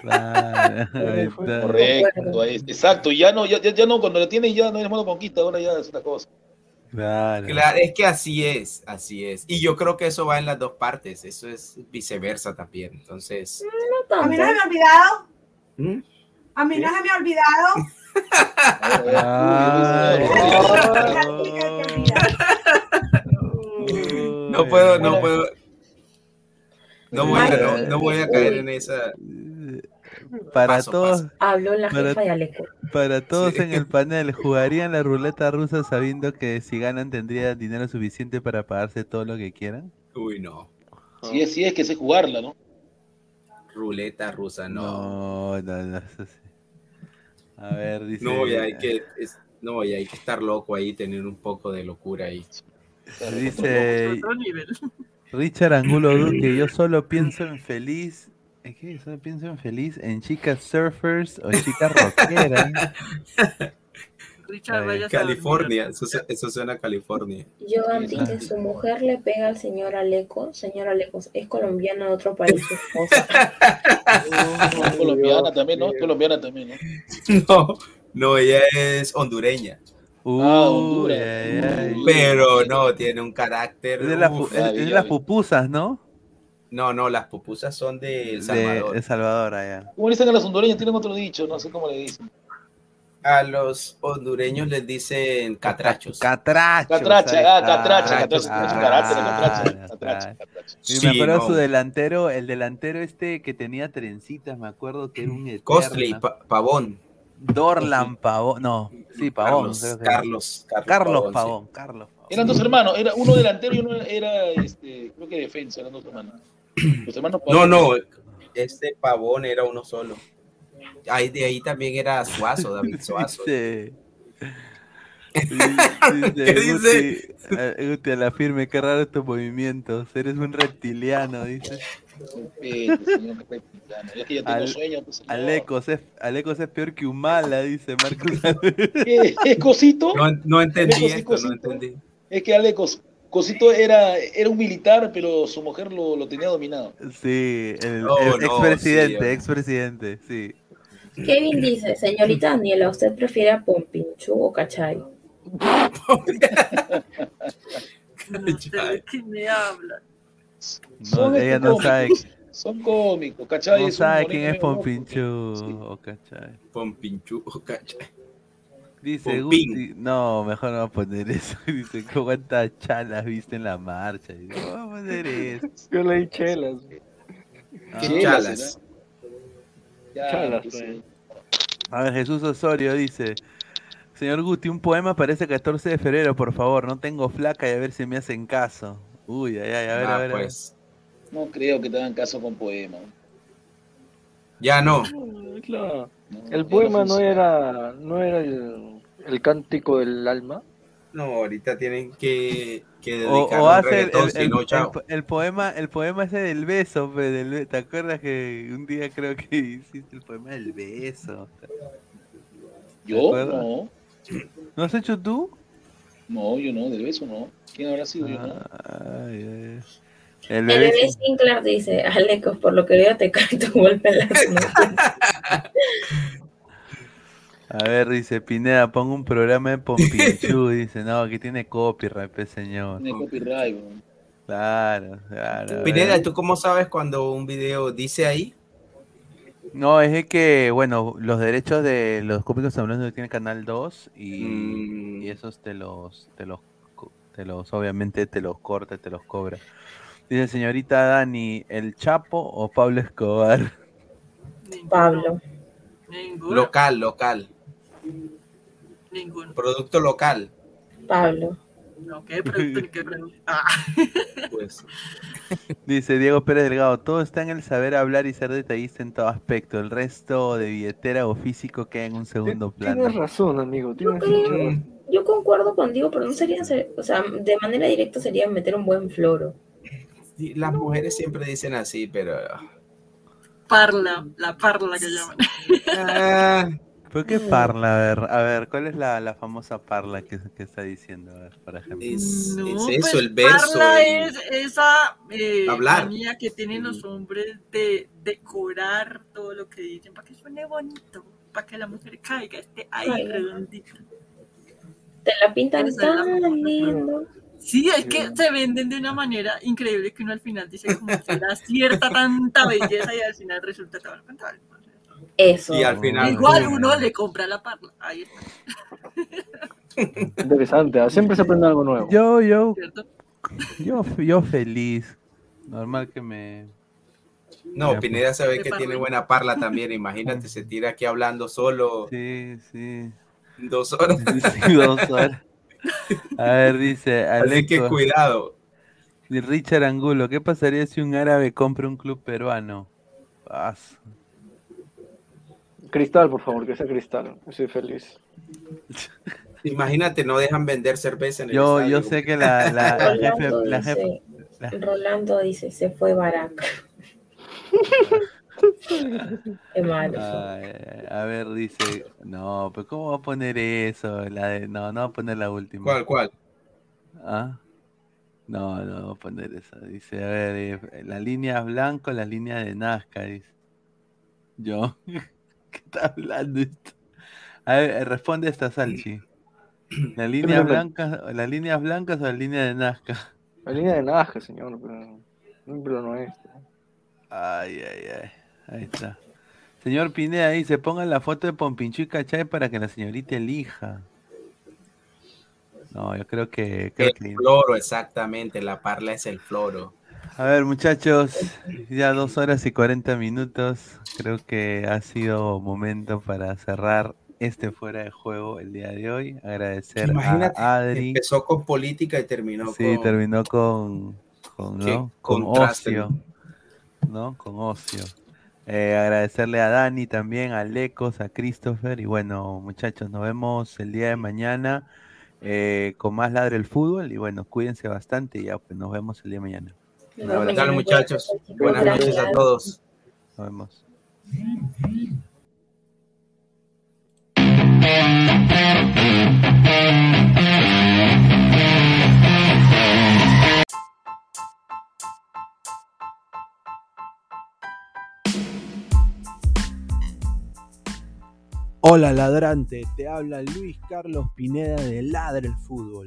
A: Claro, ahí está.
I: Correcto, ahí- exacto, ya no, ya, ya, ya no, cuando la tienen ya no es modo conquista, ahora ya es otra cosa.
A: Claro.
C: Claro, es que así es, así es. Y yo creo que eso va en las dos partes, eso es viceversa también. Entonces,
B: No
L: A mí no se me ha olvidado.
C: ¿Mm?
L: A mí no se me ha olvidado.
A: Ay.
C: No puedo, no puedo. No voy, a, no, no voy a caer en esa.
A: Para
C: Paso,
A: todos,
C: paso.
B: Habló la
A: Para-
B: jefa de Aleco.
A: para todos
C: Sí.
A: en el panel, ¿jugarían la ruleta rusa sabiendo que si ganan tendrían dinero suficiente para pagarse todo lo que quieran?
C: Uy, no.
I: Es, si es que sé jugarla, ¿no?
C: Ruleta rusa, no.
A: No, no, no, eso sí. A ver, dice.
C: No, y hay que, es- no, y hay que estar loco ahí, tener un poco de locura ahí.
A: Dice. Richard Angulo Duque, yo solo pienso en feliz. ¿En ¿Qué? Solo pienso en feliz en chicas surfers o chicas rockeras.
K: Richard vaya
C: California, eso, su- eso suena a California.
B: Joan dice, su mujer le pega al señor Aleco. Señor Aleco, es colombiano de otro país su esposa.
I: Es colombiana también, ¿no? Es colombiana también, ¿no?
C: No, no, ella es hondureña.
A: Uy,
I: Ah, Honduras.
C: Pero no, tiene un carácter.
A: Es de, la pu-
C: uf.
A: es- es de las pupusas, ¿no?
C: No, no, las pupusas son de El
A: De
C: Salvador.
A: El Salvador, allá.
I: ¿Cómo le dicen a las hondureñas? Tienen otro dicho, no sé cómo le dicen.
C: A los hondureños les dicen catrachos.
A: Catracho.
I: Catracha, ah, catracha, catracha, catracha, catracha,
A: me acuerdo
C: no.
A: su delantero, el delantero este que tenía trencitas, me acuerdo que era un eterno.
C: Costley, Pa- Pavón.
A: Dorlan Pavón, no, sí, Pavón.
C: Carlos, Carlos, Carlos,
A: Carlos
C: Pavón,
A: Pavón, Carlos Pavón.
I: Eran dos hermanos, era uno delantero y uno era, este, creo que defensa, eran dos hermanos. Los hermanos
C: sí. No, no, este Pavón era uno solo. Ahí de ahí también era Suazo, David Suazo.
A: Dice,
C: ¿Qué dice?
A: Guti, Guti, a la firme, qué raro estos movimientos. Eres un reptiliano, dice.
I: Pues.
A: Alecos es, Alecos es peor que Humala, dice Marcos.
I: ¿Qué, qué cosito?
C: No, no entendí esto, no entendí.
I: Es que Alecos, Cosito era, era un militar, pero su mujer lo, lo tenía dominado.
A: Sí, el,
C: Oh,
A: el
C: no,
A: expresidente,
C: sí,
A: expresidente, sí.
B: Kevin dice, señorita Daniela, ¿usted prefiere a Pompinchu o Cachay?
K: No sé de qué me habla.
A: No,
I: Son
A: ella no sabe,
I: cómicos, Son cómicos, ¿cachai?
A: no
I: Es
A: sabe quién es. Pompinchu o Cachay.
C: Pompinchu, ¿cachai?
A: Dice. Guti, no, mejor no va a poner eso. Dice, ¿cuántas chalas viste en la marcha? Dice, no va a poner eso.
E: Yo leí chelas.
A: Ah,
C: ¿Qué
I: Chelas,
C: chalas?
I: Ya,
E: Chalas,
I: pues.
A: A ver, Jesús Osorio dice, señor Guti, un poema para ese 14 de febrero, por favor. No tengo flaca y a ver si me hacen caso. Uy, ay, ay, a ver,
C: Ah,
A: a ver. a ver.
C: pues.
I: No creo que te hagan caso con poema.
C: Ya no.
E: Ah, Claro.
I: No,
E: El poema no
I: funciona.
E: era, no era el, el cántico del alma.
C: No, ahorita tienen que, que dedicar
A: o
C: un
A: hace el, poema, el poema ese del beso, del ¿te acuerdas que un día creo que hiciste el poema del beso?
I: Yo no.
A: ¿No has hecho tú?
I: No, yo no, del beso no. ¿Quién habrá sido yo? No.
A: Ay, ay. El
B: El
A: bebé
B: bebé Sinclair dice, Alecos, por lo que veo te cae tu golpe en las nubes".
A: A ver, dice Pineda, pongo un programa de Pompinchu. dice, no, que tiene copyright, pe, señor.
I: Tiene copyright, weón.
A: Claro, claro.
C: Pineda. ¿tú cómo sabes cuando un video dice ahí?
A: No, es de que, bueno, los derechos de los cómicos hablando tiene Canal 2 y,
C: Mm.
A: y esos te los, te los, te los, obviamente te los corta, te los cobra. Dice señorita Dani, ¿el Chapo o Pablo Escobar?
B: Pablo.
C: Local, local.
K: Ninguno.
C: Producto local.
B: Pablo.
K: No, ¿qué producto ni qué producto? Ah,
C: Pues.
A: Dice Diego Pérez Delgado, todo está en el saber hablar y ser detallista en todo aspecto. El resto de billetera o físico queda en un segundo
E: Tienes
A: plano.
E: razón, amigo. Tienes
B: creo-. Yo concuerdo contigo, pero no sería, ser- o sea, de manera directa sería meter un buen floro.
C: Sí, Las mujeres siempre dicen así, pero.
K: parla, la parla que llaman.
C: Ah,
A: ¿Por qué parla? A ver, a ver, ¿cuál es la, la famosa parla que, que está diciendo? A ver, por ejemplo.
C: es,
K: No,
C: es
K: pues,
C: eso, el verso.
K: Parla
C: el-
K: es esa eh,
C: Hablar.
K: manía que tienen los hombres de decorar todo lo que dicen para que suene bonito, para que la mujer caiga, esté ahí
B: Ay.
K: redondita.
B: Te la pintan
K: es
B: tan lindo.
K: Sí, es que se venden de una manera increíble que uno al final dice como será cierta tanta belleza y al final resulta todo lo contrario.
B: Eso.
C: Y al final.
K: Igual uno le compra la parla. Ahí está,
E: Interesante. ¿ah? Siempre se aprende algo nuevo.
A: Yo, yo,
K: ¿cierto?
A: Yo, yo feliz. Normal que me.
C: No, Pineda sabe que tiene buena parla también. Imagínate, se tira aquí hablando solo
A: Sí, sí.
C: dos horas.
A: Sí, dos horas. A ver, dice
C: Así que
A: Aleco.
C: cuidado.
A: Y Richard Angulo, ¿qué pasaría si un árabe compra un club peruano? Ah, su-
E: Cristal, por favor, que sea cristal. Estoy feliz.
C: Imagínate, no dejan vender cerveza en el
A: Yo,
C: estadio.
A: yo sé que la, la, la jefe,
B: Rolando
A: la
B: dice,
A: jefe, la-
B: Rolando dice, se fue Barack. Qué malo.
A: Ay, ay, a ver, dice, no, pero ¿cómo va a poner eso? La de, no, no va a poner la última.
C: ¿Cuál, cuál?
A: ¿Ah? No, no va a poner esa. Dice, a ver, eh, la línea blanco, la línea de Nazca, dice. Yo, ¿qué está hablando esto? A ver, eh, responde esta Salchi. ¿La línea blanca, las líneas blancas o la línea de Nazca?
E: La línea de Naja, señor, pero, pero no es.
A: Ay, ay, ay. Ahí está. Señor Pineda dice, pongan la foto de Pompinchu y Cachay para que la señorita elija. No, yo creo que, creo
C: El
A: que...
C: floro, exactamente. La parla es el floro.
A: A ver, muchachos, ya dos horas y 40 minutos. Creo que ha sido momento para cerrar este fuera de juego el día de hoy. Agradecer
C: Imagínate,
A: a Adri.
C: empezó con política y terminó
A: Sí,
C: con...
A: terminó con, con, ¿no? con ocio. ¿No? Con ocio. Eh, agradecerle a Dani también, a Lecos, a Christopher. Y bueno, muchachos, nos vemos el día de mañana eh, con más Ladre el Fútbol. Y bueno, cuídense bastante y ya pues nos vemos el día de mañana. Abrazo.
C: Dale,
B: mañana.
C: muchachos. Buenas noches a todos.
A: Nos vemos.
M: Hola ladrante, te habla Luis Carlos Pineda de Ladre el Fútbol.